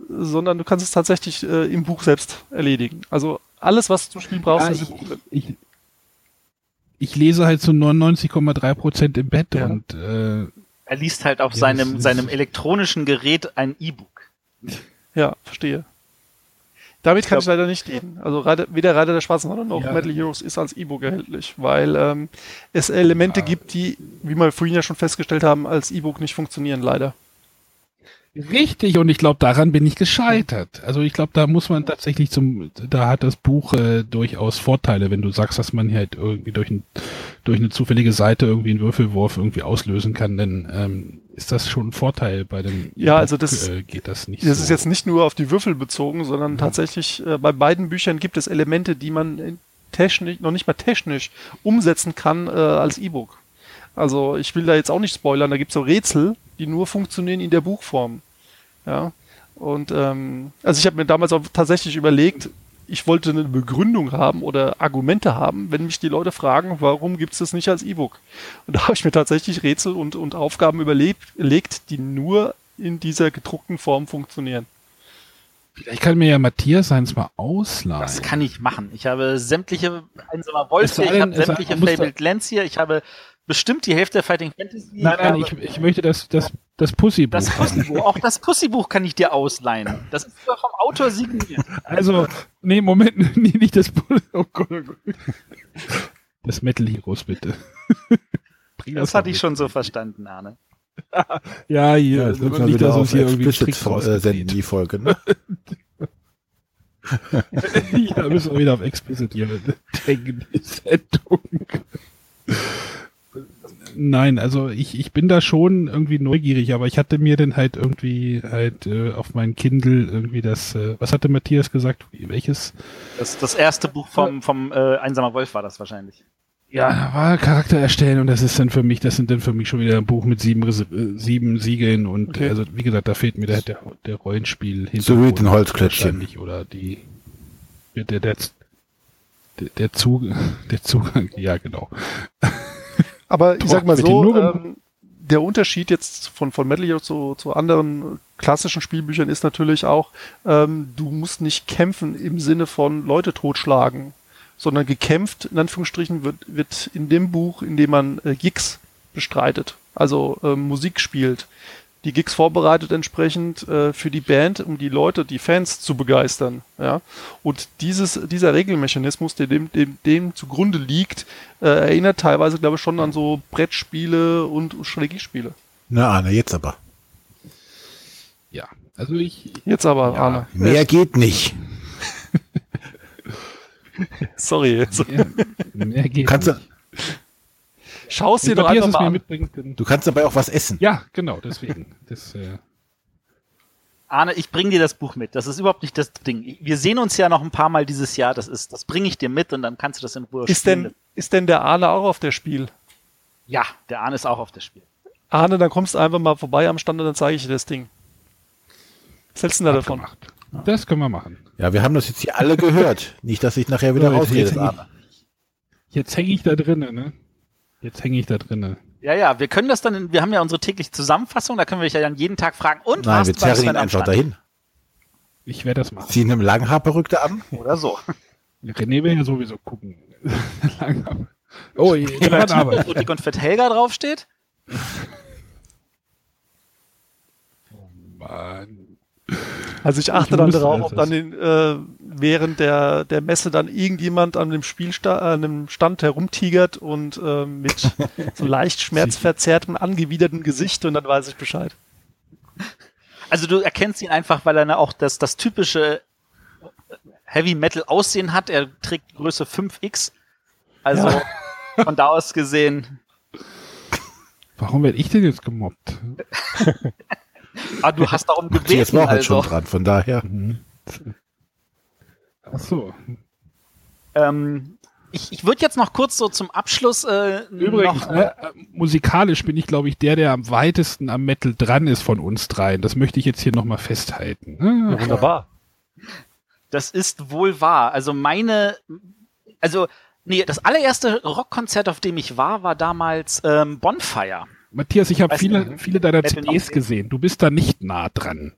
sondern du kannst es tatsächlich äh, im Buch selbst erledigen. Also alles, was du zum Spiel brauchst, Ja, ist im ich, ich, ich lese halt zu 99,3 Prozent im Bett Ja. und äh, Er liest halt auf Ja, seinem, seinem elektronischen Gerät ein E-Book. Ja, verstehe. Damit kann Ich ich, leider nicht dienen. Also weder Reiter der Schwarzen Sonne noch Ja. Metal Heroes ist als E-Book erhältlich, weil ähm, es Elemente gibt, die, wie wir vorhin ja schon festgestellt haben, als E-Book nicht funktionieren, leider. Richtig, und ich glaube, daran bin ich gescheitert. Also ich glaube, da muss man tatsächlich zum, da hat das Buch äh, durchaus Vorteile, wenn du sagst, dass man halt irgendwie durch, ein, durch eine zufällige Seite irgendwie einen Würfelwurf irgendwie auslösen kann, dann ähm, ist das schon ein Vorteil bei dem Ja, E-Book, also das- äh, geht das nicht Das so. ist jetzt nicht nur auf die Würfel bezogen, sondern tatsächlich äh, bei beiden Büchern gibt es Elemente, die man in technisch, noch nicht mal technisch umsetzen kann äh, als E-Book. Also ich will da jetzt auch nicht spoilern, da gibt es so Rätsel, die nur funktionieren in der Buchform. Ja. Und ähm, also ich habe mir damals auch tatsächlich überlegt, ich wollte eine Begründung haben oder Argumente haben, wenn mich die Leute fragen, warum gibt es das nicht als E-Book? Und da habe ich mir tatsächlich Rätsel und, und Aufgaben überlegt, die nur in dieser gedruckten Form funktionieren. Vielleicht kann mir ja Matthias seins mal ausleihen. Das kann ich machen. Ich habe sämtliche einsamer Wolf hier, ich habe sämtliche Fabled Lands hier, ich habe bestimmt die Hälfte der Fighting Fantasy. Nein, nein, ich, ich möchte das, das, das Pussy-Buch. das. Pussybuch, auch das Pussybuch kann ich dir ausleihen. Das ist doch vom Autor signiert. Also, nee, Moment, nee, nicht das Pussy. Oh Gott, oh Gott. Das Metal Heroes, bitte. Bring Das mal hatte ich schon so verstanden, Arne. Ja, hier, Ja, jetzt müssen wir nicht, wieder dass uns auf hier irgendwie Tricks äh, senden, die Folge. Ne? ja, müssen wir wieder auf Explicit hier denken, die Sendung. Nein, also ich, ich bin da schon irgendwie neugierig, aber ich hatte mir dann halt irgendwie halt äh, auf mein Kindle irgendwie das, äh, was hatte Matthias gesagt? Welches? Das, das erste Buch vom, vom äh, Einsamer Wolf war das wahrscheinlich. Ja, war Charakter erstellen und das ist dann für mich, das sind dann für mich schon wieder ein Buch mit sieben, äh, sieben Siegeln und Okay. also wie gesagt, da fehlt mir der, der, der Rollenspiel So wie den Holzklötzchen. wahrscheinlich oder die der der, der, der Zug der Zugang, ja genau. Aber ich Boah, sag mal so, ähm, der Unterschied jetzt von, von Metal Gear zu, zu anderen klassischen Spielbüchern ist natürlich auch, ähm, du musst nicht kämpfen im Sinne von Leute totschlagen, sondern gekämpft, in Anführungsstrichen, wird, wird in dem Buch, in dem man äh, Gigs bestreitet, also ähm, Musik spielt. Die Gigs vorbereitet entsprechend äh, für die Band, um die Leute, die Fans zu begeistern. Ja? Und dieses, dieser Regelmechanismus, der dem, dem, dem zugrunde liegt, äh, erinnert teilweise, glaube ich, schon an so Brettspiele und Strategiespiele. Na, Arne, jetzt aber. Ja, also ich Jetzt aber, Ja, Arne. Mehr geht nicht. Sorry. ja, mehr geht Kannst du, nicht. Schau es dir doch einfach mal mir an. du kannst dabei auch was essen. ja, genau, deswegen. Das, äh, Arne, ich bring dir das Buch mit. Das ist überhaupt nicht das Ding. Wir sehen uns ja noch ein paar Mal dieses Jahr. Das ist, das bringe ich dir mit und dann kannst du das in Ruhe Ist spielen. denn, ist denn der Arne auch auf der Spiel? Ja, der Arne ist auch auf das Spiel. Arne, dann kommst du einfach mal vorbei am Stand und dann zeige ich dir das Ding. Was hältst du denn da davon? gemacht. Das können wir machen. Ja, wir haben das jetzt hier alle gehört. Nicht, dass ich nachher wieder So, jetzt- rausgehe. jetzt- Arne. Jetzt hänge ich da drinnen, ne? Jetzt hänge ich da drinnen. Ja, ja, wir können das dann, in, wir haben ja unsere tägliche Zusammenfassung, da können wir dich ja dann jeden Tag fragen. Und Nein, warst wir zerren ihn einfach dahin. Ich werde das machen. Ziehen eine Langhaarperückte an. Oder so. René will ja sowieso gucken. Langsam. oh, ich bin an Arbeit. Wo Dick und Fett Helga draufsteht. Mann. Also ich achte Ich dann darauf, ob dann in, äh, während der, der Messe dann irgendjemand an dem Spielstand, an dem Stand herumtigert und äh, mit so leicht schmerzverzerrtem, angewidertem Gesicht und dann weiß ich Bescheid. Also du erkennst ihn einfach, weil er auch das, das typische Heavy Metal Aussehen hat. Er trägt Größe 5X. Also von da aus gesehen. Warum werde ich denn jetzt gemobbt? Ah, du hast darum Jetzt gebeten, war auch halt also. schon dran. Von daher. Ach so. Ähm, ich ich würde jetzt noch kurz so zum Abschluss äh, Übrigens, noch, ne, äh, musikalisch bin ich, glaube ich, der, der am weitesten am Metal dran ist von uns dreien. Das möchte ich jetzt hier nochmal festhalten. ne? wunderbar. Das ist wohl wahr. Also meine, also nee, das allererste Rockkonzert, auf dem ich war, war damals ähm, Bonfire. Matthias, ich habe viele, viele deiner CDs gesehen. Du bist da nicht nah dran.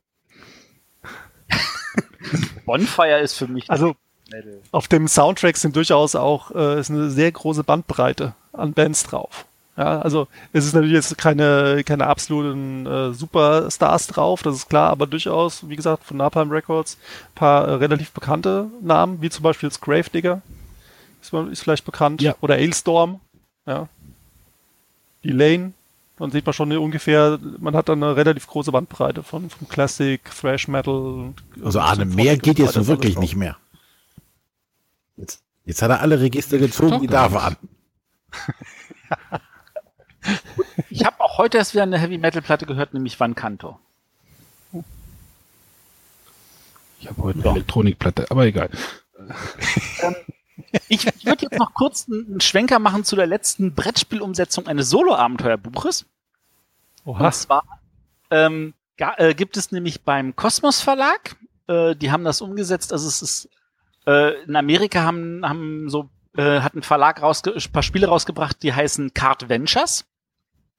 Bonfire ist für mich Also Metal. auf dem Soundtrack sind durchaus auch äh, ist eine sehr große Bandbreite an Bands drauf. Ja, also es ist natürlich jetzt keine, keine absoluten äh, Superstars drauf, das ist klar, aber durchaus, wie gesagt, von Napalm Records ein paar äh, relativ bekannte Namen, wie zum Beispiel jetzt Gravedigger, ist, ist vielleicht bekannt, Ja. oder Ailstorm, ja. Die Lane, dann sieht man schon ungefähr, man hat dann eine relativ große Bandbreite von, von Classic, Thrash Metal. Und, Also Arne, mehr geht jetzt nun wirklich nicht mehr. Jetzt, jetzt hat er alle Register gezogen, die da waren. Ich habe auch heute erst wieder eine Heavy Metal Platte gehört, nämlich Van Canto. Ich habe heute eine Elektronikplatte, aber egal. Ich, ich würde jetzt noch kurz einen Schwenker machen zu der letzten Brettspielumsetzung eines Solo-Abenteuerbuches. Oha. Und zwar ähm, äh, gibt es nämlich beim Kosmos Verlag, äh, die haben das umgesetzt, also es ist äh, in Amerika haben, haben so äh, hat ein Verlag rausge ein paar Spiele rausgebracht, die heißen Card Ventures.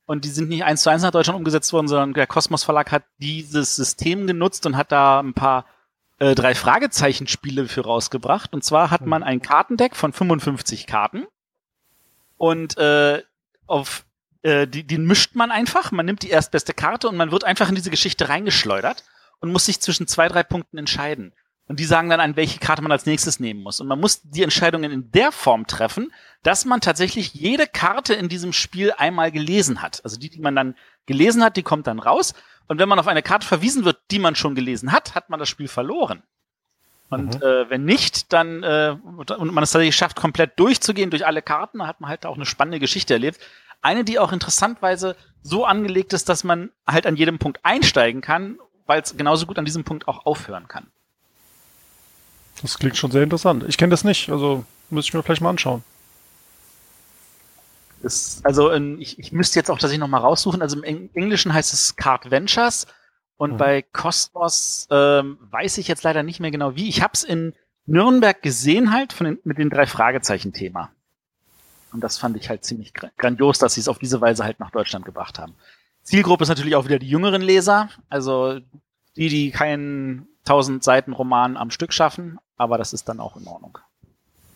Und die sind nicht eins zu eins nach Deutschland umgesetzt worden, sondern der Kosmos Verlag hat dieses System genutzt und hat da ein paar äh, drei Fragezeichen Spiele für rausgebracht. Und zwar hat man ein Kartendeck von 55 Karten und äh, auf äh, die, den mischt man einfach. Man nimmt die erstbeste Karte und man wird einfach in diese Geschichte reingeschleudert und muss sich zwischen zwei, drei Punkten entscheiden. Und die sagen dann, an welche Karte man als nächstes nehmen muss. Und man muss die Entscheidungen in der Form treffen, dass man tatsächlich jede Karte in diesem Spiel einmal gelesen hat. Also die, die man dann gelesen hat, die kommt dann raus. Und wenn man auf eine Karte verwiesen wird, die man schon gelesen hat, hat man das Spiel verloren. Und äh, wenn nicht, dann äh, und man es tatsächlich schafft, komplett durchzugehen durch alle Karten, dann hat man halt auch eine spannende Geschichte erlebt. Eine, die auch interessantweise so angelegt ist, dass man halt an jedem Punkt einsteigen kann, weil es genauso gut an diesem Punkt auch aufhören kann. Das klingt schon sehr interessant. Ich kenne das nicht, also müsste ich mir vielleicht mal anschauen. Das, also in, ich, ich müsste jetzt auch tatsächlich noch mal raussuchen. Also im Eng Englischen heißt es Card Ventures und Mhm. bei Cosmos ähm, weiß ich jetzt leider nicht mehr genau wie. Ich habe es in Nürnberg gesehen halt von den, mit den drei Fragezeichen-Thema. Und das fand ich halt ziemlich gra- grandios, dass sie es auf diese Weise halt nach Deutschland gebracht haben. Zielgruppe ist natürlich auch wieder die jüngeren Leser, also die, die keinen 1000 Seiten Roman am Stück schaffen, aber das ist dann auch in Ordnung.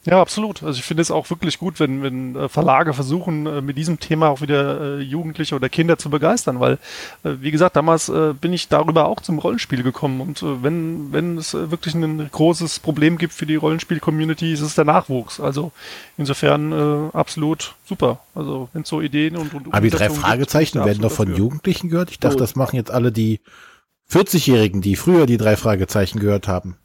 Ja, absolut. Also ich finde es auch wirklich gut, wenn, wenn äh, Verlage versuchen, äh, mit diesem Thema auch wieder äh, Jugendliche oder Kinder zu begeistern, weil, wie gesagt, damals bin ich darüber auch zum Rollenspiel gekommen und wenn, wenn es wirklich ein großes Problem gibt für die Rollenspiel-Community, ist es der Nachwuchs. Also insofern äh, absolut super. Also wenn es so Ideen und, und Aber die drei gibt, Fragezeichen ich werden doch von dafür. Jugendlichen gehört. Ich dachte, das machen jetzt alle die 40-Jährigen, die früher die drei Fragezeichen gehört haben.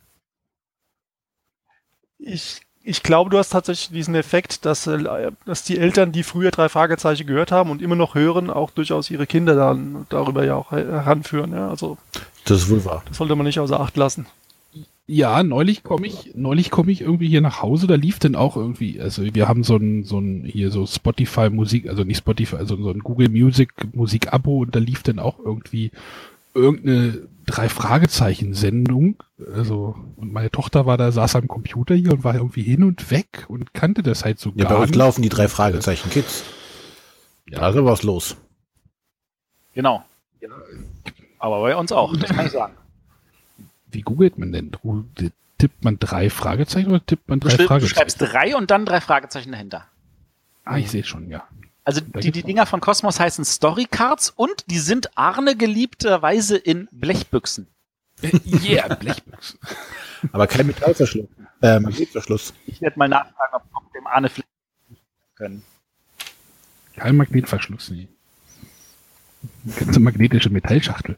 Ich, ich glaube, du hast tatsächlich diesen Effekt, dass, äh, dass die Eltern, die früher drei Fragezeichen gehört haben und immer noch hören, auch durchaus ihre Kinder dann darüber ja auch äh, heranführen. Ja? Also Das ist wohl wahr. das sollte man nicht außer Acht lassen. Ja, neulich komme ich, neulich komme ich irgendwie hier nach Hause, da lief denn auch irgendwie, also wir haben so ein, so ein, hier so Spotify Musik, also nicht Spotify, also so ein Google Music Musik Abo und da lief dann auch irgendwie irgendeine drei Fragezeichen Sendung, also, und meine Tochter war da, saß am Computer hier und war irgendwie hin und weg und kannte das halt so Ja, bei gar uns nicht. laufen die drei Fragezeichen Kids. Ja. Da ist was los. Genau. Aber bei uns auch, das kann ich sagen. Wie googelt man denn? Du- Tippt man drei Fragezeichen oder tippt man Du, drei du Fragezeichen? schreibst drei und dann drei Fragezeichen dahinter. Ah, ich sehe schon, ja. Also die, die. Dinger von Cosmos heißen Storycards und die sind Arne geliebterweise in Blechbüchsen. Yeah, Blechbüchsen. Aber kein Metallverschluss. Äh, Magnetverschluss. Ich werde mal nachfragen, ob ob dem Arne vielleicht können. Kein Magnetverschluss, nee. Ganze magnetische Metallschachtel.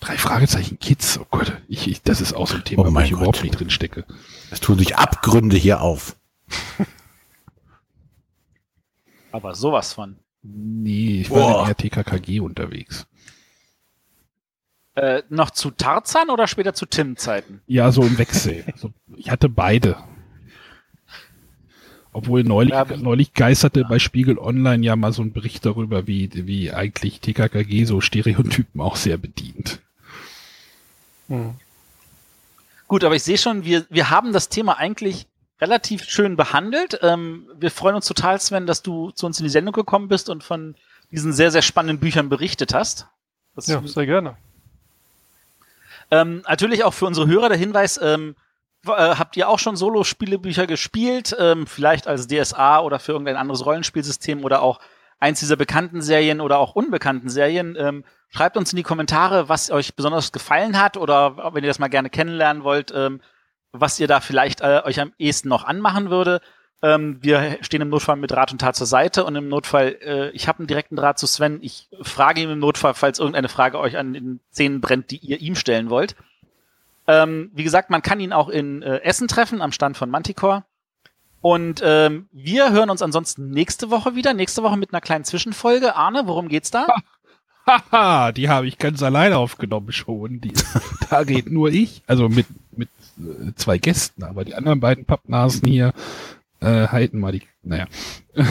Drei Fragezeichen Kids. Oh Gott, ich, ich, das ist auch so ein Thema, Oh wo ich überhaupt nicht drin stecke. Es tun sich Abgründe hier auf. Aber sowas von. Nee, ich Boah. war in eher TKKG unterwegs. Äh, noch zu Tarzan oder später zu Tim-Zeiten? Ja, so im Wechsel. So, ich hatte beide. Obwohl neulich, Ja, neulich geisterte bei Spiegel Online ja mal so ein Bericht darüber, wie, wie eigentlich TKKG so Stereotypen auch sehr bedient. Hm. Gut, aber ich sehe schon, wir, wir haben das Thema eigentlich relativ schön behandelt. Ähm, wir freuen uns total, Sven, dass du zu uns in die Sendung gekommen bist und von diesen sehr, sehr spannenden Büchern berichtet hast. Das Ja, sehr gerne. Ähm, natürlich auch für unsere Hörer der Hinweis, ähm, äh, habt ihr auch schon Solo-Spielebücher gespielt? Ähm, vielleicht als DSA oder für irgendein anderes Rollenspielsystem oder auch eins dieser bekannten Serien oder auch unbekannten Serien. Ähm, schreibt uns in die Kommentare, was euch besonders gefallen hat oder wenn ihr das mal gerne kennenlernen wollt, ähm, was ihr da vielleicht äh, euch am ehesten noch anmachen würde. Ähm, wir stehen im Notfall mit Rat und Tat zur Seite und im Notfall, äh, ich habe einen direkten Draht zu Sven. Ich frage ihm im Notfall, falls irgendeine Frage euch an den Zähnen brennt, die ihr ihm stellen wollt. Ähm, wie gesagt, man kann ihn auch in äh, Essen treffen, am Stand von Manticore. Und ähm, wir hören uns ansonsten nächste Woche wieder. Nächste Woche mit einer kleinen Zwischenfolge. Arne, worum geht's da? Haha, die habe ich ganz alleine aufgenommen schon. Die, da geht nur ich, also mit, mit äh, zwei Gästen, aber die anderen beiden Pappnasen hier äh, halten mal die, naja.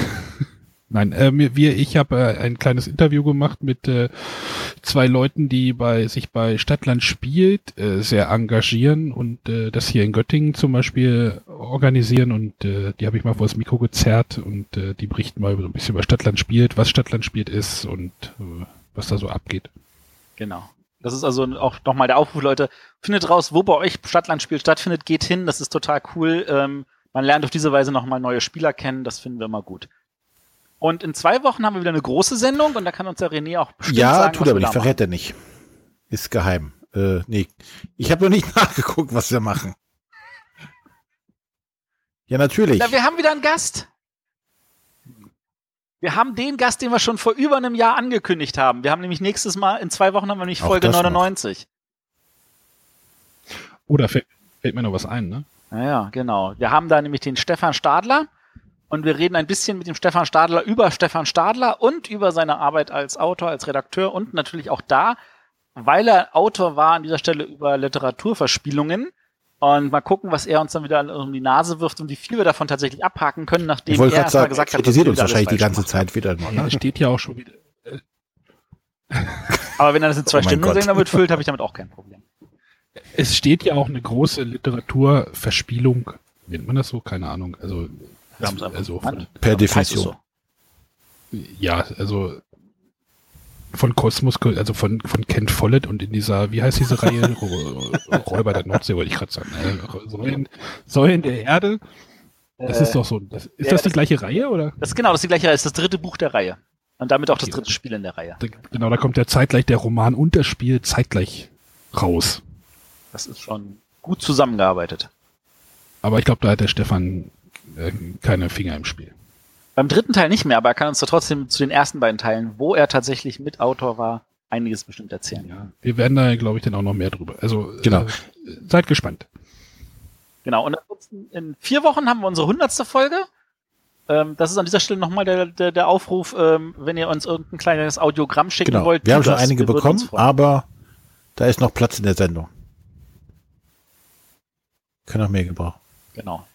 Nein, äh, wir, ich habe äh, ein kleines Interview gemacht mit äh, zwei Leuten, die bei sich bei Stadtland spielt äh, sehr engagieren und äh, das hier in Göttingen zum Beispiel organisieren und äh, die habe ich mal vor das Mikro gezerrt und äh, die berichten mal so ein bisschen über Stadtland spielt, was Stadtland spielt ist und äh, was da so abgeht. Genau. Das ist also auch nochmal der Aufruf, Leute. Findet raus, wo bei euch Stadtlandspiel stattfindet, geht hin, das ist total cool. Ähm, man lernt auf diese Weise nochmal neue Spieler kennen, das finden wir immer gut. Und in zwei Wochen haben wir wieder eine große Sendung und da kann uns der René auch bestimmt ja, sagen, tut er aber nicht, verrät er nicht. Ist geheim. Äh, nee, ich habe noch nicht nachgeguckt, was wir machen. Ja, natürlich. Ja, wir haben wieder einen Gast. Wir haben den Gast, den wir schon vor über einem Jahr angekündigt haben. Wir haben nämlich nächstes Mal, in zwei Wochen haben wir nämlich Folge 99. Oder fällt, fällt mir noch was ein, ne? Ja, genau. Wir haben da nämlich den Stefan Stadler und wir reden ein bisschen mit dem Stefan Stadler über Stefan Stadler und über seine Arbeit als Autor, als Redakteur und natürlich auch da, weil er Autor war an dieser Stelle über Literaturverspielungen. Und mal gucken, was er uns dann wieder um die Nase wirft und wie viel wir davon tatsächlich abhaken können, nachdem er erstmal gesagt hat, kritisiert uns wahrscheinlich die ganze Zeit wieder. Noch, ne? steht ja auch schon wieder. Aber wenn er das in zwei oh Stunden sehen damit füllt, habe ich damit auch kein Problem. Es steht ja auch eine große Literaturverspielung, nennt man das so? Keine Ahnung. Also also von, per Definition. So. Ja, also von Kosmos, also von, von Kent Follett und in dieser, wie heißt diese Reihe? Räuber der Nordsee, wollte ich gerade sagen. Äh, Säulen, Säulen der Erde. Das äh, ist doch so. Das, ist ja, das die das, gleiche Reihe, oder? Das ist genau, das ist die gleiche Reihe. Das ist das dritte Buch der Reihe. Und damit auch das dritte Spiel in der Reihe. Genau, da kommt ja zeitgleich der Roman und das Spiel zeitgleich raus. Das ist schon gut zusammengearbeitet. Aber ich glaube, da hat der Stefan äh, keine Finger im Spiel. Beim dritten Teil nicht mehr, aber er kann uns da trotzdem zu den ersten beiden Teilen, wo er tatsächlich Mitautor war, einiges bestimmt erzählen. Ja, wir werden da, glaube ich, dann auch noch mehr drüber. Also genau. Äh, seid gespannt. Genau, und in vier Wochen haben wir unsere hundertste Folge. Ähm, das ist an dieser Stelle nochmal der, der, der Aufruf, ähm, wenn ihr uns irgendein kleines Audiogramm schicken genau. wollt. Wir haben schon das, einige bekommen, aber da ist noch Platz in der Sendung. Können auch mehr gebrauchen. Genau.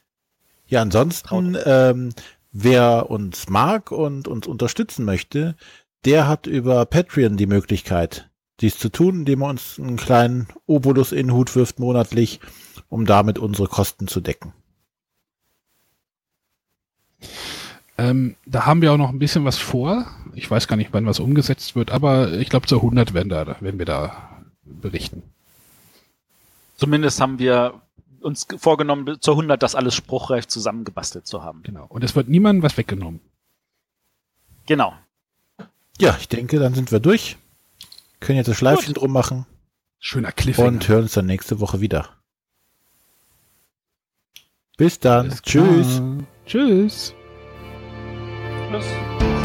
Ja, ansonsten, ähm, wer uns mag und uns unterstützen möchte, der hat über Patreon die Möglichkeit, dies zu tun, indem er uns einen kleinen Obolus in den Hut wirft monatlich, um damit unsere Kosten zu decken. Ähm, da haben wir auch noch ein bisschen was vor. Ich weiß gar nicht, wann was umgesetzt wird, aber ich glaube, zur 100 werden, da, werden wir da berichten. Zumindest haben wir uns vorgenommen, zur 100 das alles spruchreif zusammengebastelt zu haben. Genau. Und es wird niemandem was weggenommen. Genau. Ja, ich denke, dann sind wir durch. Können jetzt das Schleifchen Gut. drum machen. Schöner Cliffhanger. Und hören uns dann nächste Woche wieder. Bis dann. Tschüss. Tschüss. Tschüss.